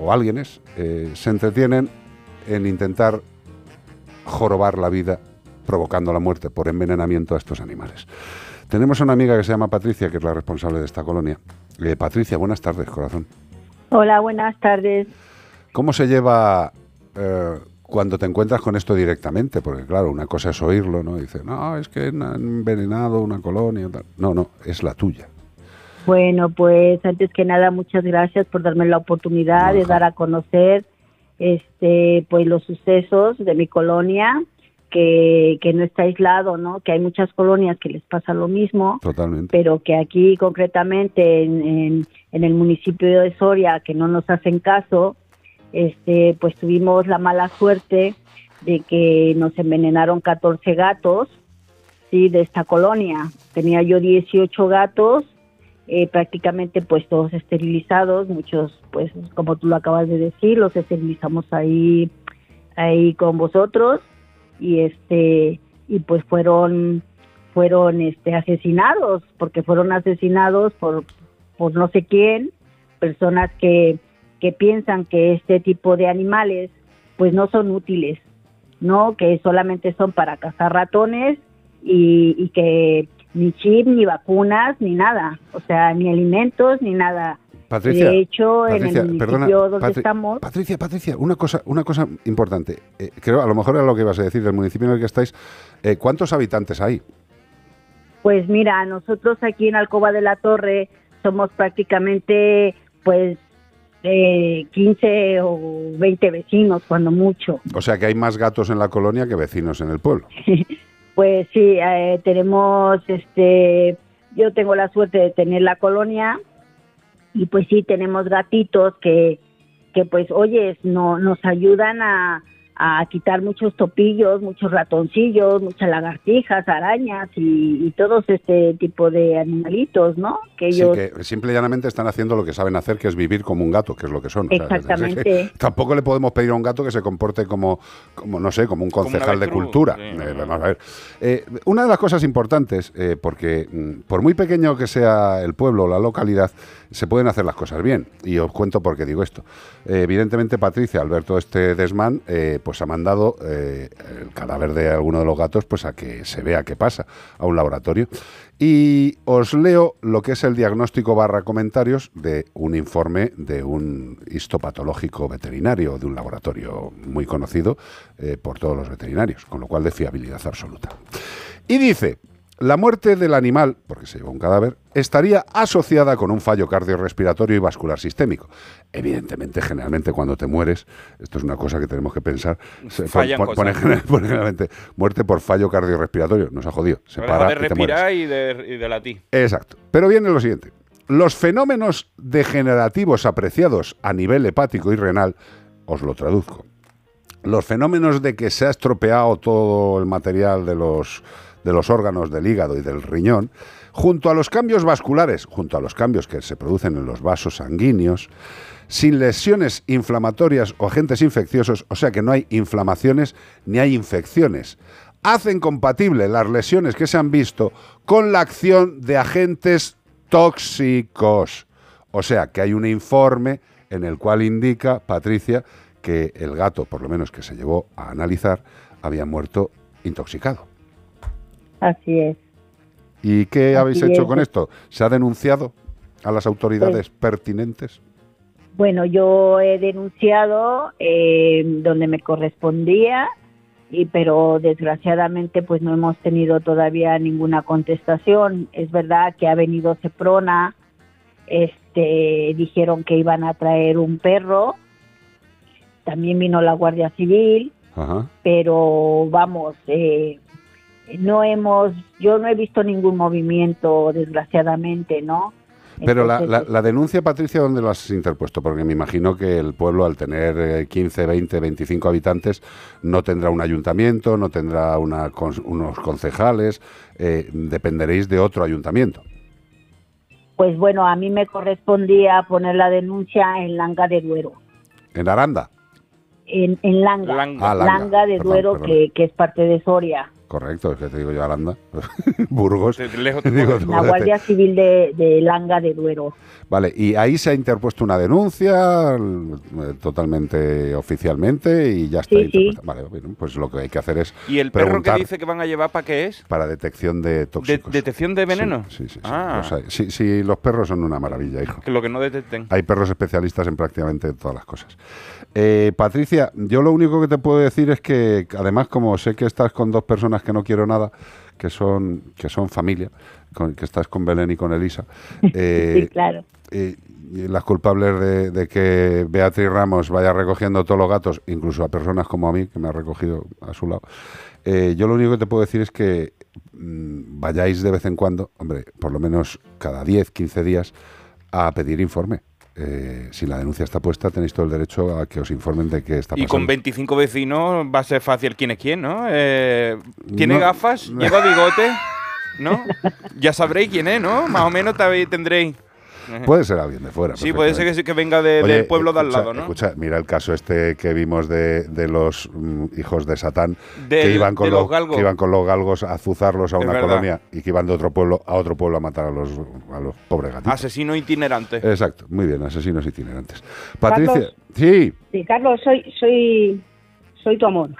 o alguienes eh, se entretienen en intentar jorobar la vida provocando la muerte por envenenamiento a estos animales. Tenemos a una amiga que se llama Patricia, que es la responsable de esta colonia. Eh, Patricia, buenas tardes, corazón. Hola, buenas tardes. ¿Cómo se lleva eh, cuando te encuentras con esto directamente? Porque claro, una cosa es oírlo, ¿no? Dice, no, es que han envenenado una colonia. Tal. No, no, es la tuya. Bueno, pues antes que nada, muchas gracias por darme la oportunidad de dar a conocer este pues los sucesos de mi colonia, que, que no está aislado, ¿no? Que hay muchas colonias que les pasa lo mismo, Totalmente. pero que aquí concretamente en, en, en el municipio de Soria, que no nos hacen caso, este pues tuvimos la mala suerte de que nos envenenaron 14 gatos, sí, de esta colonia. Tenía yo 18 gatos eh, prácticamente pues todos esterilizados, muchos pues como tú lo acabas de decir, los esterilizamos ahí ahí con vosotros y este y pues fueron fueron este asesinados porque fueron asesinados por por no sé quién, personas que que piensan que este tipo de animales pues no son útiles, no que solamente son para cazar ratones y, y que ni chip, ni vacunas, ni nada, o sea, ni alimentos, ni nada. Patricia, de hecho, en el perdona, donde Patri- estamos, Patricia, Patricia, una cosa, una cosa importante. Eh, creo, a lo mejor era lo que ibas a decir del municipio en el que estáis. Eh, ¿Cuántos habitantes hay? pues mira, nosotros aquí en Alcoba de la Torre somos prácticamente, pues, eh, 15 o 20 vecinos, cuando mucho. O sea que hay más gatos en la colonia que vecinos en el pueblo. [laughs] Pues sí, eh, tenemos, este, yo tengo la suerte de tener la colonia y pues sí, tenemos gatitos que, que pues, oye, no, nos ayudan a, a quitar muchos topillos, muchos ratoncillos, muchas lagartijas, arañas y, y todos este tipo de animalitos, ¿no? Que Sí, ellos... que simple y llanamente están haciendo lo que saben hacer, que es vivir como un gato, que es lo que son. O sea, es- es que Exactamente. [laughs] tampoco le podemos pedir a un gato que se comporte como, como no sé, como un concejal de cultura. sí, Eh, vamos a ver. Eh, una de las cosas importantes, eh, porque mm, por muy pequeño que sea el pueblo o la localidad, se pueden hacer las cosas bien. Y os cuento por qué digo esto. Eh, evidentemente, Patricia, al ver todo este desmán, eh, pues ha mandado eh, el cadáver de alguno de los gatos pues a que se vea qué pasa a un laboratorio. Y os leo lo que es el diagnóstico barra comentarios de un informe de un histopatológico veterinario de un laboratorio muy conocido por todos los veterinarios, con lo cual de fiabilidad absoluta. Y dice, la muerte del animal, porque se lleva un cadáver, estaría asociada con un fallo cardiorrespiratorio y vascular sistémico. Evidentemente, generalmente cuando te mueres, esto es una cosa que tenemos que pensar, se Fallan pon- pone, cosas. general- [laughs] pone generalmente muerte por fallo cardiorrespiratorio. Nos ha jodido. Se para de y te respirar y de, y de latir. Exacto. Pero viene lo siguiente. Los fenómenos degenerativos apreciados a nivel hepático y renal, os lo traduzco. Los fenómenos de que se ha estropeado todo el material de los, de los órganos del hígado y del riñón, junto a los cambios vasculares, junto a los cambios que se producen en los vasos sanguíneos, sin lesiones inflamatorias o agentes infecciosos, o sea que no hay inflamaciones ni hay infecciones, hacen compatible las lesiones que se han visto con la acción de agentes tóxicos. O sea que hay un informe en el cual indica, Patricia, que el gato, por lo menos que se llevó a analizar, había muerto intoxicado. Así es. ¿Y qué Así habéis hecho es. con esto? ¿Se ha denunciado? a las autoridades pertinentes? Bueno, yo he denunciado eh, donde me correspondía, y, pero desgraciadamente pues no hemos tenido todavía ninguna contestación. Es verdad que ha venido Ceprona, este, dijeron que iban a traer un perro, también vino la Guardia Civil, Ajá. pero vamos, eh, no hemos, yo no he visto ningún movimiento, desgraciadamente, ¿no? Pero la, Entonces, la- la denuncia, Patricia, ¿dónde la has interpuesto? Porque me imagino que el pueblo, al tener eh, 15, 20, 25 habitantes, no tendrá un ayuntamiento, no tendrá una unos concejales, eh, dependeréis de otro ayuntamiento. Pues bueno, a mí me correspondía poner la denuncia en Langa de Duero. En Aranda, En, en Langa. Langa. Ah, Langa. de Perdón, Duero, perdón. Que, que es parte de Soria. Correcto, es que te digo yo Aranda, [laughs] Burgos. lejos Digo, tú, La Guardia Civil de, de Langa de Duero. Vale, y ahí se ha interpuesto una denuncia totalmente oficialmente y ya está. Sí, sí. interpuesta. Vale, bueno, pues lo que hay que hacer es ¿Y el perro que dice que van a llevar para qué es? para detección de ¿De- tóxicos. ¿Detección de veneno? Sí, sí, sí. Ah, los hay. Sí, sí, los perros son una maravilla, hijo. [laughs] que lo que no detecten. Hay perros especialistas en prácticamente todas las cosas. Eh, Patricia, yo lo único que te puedo decir es que, además, como sé que estás con dos personas que no quiero nada, que son, que son familia, con- que estás con Belén y con Elisa, [laughs] eh, sí, claro. eh, y las culpables de, de que Beatriz Ramos vaya recogiendo todos los gatos, incluso a personas como a mí, que me ha recogido a su lado, eh, yo lo único que te puedo decir es que mm, vayáis de vez en cuando, hombre, por lo menos cada 10, 15 días, a pedir informe. Eh, si la denuncia está puesta, tenéis todo el derecho a que os informen de qué está Y pasando. con 25 vecinos va a ser fácil quién es quién, ¿no? Eh, ¿Tiene No. gafas? ¿Lleva bigote? ¿No? [laughs] Ya sabréis quién es, ¿no? Más o menos tendréis. Puede ser alguien de fuera. Sí, puede ser que, sí que venga de- Oye, del pueblo de al escucha, lado, ¿no? Escucha, mira el caso este que vimos de, de los mm, hijos de Satán que, iban con de los que iban con los galgos a azuzarlos a Es una verdad. colonia y que iban de otro pueblo a otro pueblo a matar a los, a los pobres gatitos. Asesino itinerante. Exacto, muy bien, asesinos itinerantes. Patricia, Carlos. sí, Sí, Carlos, soy, soy, soy tu amor.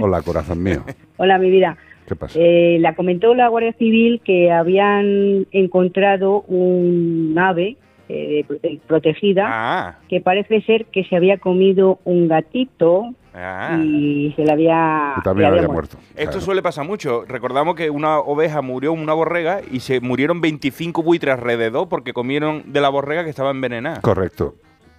hola corazón mío, [laughs] Hola, mi vida. ¿Qué pasa? Eh, la comentó la Guardia Civil que habían encontrado un ave eh, eh, protegida Ah, que parece ser que se había comido un gatito ah. y se le había, Y también le había muerto. Esto suele pasar mucho. Recordamos que una oveja murió, una borrega, y se murieron 25 buitres alrededor porque comieron de la borrega que estaba envenenada. Correcto.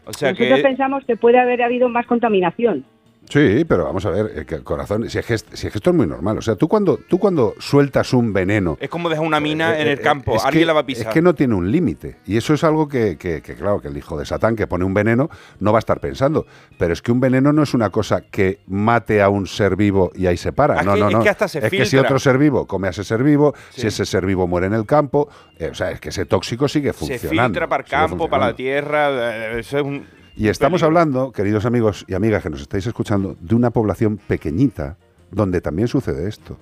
O sea Nosotros que pensamos que puede haber habido más contaminación. Sí, pero vamos a ver, eh, corazón, si es, que, si es que esto es muy normal. O sea, tú cuando, tú cuando sueltas un veneno, es como dejar una mina Eh, en eh, el campo. es Alguien que- la va a pisar. Es que no tiene un límite. Y eso es algo que, que- que, claro, que el hijo de Satán que pone un veneno no va a estar pensando. Pero es que un veneno no es una cosa que mate a un ser vivo y ahí se para. Ah, no, que- no, es no. que hasta se es que si otro ser vivo come a ese ser vivo, si ese ser vivo muere en el campo, eh, o sea, es que ese tóxico sigue se funcionando. filtra para el campo, para la tierra. eh, Eso es un. Y estamos hablando, queridos amigos y amigas que nos estáis escuchando, de una población pequeñita donde también sucede esto.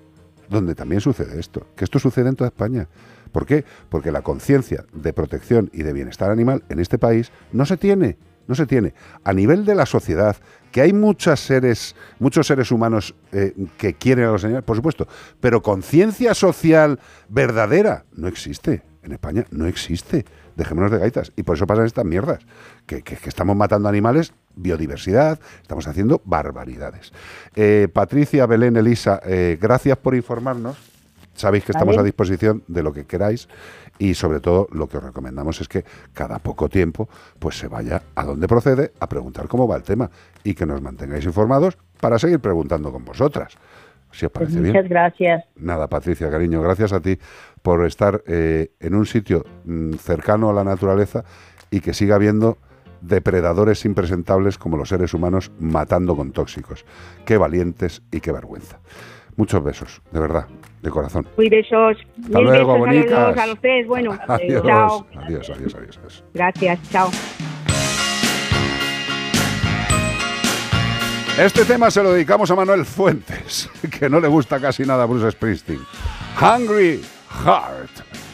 Donde también sucede esto. Que esto sucede en toda España. ¿Por qué? Porque la conciencia de protección y de bienestar animal en este país no se tiene. No se tiene. A nivel de la sociedad, que hay muchos seres, muchos seres humanos eh, que quieren a los animales, por supuesto, pero conciencia social verdadera no existe. En España no existe. Dejémonos de gaitas. Y por eso pasan estas mierdas. Que, que- que estamos matando animales, biodiversidad, estamos haciendo barbaridades. Eh, Patricia, Belén, Elisa, eh, gracias por informarnos. Sabéis que estamos Vale. a disposición de lo que queráis y sobre todo lo que os recomendamos es que cada poco tiempo pues se vaya a donde procede a preguntar cómo va el tema y que nos mantengáis informados para seguir preguntando con vosotras. Si os Pues parece muchas bien. gracias. Nada, Patricia, cariño, gracias a ti por estar eh, en un sitio mm, cercano a la naturaleza y que siga habiendo depredadores impresentables como los seres humanos matando con tóxicos. Qué valientes y qué vergüenza. Muchos besos, de verdad, de corazón. Muy besos. Hasta Mil luego, besos a los a los tres. Bueno, [laughs] eh, Adiós, chao. adiós, adiós, adiós. adiós. Gracias, chao. Este tema se lo dedicamos a Manuel Fuentes, [laughs] que no le gusta casi nada a Bruce Springsteen. Hungry Heart.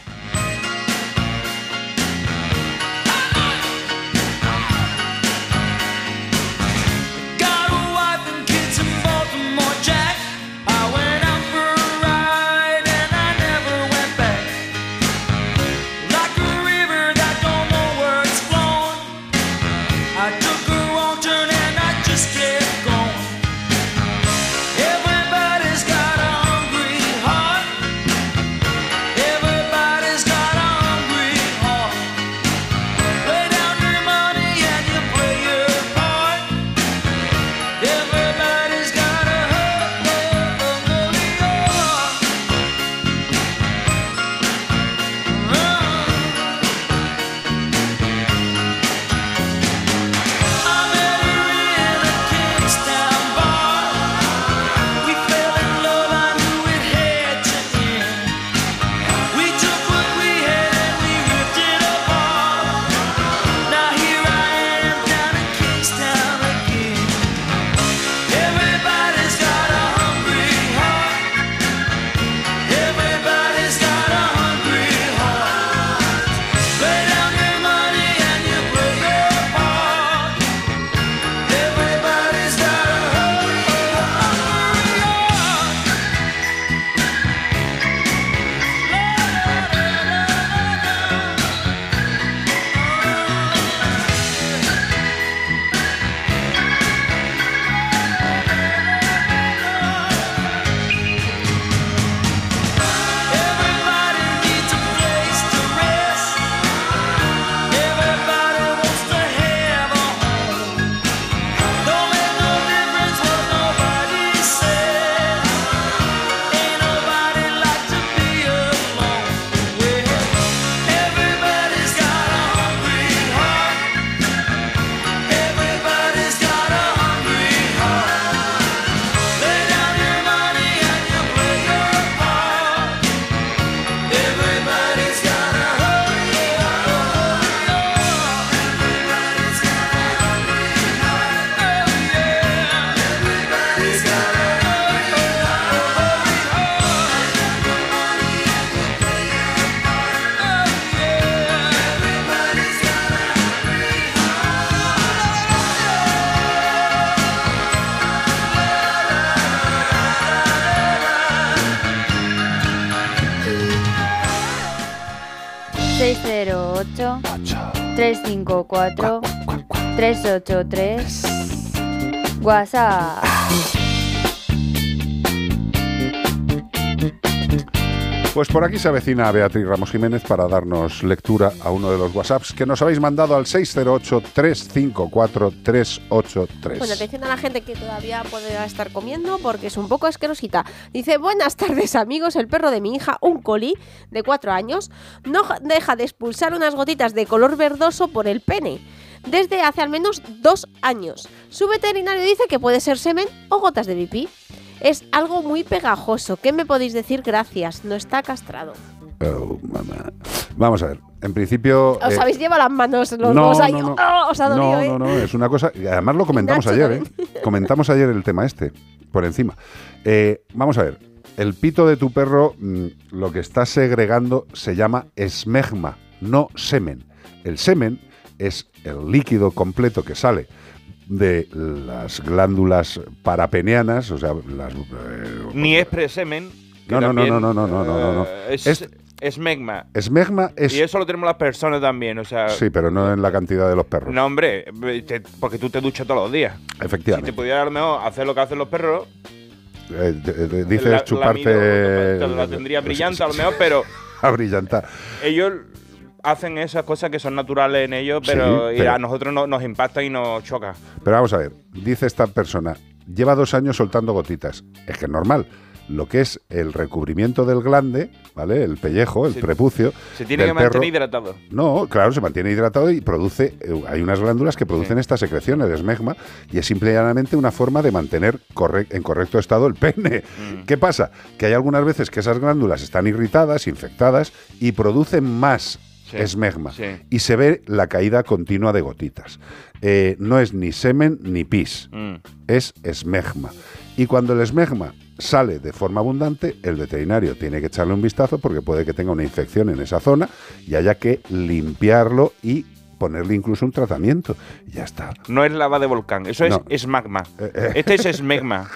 383 WhatsApp. Pues por aquí se avecina Beatriz Ramos Jiménez para darnos lectura a uno de los WhatsApps que nos habéis mandado al 608-354-383. Bueno, atención a la gente que todavía puede estar comiendo porque es un poco asquerosita. Dice, buenas tardes amigos, el perro de mi hija, un colí de cuatro años, no ja- deja de expulsar unas gotitas de color verdoso por el pene. Desde hace al menos dos años. Su veterinario dice que puede ser semen o gotas de pipí. Es algo muy pegajoso. ¿Qué me podéis decir? Gracias. No está castrado. Oh, mamá. Vamos a ver, en principio... Os eh, habéis llevado las manos los no, dos ahí. no, no. ¡Oh! os ha dolido, no, ¿eh? no, no, es una cosa... Y además lo comentamos Nacho ayer, ¿eh? [laughs] Comentamos ayer el tema este, por encima. Eh, vamos a ver, el pito de tu perro mm, lo que está segregando se llama esmegma, no semen. El semen es el líquido completo que sale de las glándulas parapeneanas, o sea, las... eh, Ni es presemen. No, no, no, no, no, no, no, no, no. Es, Es- esmegma. esmegma es... Y eso lo tenemos las personas también, o sea... Sí, pero no en la cantidad de los perros. No, hombre, te- porque tú te duchas todos los días. Si Efectivamente. te pudieras a lo mejor hacer lo que hacen los perros, Eh, dices la- la chuparte... mido, te la tendría brillante a lo mejor, pero [laughs] a brillantar. ellos hacen esas cosas que son naturales en ellos, pero, Sí, pero- a nosotros no- nos impacta y nos choca. Pero vamos a ver, dice esta persona, lleva dos años soltando gotitas. Es que es normal. Lo que es el recubrimiento del glande, ¿vale? El pellejo, el Se- prepucio. Se tiene que mantener perro- hidratado. No, claro, se mantiene hidratado y produce. eh, Hay unas glándulas que producen esta secreción, el esmegma, y es simple y llanamente una forma de mantener corre- en correcto estado el pene. Mm. ¿Qué pasa? Que hay algunas veces que esas glándulas están irritadas, infectadas y producen más Sí, esmegma. sí. Y se ve la caída continua de gotitas. Eh, no es ni semen ni pis, Mm. es esmegma. Y cuando el esmegma sale de forma abundante, el veterinario tiene que echarle un vistazo porque puede que tenga una infección en esa zona y haya que limpiarlo y ponerle incluso un tratamiento. Y ya está. No es lava de volcán, eso No. es esmagma. [laughs] eh. Este es esmegma.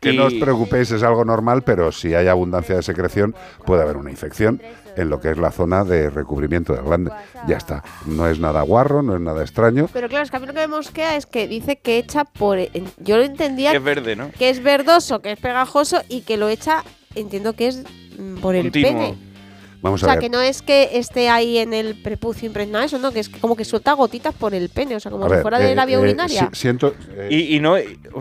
Que Y- no os preocupéis, es algo normal, pero si hay abundancia de secreción, puede haber una infección en lo que es la zona de recubrimiento del glande. Ya está. No es nada guarro, no es nada extraño. Pero claro, es que a mí lo que me mosquea es que dice que echa por... en- Yo lo entendía Es verde, ¿no? que es verdoso, que es pegajoso y que lo echa, entiendo que es mm, por el Continuo. pene. Vamos O a sea, ver. que no es que esté ahí en el prepucio impregnado, eso no, que es que como que suelta gotitas por el pene, o sea, como A si ver, fuera de eh, la vía eh, urinaria. si- siento. eh, Y, y no,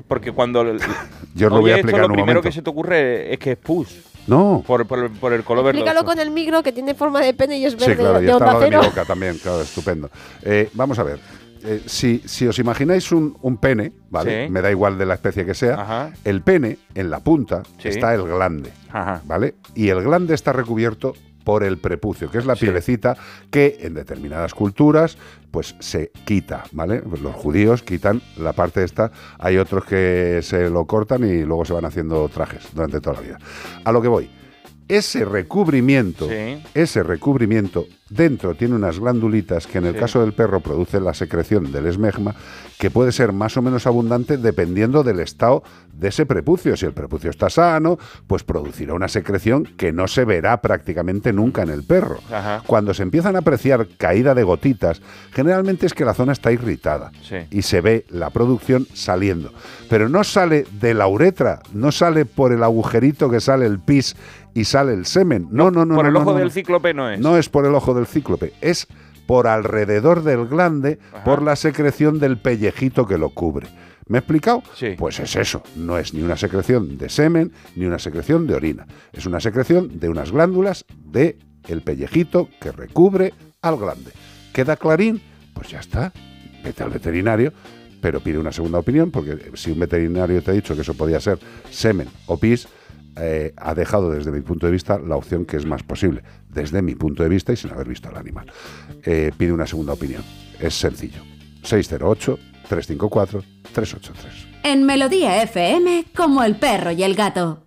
porque cuando [laughs] Yo lo voy a esto, explicar lo en un primero momento. que se te ocurre es que es pus. No. Por, por el- por el color Explícalo verdoso. con el micro que tiene forma de pene y es verde Sí, claro, está onda al lado de mi boca también, claro, estupendo. Eh, vamos a ver. eh, si, si os imagináis un, un pene, ¿vale? Sí. Me da igual de la especie que sea. Ajá. El pene, en la punta, Sí. está el glande, Ajá. ¿vale? Y el glande está recubierto por el prepucio, que es la Sí. pielecita que en determinadas culturas pues se quita, ¿vale? Pues los judíos quitan la parte esta, hay otros que se lo cortan y luego se van haciendo trajes durante toda la vida. A lo que voy, ese recubrimiento, Sí. ese recubrimiento dentro tiene unas glandulitas que en el Sí. caso del perro produce la secreción del esmegma, que puede ser más o menos abundante dependiendo del estado de ese prepucio. Si el prepucio está sano, pues producirá una secreción que no se verá prácticamente nunca en el perro. Ajá. Cuando se empiezan a apreciar caída de gotitas, generalmente es que la zona está irritada Sí. y se ve la producción saliendo. Pero no sale de la uretra, no sale por el agujerito que sale el pis y sale el semen. No, no, no. por no, el no, ojo no, del cíclope no es. No es por el ojo del cíclope, es por alrededor del glande, Ajá. por la secreción del pellejito que lo cubre. ¿Me he explicado? Sí. Pues es eso, no es ni una secreción de semen ni una secreción de orina. Es una secreción de unas glándulas de el pellejito que recubre al glande. ¿Queda clarín? Pues ya está. Vete al veterinario, pero pide una segunda opinión, porque si un veterinario te ha dicho que eso podía ser semen o pis, eh, ha dejado desde mi punto de vista la opción que es más posible, desde mi punto de vista y sin haber visto al animal. Eh, pide una segunda opinión. Es sencillo. 608-354-383. En Melodía FM, como el perro y el gato.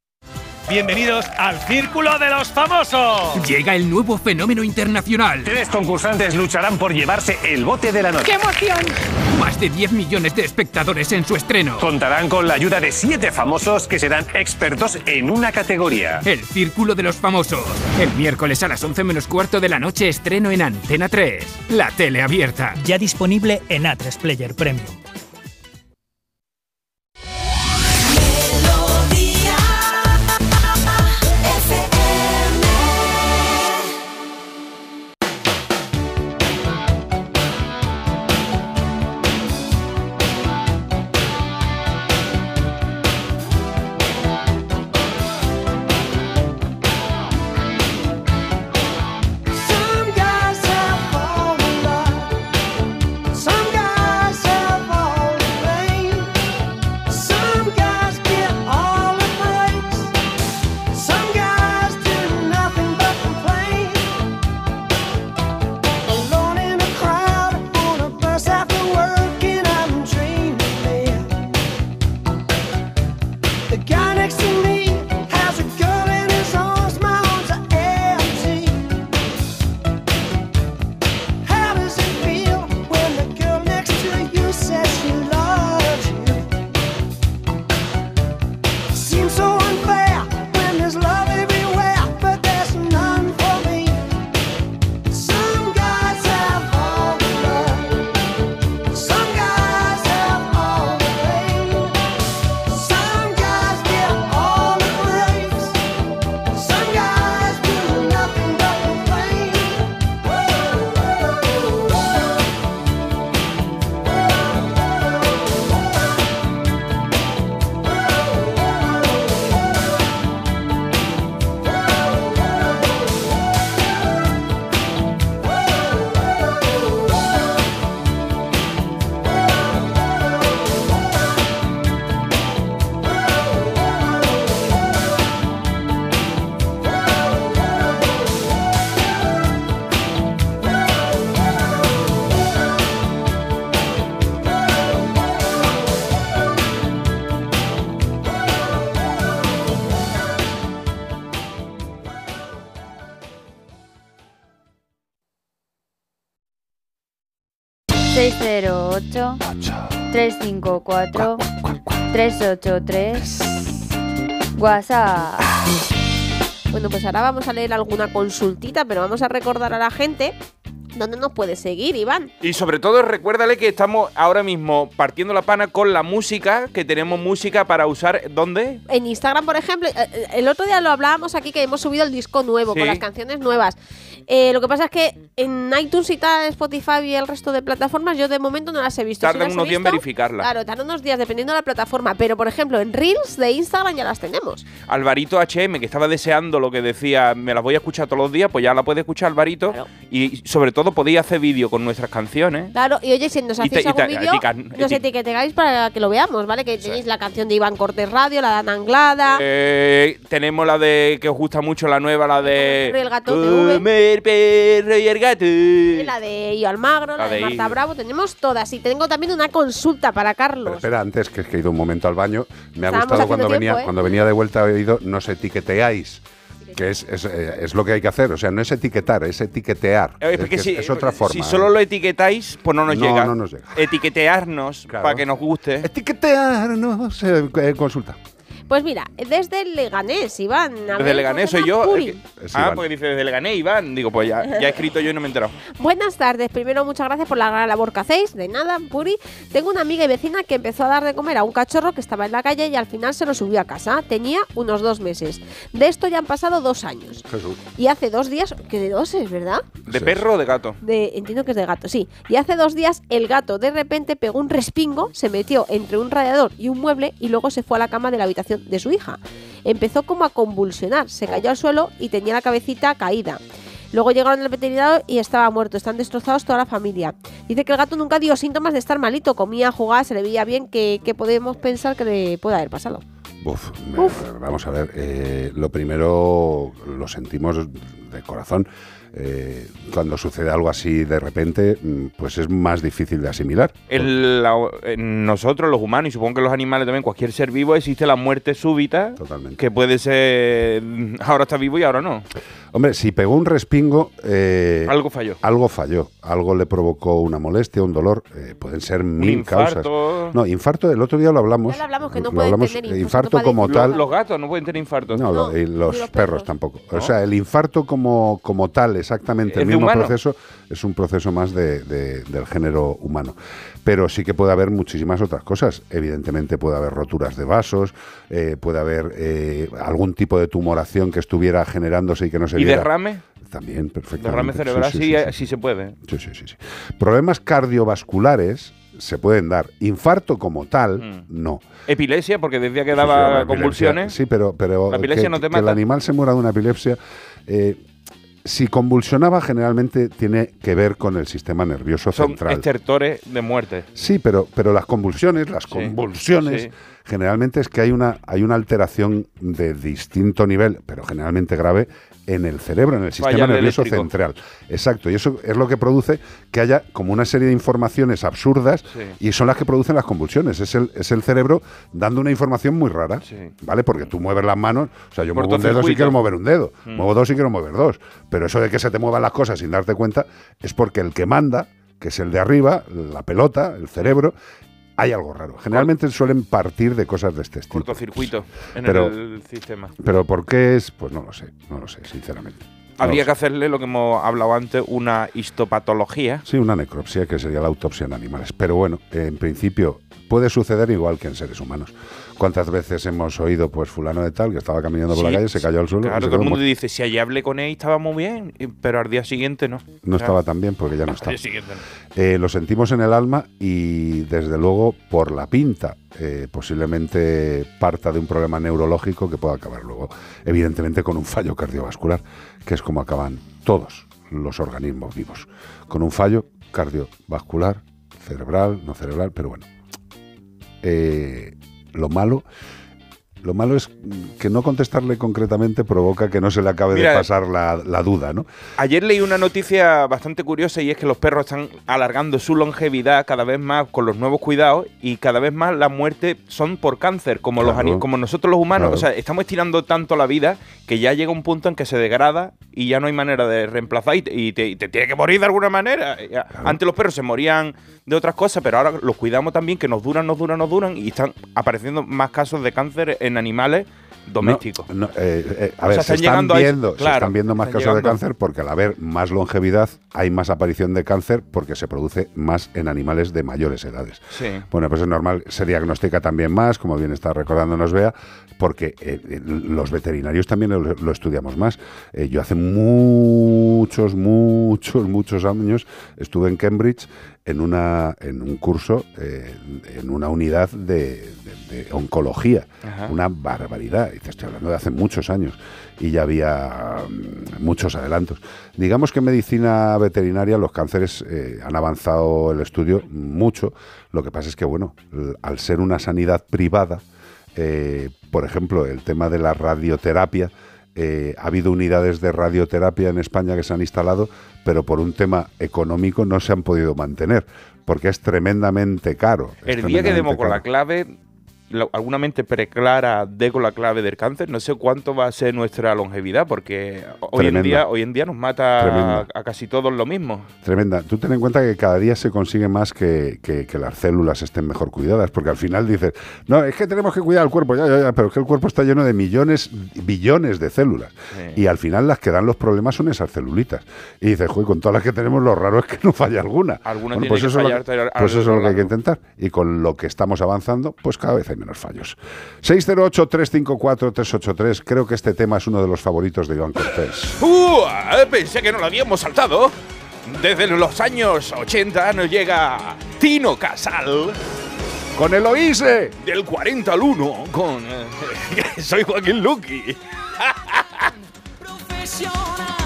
Bienvenidos al Círculo de los Famosos. Llega el nuevo fenómeno internacional. Tres concursantes lucharán por llevarse el bote de la noche. emoción! Más de 10 millones de espectadores en su estreno. Contarán con la ayuda de siete famosos que serán expertos en una categoría. El Círculo de los Famosos. El miércoles a las 11 menos cuarto de la noche estreno en Antena 3. La tele abierta. Ya disponible en A3 Player Premium. 8 354 383 WhatsApp. Bueno, pues ahora vamos a leer alguna consultita, pero vamos a recordar a la gente dónde nos puede seguir, Iván. Y sobre todo recuérdale que estamos ahora mismo partiendo la pana con la música, que tenemos música para usar, ¿dónde? En Instagram, por ejemplo, eh, eh, el otro día lo hablábamos aquí que hemos subido el disco nuevo Sí. con las canciones nuevas. Eh, lo que pasa es que en iTunes y tal, Spotify y el resto de plataformas, yo de momento no las he visto. Tardan he unos días en visto, verificarla. Claro, tardan unos días dependiendo de la plataforma. Pero, por ejemplo, en Reels de Instagram ya las tenemos. Alvarito HM, que estaba deseando lo que decía, me las voy a escuchar todos los días, pues ya la puede escuchar Alvarito. Y sobre todo podía hacer vídeo con nuestras canciones. Claro, y oye, si nos hacéis algún vídeo, nos eti- etiquetáis para que lo veamos, ¿vale? Que tenéis la canción de Iván Cortés Radio, la de Ana Anglada. Eh, tenemos la de que os gusta mucho la nueva, la de perro y el gato perro y el gato. y la de Io Almagro, la, La de, de Marta. Bravo, tenemos todas. Y tengo también una consulta para Carlos. Pero espera, antes que, que he ido un momento al baño, me ha Estábamos gustado cuando venía, ¿eh? cuando venía de vuelta he oído nos etiqueteáis. Que es, es, eh, es lo que hay que hacer. O sea, no es etiquetar, es etiquetear. Eh, Es, que si, es, otra forma. si solo lo etiquetáis, pues no nos No, llega. no nos llega. Etiquetearnos para que nos guste. Etiquetearnos. eh, eh, consulta. Pues mira, desde el Leganés, Iván. a Desde ver, Leganés ¿cómo soy yo. que- Es ah, Iván. porque dice desde Leganés, Iván. Digo, pues ya, ya he escrito yo y no me he enterado. [laughs] Buenas tardes. Primero, muchas gracias por la gran labor que hacéis. De nada, Puri. Tengo una amiga y vecina que empezó a dar de comer a un cachorro que estaba en la calle y al final se lo subió a casa. Tenía unos dos meses. De esto ya han pasado dos años. Jesús. Y hace dos días, que de dos es, ¿verdad? ¿De perro o de gato? De, entiendo que es de gato, sí. Y hace dos días el gato de repente pegó un respingo, se metió entre un radiador y un mueble y luego se fue a la cama de la habitación de su hija. Empezó como a convulsionar, se cayó al suelo y tenía la cabecita caída. Luego llegaron al veterinario y estaba muerto. Están destrozados toda la familia. Dice que el gato nunca dio síntomas de estar malito. Comía, jugaba, se le veía bien. ¿Qué, qué podemos pensar que le puede haber pasado? Uf, vamos a ver, eh, lo primero lo sentimos de corazón. Eh, cuando sucede algo así de repente, mm, pues es más difícil de asimilar. En la- en nosotros, los humanos, y supongo que los animales también, cualquier ser vivo, existe la muerte súbita. Que puede ser. mm, Ahora está vivo y ahora no. Hombre, si pegó un respingo... eh, Algo falló. Algo falló. Algo le provocó una molestia, un dolor. eh, pueden ser mil infarto. causas. No, infarto, el otro día lo hablamos. Ya lo hablamos, que no lo pueden hablamos, tener infarto, infarto no como tal. Los, los gatos no pueden tener infartos. No, lo- y los, perros, tampoco. O sea, el infarto como, como tal, exactamente ¿Es el mismo humano? proceso, es un proceso más de- de- del género humano. Pero sí que puede haber muchísimas otras cosas. Evidentemente puede haber roturas de vasos, eh, puede haber eh, algún tipo de tumoración que estuviera generándose y que no se ¿Y viera. derrame? También, perfectamente. Derrame cerebral, Sí, sí, sí, sí, sí. sí se puede. Sí, sí, sí, sí. Problemas cardiovasculares se pueden dar. Infarto como tal, no. Epilepsia, porque decía que daba epilepsia, convulsiones. Sí, pero, pero La epilepsia que, no te que el animal se muera de una epilepsia. eh, si convulsionaba, generalmente tiene que ver con el sistema nervioso Son central. estertores de muerte. Sí, pero, pero las convulsiones, las convulsiones, sí. generalmente es que hay una, hay una alteración de distinto nivel, pero generalmente grave, en el cerebro, en el sistema nervioso eléctrico. central. Exacto, y eso es lo que produce que haya como una serie de informaciones absurdas Sí. y son las que producen las convulsiones. Es el, es el cerebro dando una información muy rara, ¿vale? Porque tú mueves las manos, o sea, yo muevo un dedo si quiero mover un dedo, Mm. muevo dos si quiero mover dos, pero eso de que se te muevan las cosas sin darte cuenta es porque el que manda, que es el de arriba, la pelota, el cerebro, hay algo raro. Generalmente suelen partir de cosas de este estilo. Cortocircuito en Pero- el sistema. Pero ¿por qué es? Pues no lo sé, no lo sé, sinceramente. Habría que hacerle lo que hemos hablado antes, una histopatología. Sí, una necropsia, que sería la autopsia en animales. Pero bueno, en principio puede suceder igual que en seres humanos. ¿Cuántas veces hemos oído, pues fulano de tal, que estaba caminando por la calle, se cayó al suelo? y Claro, todo el mundo dice, si ayer hablé con él estaba muy bien, y- pero al día siguiente no. No estaba tan bien porque ya no al estaba. día siguiente no. Eh, lo sentimos en el alma y desde luego por la pinta eh, posiblemente parta de un problema neurológico que pueda acabar luego evidentemente con un fallo cardiovascular que es como acaban todos los organismos vivos con un fallo cardiovascular cerebral no cerebral pero bueno Eh, lo malo lo malo es que no contestarle concretamente provoca que no se le acabe Mira, de pasar la, la duda, ¿no? Ayer leí una noticia bastante curiosa y es que los perros están alargando su longevidad cada vez más con los nuevos cuidados y cada vez más la muerte son por cáncer, como, los Claro. ani- como nosotros los humanos. Claro. O sea, estamos estirando tanto la vida que ya llega un punto en que se degrada y ya no hay manera de reemplazar y te, y te- y te tiene que morir de alguna manera. Antes los perros se morían de otras cosas, pero ahora los cuidamos también, que nos duran, nos duran, nos duran y están apareciendo más casos de cáncer en animales domésticos. No, no, eh, eh, a O ver, sea, se están viendo, se están viendo más están casos de cáncer porque al haber más longevidad hay más aparición de cáncer porque se produce más en animales de mayores edades. Sí. Bueno, pues es normal, se diagnostica también más, como bien está recordándonos Bea, porque eh, los veterinarios también lo, lo estudiamos más. Yo hace muchos, muchos, muchos años estuve en Cambridge en, una, en un curso, eh, en una unidad de, de- de oncología. Ajá. Una barbaridad. Y te estoy hablando de hace muchos años. Y ya había mm, muchos adelantos. Digamos que en medicina veterinaria los cánceres eh, han avanzado el estudio mucho. Lo que pasa es que, bueno, al ser una sanidad privada, eh, por ejemplo, el tema de la radioterapia, eh, ha habido unidades de radioterapia en España que se han instalado, pero por un tema económico no se han podido mantener, porque es tremendamente caro. El día que demos con la clave, la- alguna mente preclara dé con la clave del cáncer, no sé cuánto va a ser nuestra longevidad, porque hoy en día hoy en día nos mata a, a casi todos lo mismo. Tremenda. Tú ten en cuenta que cada día se consigue más que, que- que las células estén mejor cuidadas, porque al final dices, no, es que tenemos que cuidar el cuerpo, ya, ya, ya, pero es que el cuerpo está lleno de millones, billones de células. Sí. Y al final las que dan los problemas son esas celulitas. Y dices, joder, con todas las que tenemos, lo raro es que no falle alguna. Alguna Bueno, tiene pues que eso es lo fallar, pues eso es lo que hay que intentar. Y con lo que estamos avanzando, pues cada vez hay menos fallos. 608-354-383, creo que este tema es uno de los favoritos de Iván Cortés. ¡Uh! Pensé que no lo habíamos saltado. Desde los años 80 nos llega Tino Casal con Eloíse. Del 40 al 1 con... eh, [laughs] soy Joaquín Luqui. profesional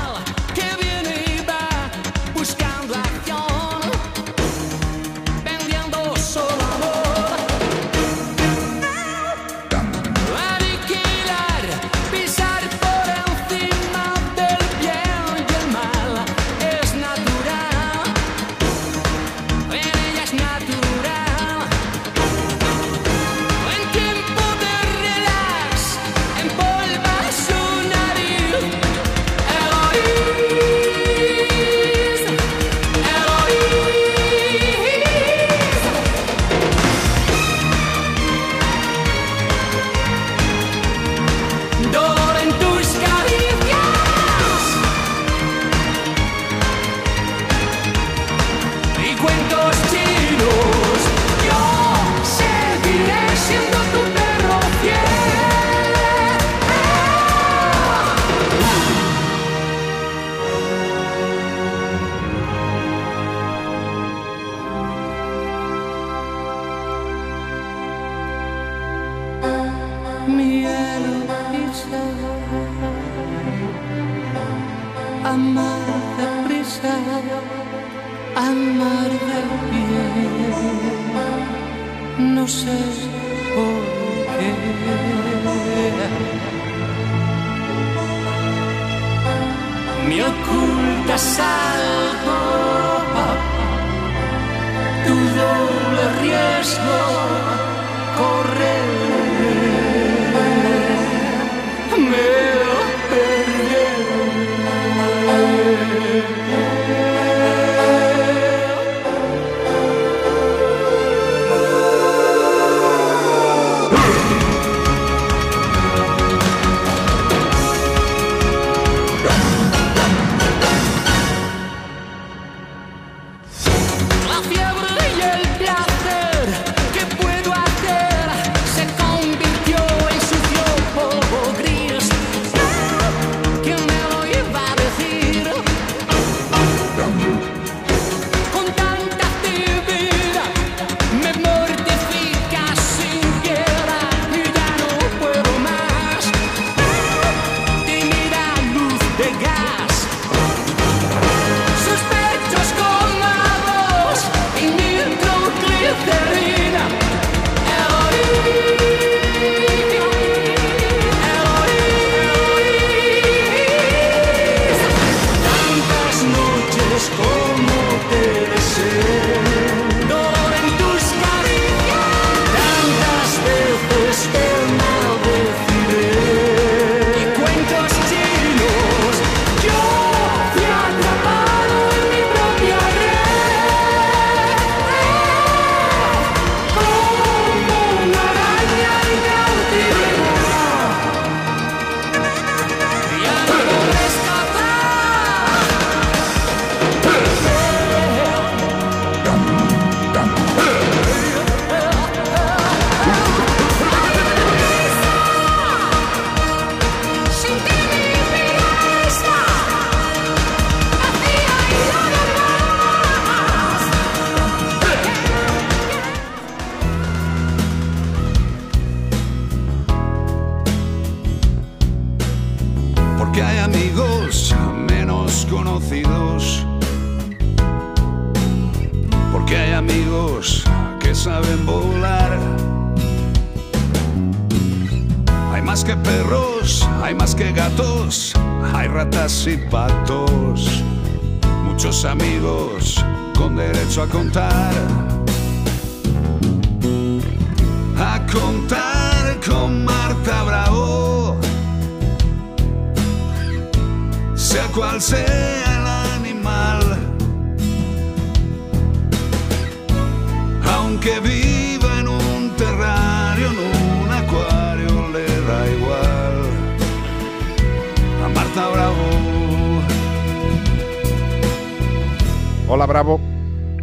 Hola, Bravo.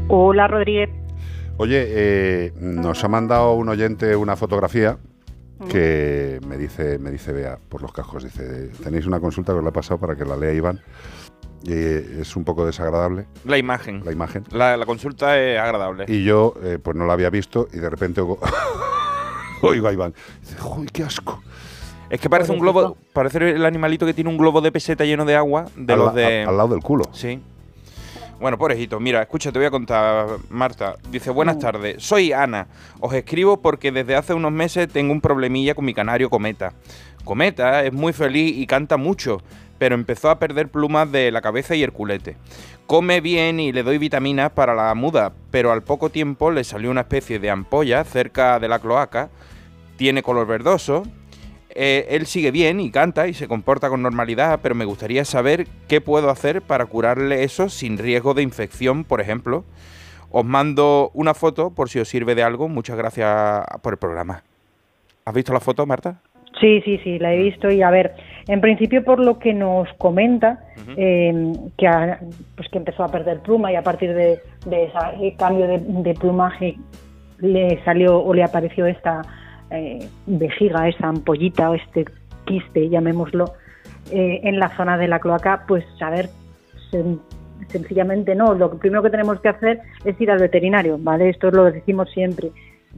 Hola, Rodríguez. Oye, eh, nos ha mandado un oyente una fotografía que me dice, me dice Bea por los cascos, dice, tenéis una consulta que os la he pasado para que la lea Iván. Y eh, es un poco desagradable La imagen. la imagen. La, la consulta es agradable. Y yo, eh, pues no la había visto y de repente oigo, [laughs] oigo a Iván. Dice, ¡Uy, qué asco! Es que parece un globo, parece el animalito que tiene un globo de peseta lleno de agua, de Al los de... al- al lado del culo. Sí. Bueno, pobrecito, mira, escucha, te voy a contar, Marta. Dice, buenas tardes, soy Ana. Os escribo porque desde hace unos meses tengo un problemilla con mi canario Cometa. Cometa es muy feliz y canta mucho, pero empezó a perder plumas de la cabeza y el culete. Come bien y le doy vitaminas para la muda, pero al poco tiempo le salió una especie de ampolla cerca de la cloaca. Tiene color verdoso, eh, él sigue bien y canta y se comporta con normalidad, pero me gustaría saber qué puedo hacer para curarle eso sin riesgo de infección, por ejemplo. Os mando una foto por si os sirve de algo. Muchas gracias por el programa. ¿Has visto la foto, Marta? Sí, sí, sí, la he visto y a ver, en principio por lo que nos comenta, eh, que, pues que empezó a perder pluma y a partir de, de ese cambio de, de plumaje le salió o le apareció esta eh, vejiga, esa ampollita o este quiste, llamémoslo, eh, en la zona de la cloaca, pues a ver, sen- sencillamente no, lo primero que tenemos que hacer es ir al veterinario, ¿vale? Esto lo decimos siempre.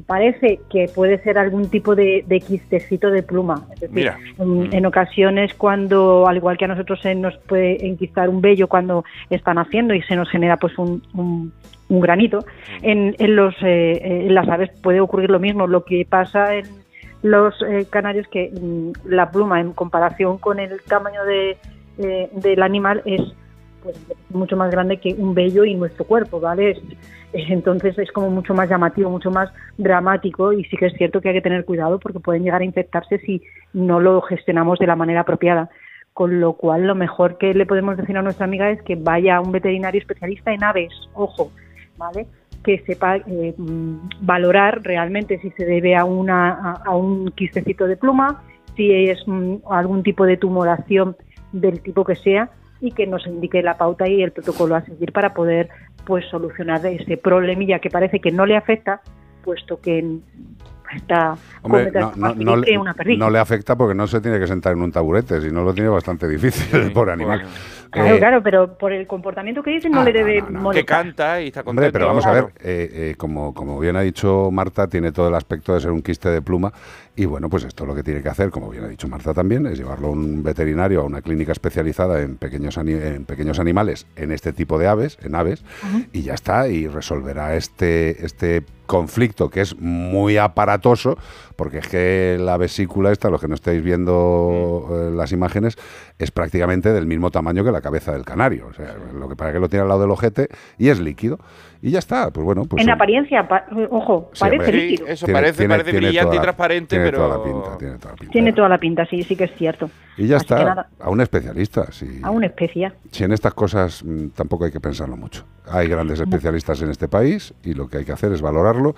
Parece que puede ser algún tipo de, de quistecito de pluma. Es decir, Mira. en, en ocasiones cuando, al igual que a nosotros se nos puede enquistar un vello cuando están haciendo y se nos genera pues un, un- un granito, en, en los, eh, en las aves puede ocurrir lo mismo. Lo que pasa en los eh, canarios que mm, la pluma en comparación con el tamaño de, eh, del animal es pues mucho más grande que un vello y nuestro cuerpo, ¿vale? Es- es- entonces es como mucho más llamativo, mucho más dramático y sí que es cierto que hay que tener cuidado porque pueden llegar a infectarse si no lo gestionamos de la manera apropiada. Con lo cual, lo mejor que le podemos decir a nuestra amiga es que vaya a un veterinario especialista en aves, ojo, ¿vale? Que sepa eh, mm, valorar realmente si se debe a, una, a, a un quistecito de pluma, si es mm, algún tipo de tumoración del tipo que sea y que nos indique la pauta y el protocolo a seguir para poder pues solucionar ese problemilla que parece que no le afecta, puesto que está Hombre, no, no- no le, una no le afecta porque no se tiene que sentar en un taburete, si no lo tiene bastante difícil [laughs] pobre animal. Claro, Eh, claro, pero por el comportamiento que dicen no, Ah, le debe Que molestar. canta y está contento. Hombre, pero vamos a ver, eh, eh, como, como bien ha dicho Marta, tiene todo el aspecto de ser un quiste de pluma y bueno, pues esto lo que tiene que hacer, como bien ha dicho Marta también, es llevarlo a un veterinario, a una clínica especializada en pequeños, ani- en pequeños animales, en este tipo de aves, en aves, y ya está, y resolverá este, este conflicto que es muy aparatoso, porque es que la vesícula esta, los que no estáis viendo eh, las imágenes, es prácticamente del mismo tamaño que la cabeza del canario. O sea, lo que para que lo tiene al lado del ojete y es líquido. Y ya está, pues bueno, pues en eh, apariencia, pa- ojo, Sí, parece líquido. Eso tiene- parece, tiene- parece tiene brillante toda y transparente, tiene pero... toda la pinta, tiene toda la pinta. Tiene toda la pinta, sí, sí que es cierto. Y ya Así está, a un especialista. Si, A una especia. si en estas cosas mm, tampoco hay que pensarlo mucho. Hay grandes especialistas en este país y lo que hay que hacer es valorarlo.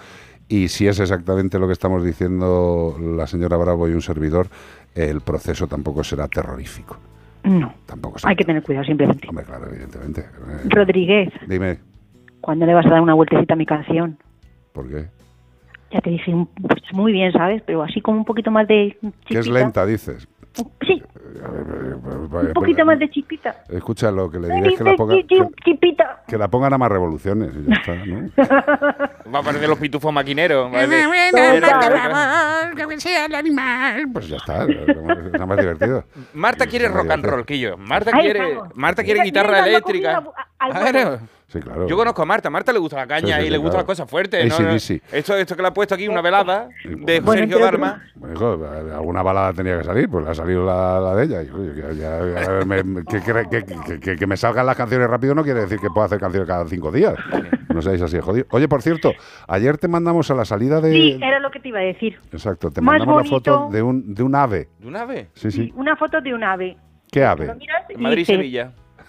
Y si es exactamente lo que estamos diciendo la señora Bravo y un servidor, el proceso tampoco será terrorífico. No, Tampoco será. hay que tener cuidado simplemente. Hombre, claro, evidentemente. Eh, Rodríguez, dime, ¿cuándo le vas a dar una vueltecita a mi canción? ¿por qué? Ya te dije, pues muy bien, ¿sabes? Pero así como un poquito más de Que es lenta, dices. Sí, un poquito más de chispita. Escucha lo que le digas que la, que pongan a más revoluciones y ya está, ¿no? [laughs] Va a aparecer los pitufos maquineros. va a decir, que sea el animal. Pues ya está, es nada más divertido. Marta quiere rock and roll, Quillo. Marta quiere. Marta quiere guitarra eléctrica. Claro. Sí, claro. Yo conozco a Marta. Marta le gusta la caña Sí, sí, y sí, le gustan claro. las cosas fuertes. ¿no? Esto, esto que le ha puesto aquí, una velada de Bueno, Sergio Darma. Bueno, hijo, alguna balada tenía que salir, pues le ha salido la, la de ella. Y, oye, ya- ya- ya me- me- que, que- que- que- que- que me salgan las canciones rápido no quiere decir que pueda hacer canciones cada cinco días. No seáis así, de jodido. Oye, por cierto, ayer te mandamos a la salida de... Sí, era lo que te iba a decir. Exacto, te Más mandamos la foto bonito. de un, de un ave. ¿De un ave? Sí, sí. Una foto de un ave. ¿Qué ave? Lo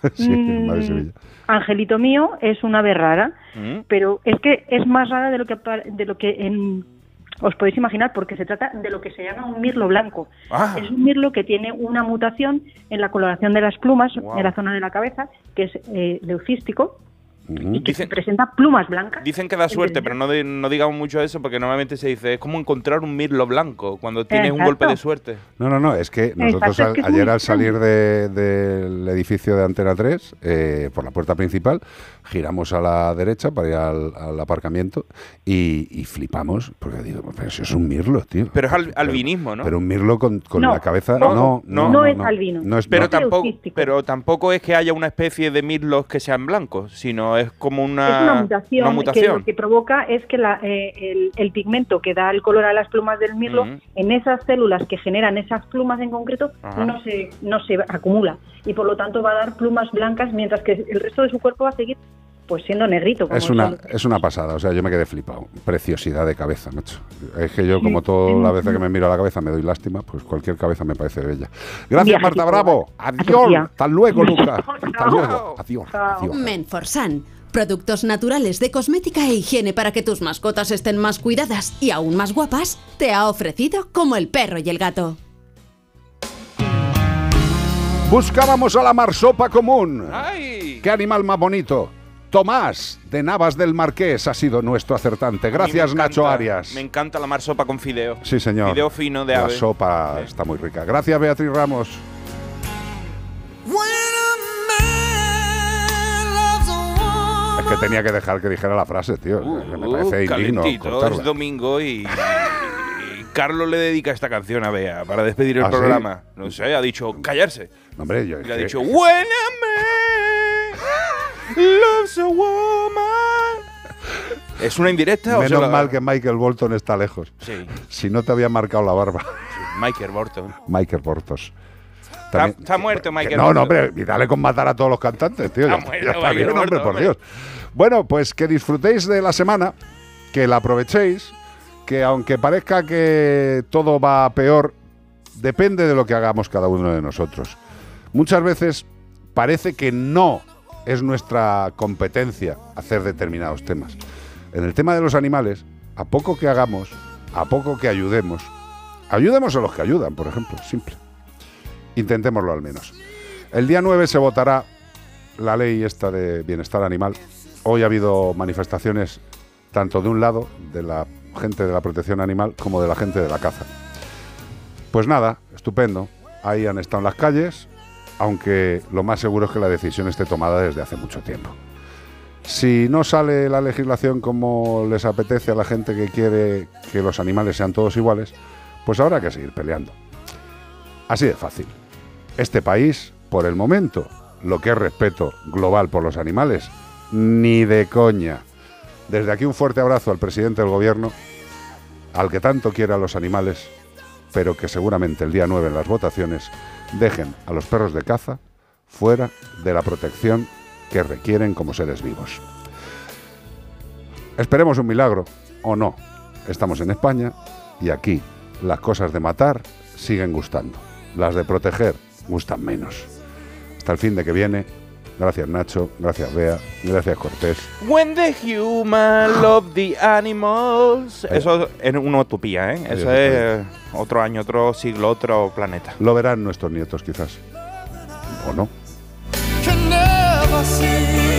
[laughs] sí, Mm. Sevilla. Angelito mío es una ave rara, Mm. pero es que es más rara de lo que de lo que en- os podéis imaginar porque se trata de lo que se llama un mirlo blanco. Ah. Es un mirlo que tiene una mutación en la coloración de las plumas Wow. en la zona de la cabeza, que es eh, leucístico, y que se presenta plumas blancas. Dicen que da suerte, pero no, no digamos mucho eso porque normalmente se dice es como encontrar un mirlo blanco cuando tienes un golpe de suerte. No, no, no, es que nosotros Exacto, al- es ayer al salir de- del edificio de Antena 3, eh, por la puerta principal, giramos a la derecha para ir al, al aparcamiento y, y flipamos, porque digo, pero si es un mirlo, tío. Pero es al- albinismo, ¿no? Pero un mirlo con, con No, la cabeza, no, no, no, no es albino. No es Pero no. tampoco, pero tampoco es que haya una especie de mirlos que sean blancos, sino es como una, es una mutación, una que lo que provoca es que la- eh, el, el pigmento que da el color a las plumas del mirlo, en esas células que generan esas plumas en concreto, Ajá. no se, no se acumula. Y por lo tanto va a dar plumas blancas mientras que el resto de su cuerpo va a seguir pues siendo negrito. como Es una, son. es una pasada, o sea, yo me quedé flipado. Preciosidad de cabeza, macho. Es que yo, como Sí, todas sí, las veces sí. que me miro a la cabeza me doy lástima, pues cualquier cabeza me parece bella. Gracias, Marta Bravo. Adiós. Hasta luego, Luca. Hasta luego. Adiós. adiós. Menforsan. Productos naturales de cosmética e higiene para que tus mascotas estén más cuidadas y aún más guapas, te ha ofrecido como el perro y el gato. Buscábamos a la marsopa común. ¡Ay! ¡Qué animal más bonito! Tomás, de Navas del Marqués, ha sido nuestro acertante. Gracias, Nacho Arias. Me encanta la marsopa con fideo. Sí, señor. Fideo fino de La ave. sopa está muy rica. Gracias, Beatriz Ramos. Es que tenía que dejar que dijera la frase, tío. que me parece Uh, indigno cortarla. es domingo y, Carlos le dedica esta canción a Bea para despedir el ¿Ah, sí? programa. No sé, ha dicho callarse. No, hombre, yo Y le ha dicho, When a man loves a woman. ¿Es una indirecta o se Menos mal que Michael Bolton está lejos. Sí. Si no te había marcado la barba. Michael Borton. Michael Bortos. Está, está muerto Que Michael no, no, Borton. hombre, y dale con matar a todos los cantantes, tío. Está Ya, muerto, ya está bien, hombre, Bolton, por hombre. Dios. Bueno, pues que disfrutéis de la semana, que la aprovechéis, que aunque parezca que todo va peor, depende de lo que hagamos cada uno de nosotros. Muchas veces parece que no es nuestra competencia hacer determinados temas. En el tema de los animales, a poco que hagamos, a poco que ayudemos, ayudemos a los que ayudan, por ejemplo, simple. Intentémoslo al menos. El día 9 se votará la ley esta de bienestar animal. Hoy ha habido manifestaciones tanto de un lado, de la gente de la protección animal, como de la gente de la caza. Pues nada, estupendo. Ahí han estado en las calles, aunque lo más seguro es que la decisión esté tomada desde hace mucho tiempo. Si no sale la legislación como les apetece a la gente que quiere que los animales sean todos iguales, pues habrá que seguir peleando. Así de fácil. Este país, por el momento, lo que es respeto global por los animales, ni de coña. Desde aquí un fuerte abrazo al presidente del gobierno, al que tanto quiere a los animales, pero que seguramente el día 9 en las votaciones dejen a los perros de caza fuera de la protección que requieren como seres vivos. Esperemos un milagro, o no. Estamos en España y aquí las cosas de matar siguen gustando. Las de proteger gustan menos. Hasta el fin de que viene. Gracias Nacho, gracias Bea, gracias Cortés. When the human love the animals. Eso es una utopía, ¿eh? Eso es otro año, otro siglo, otro planeta. Lo verán nuestros nietos quizás. ¿O no? can never see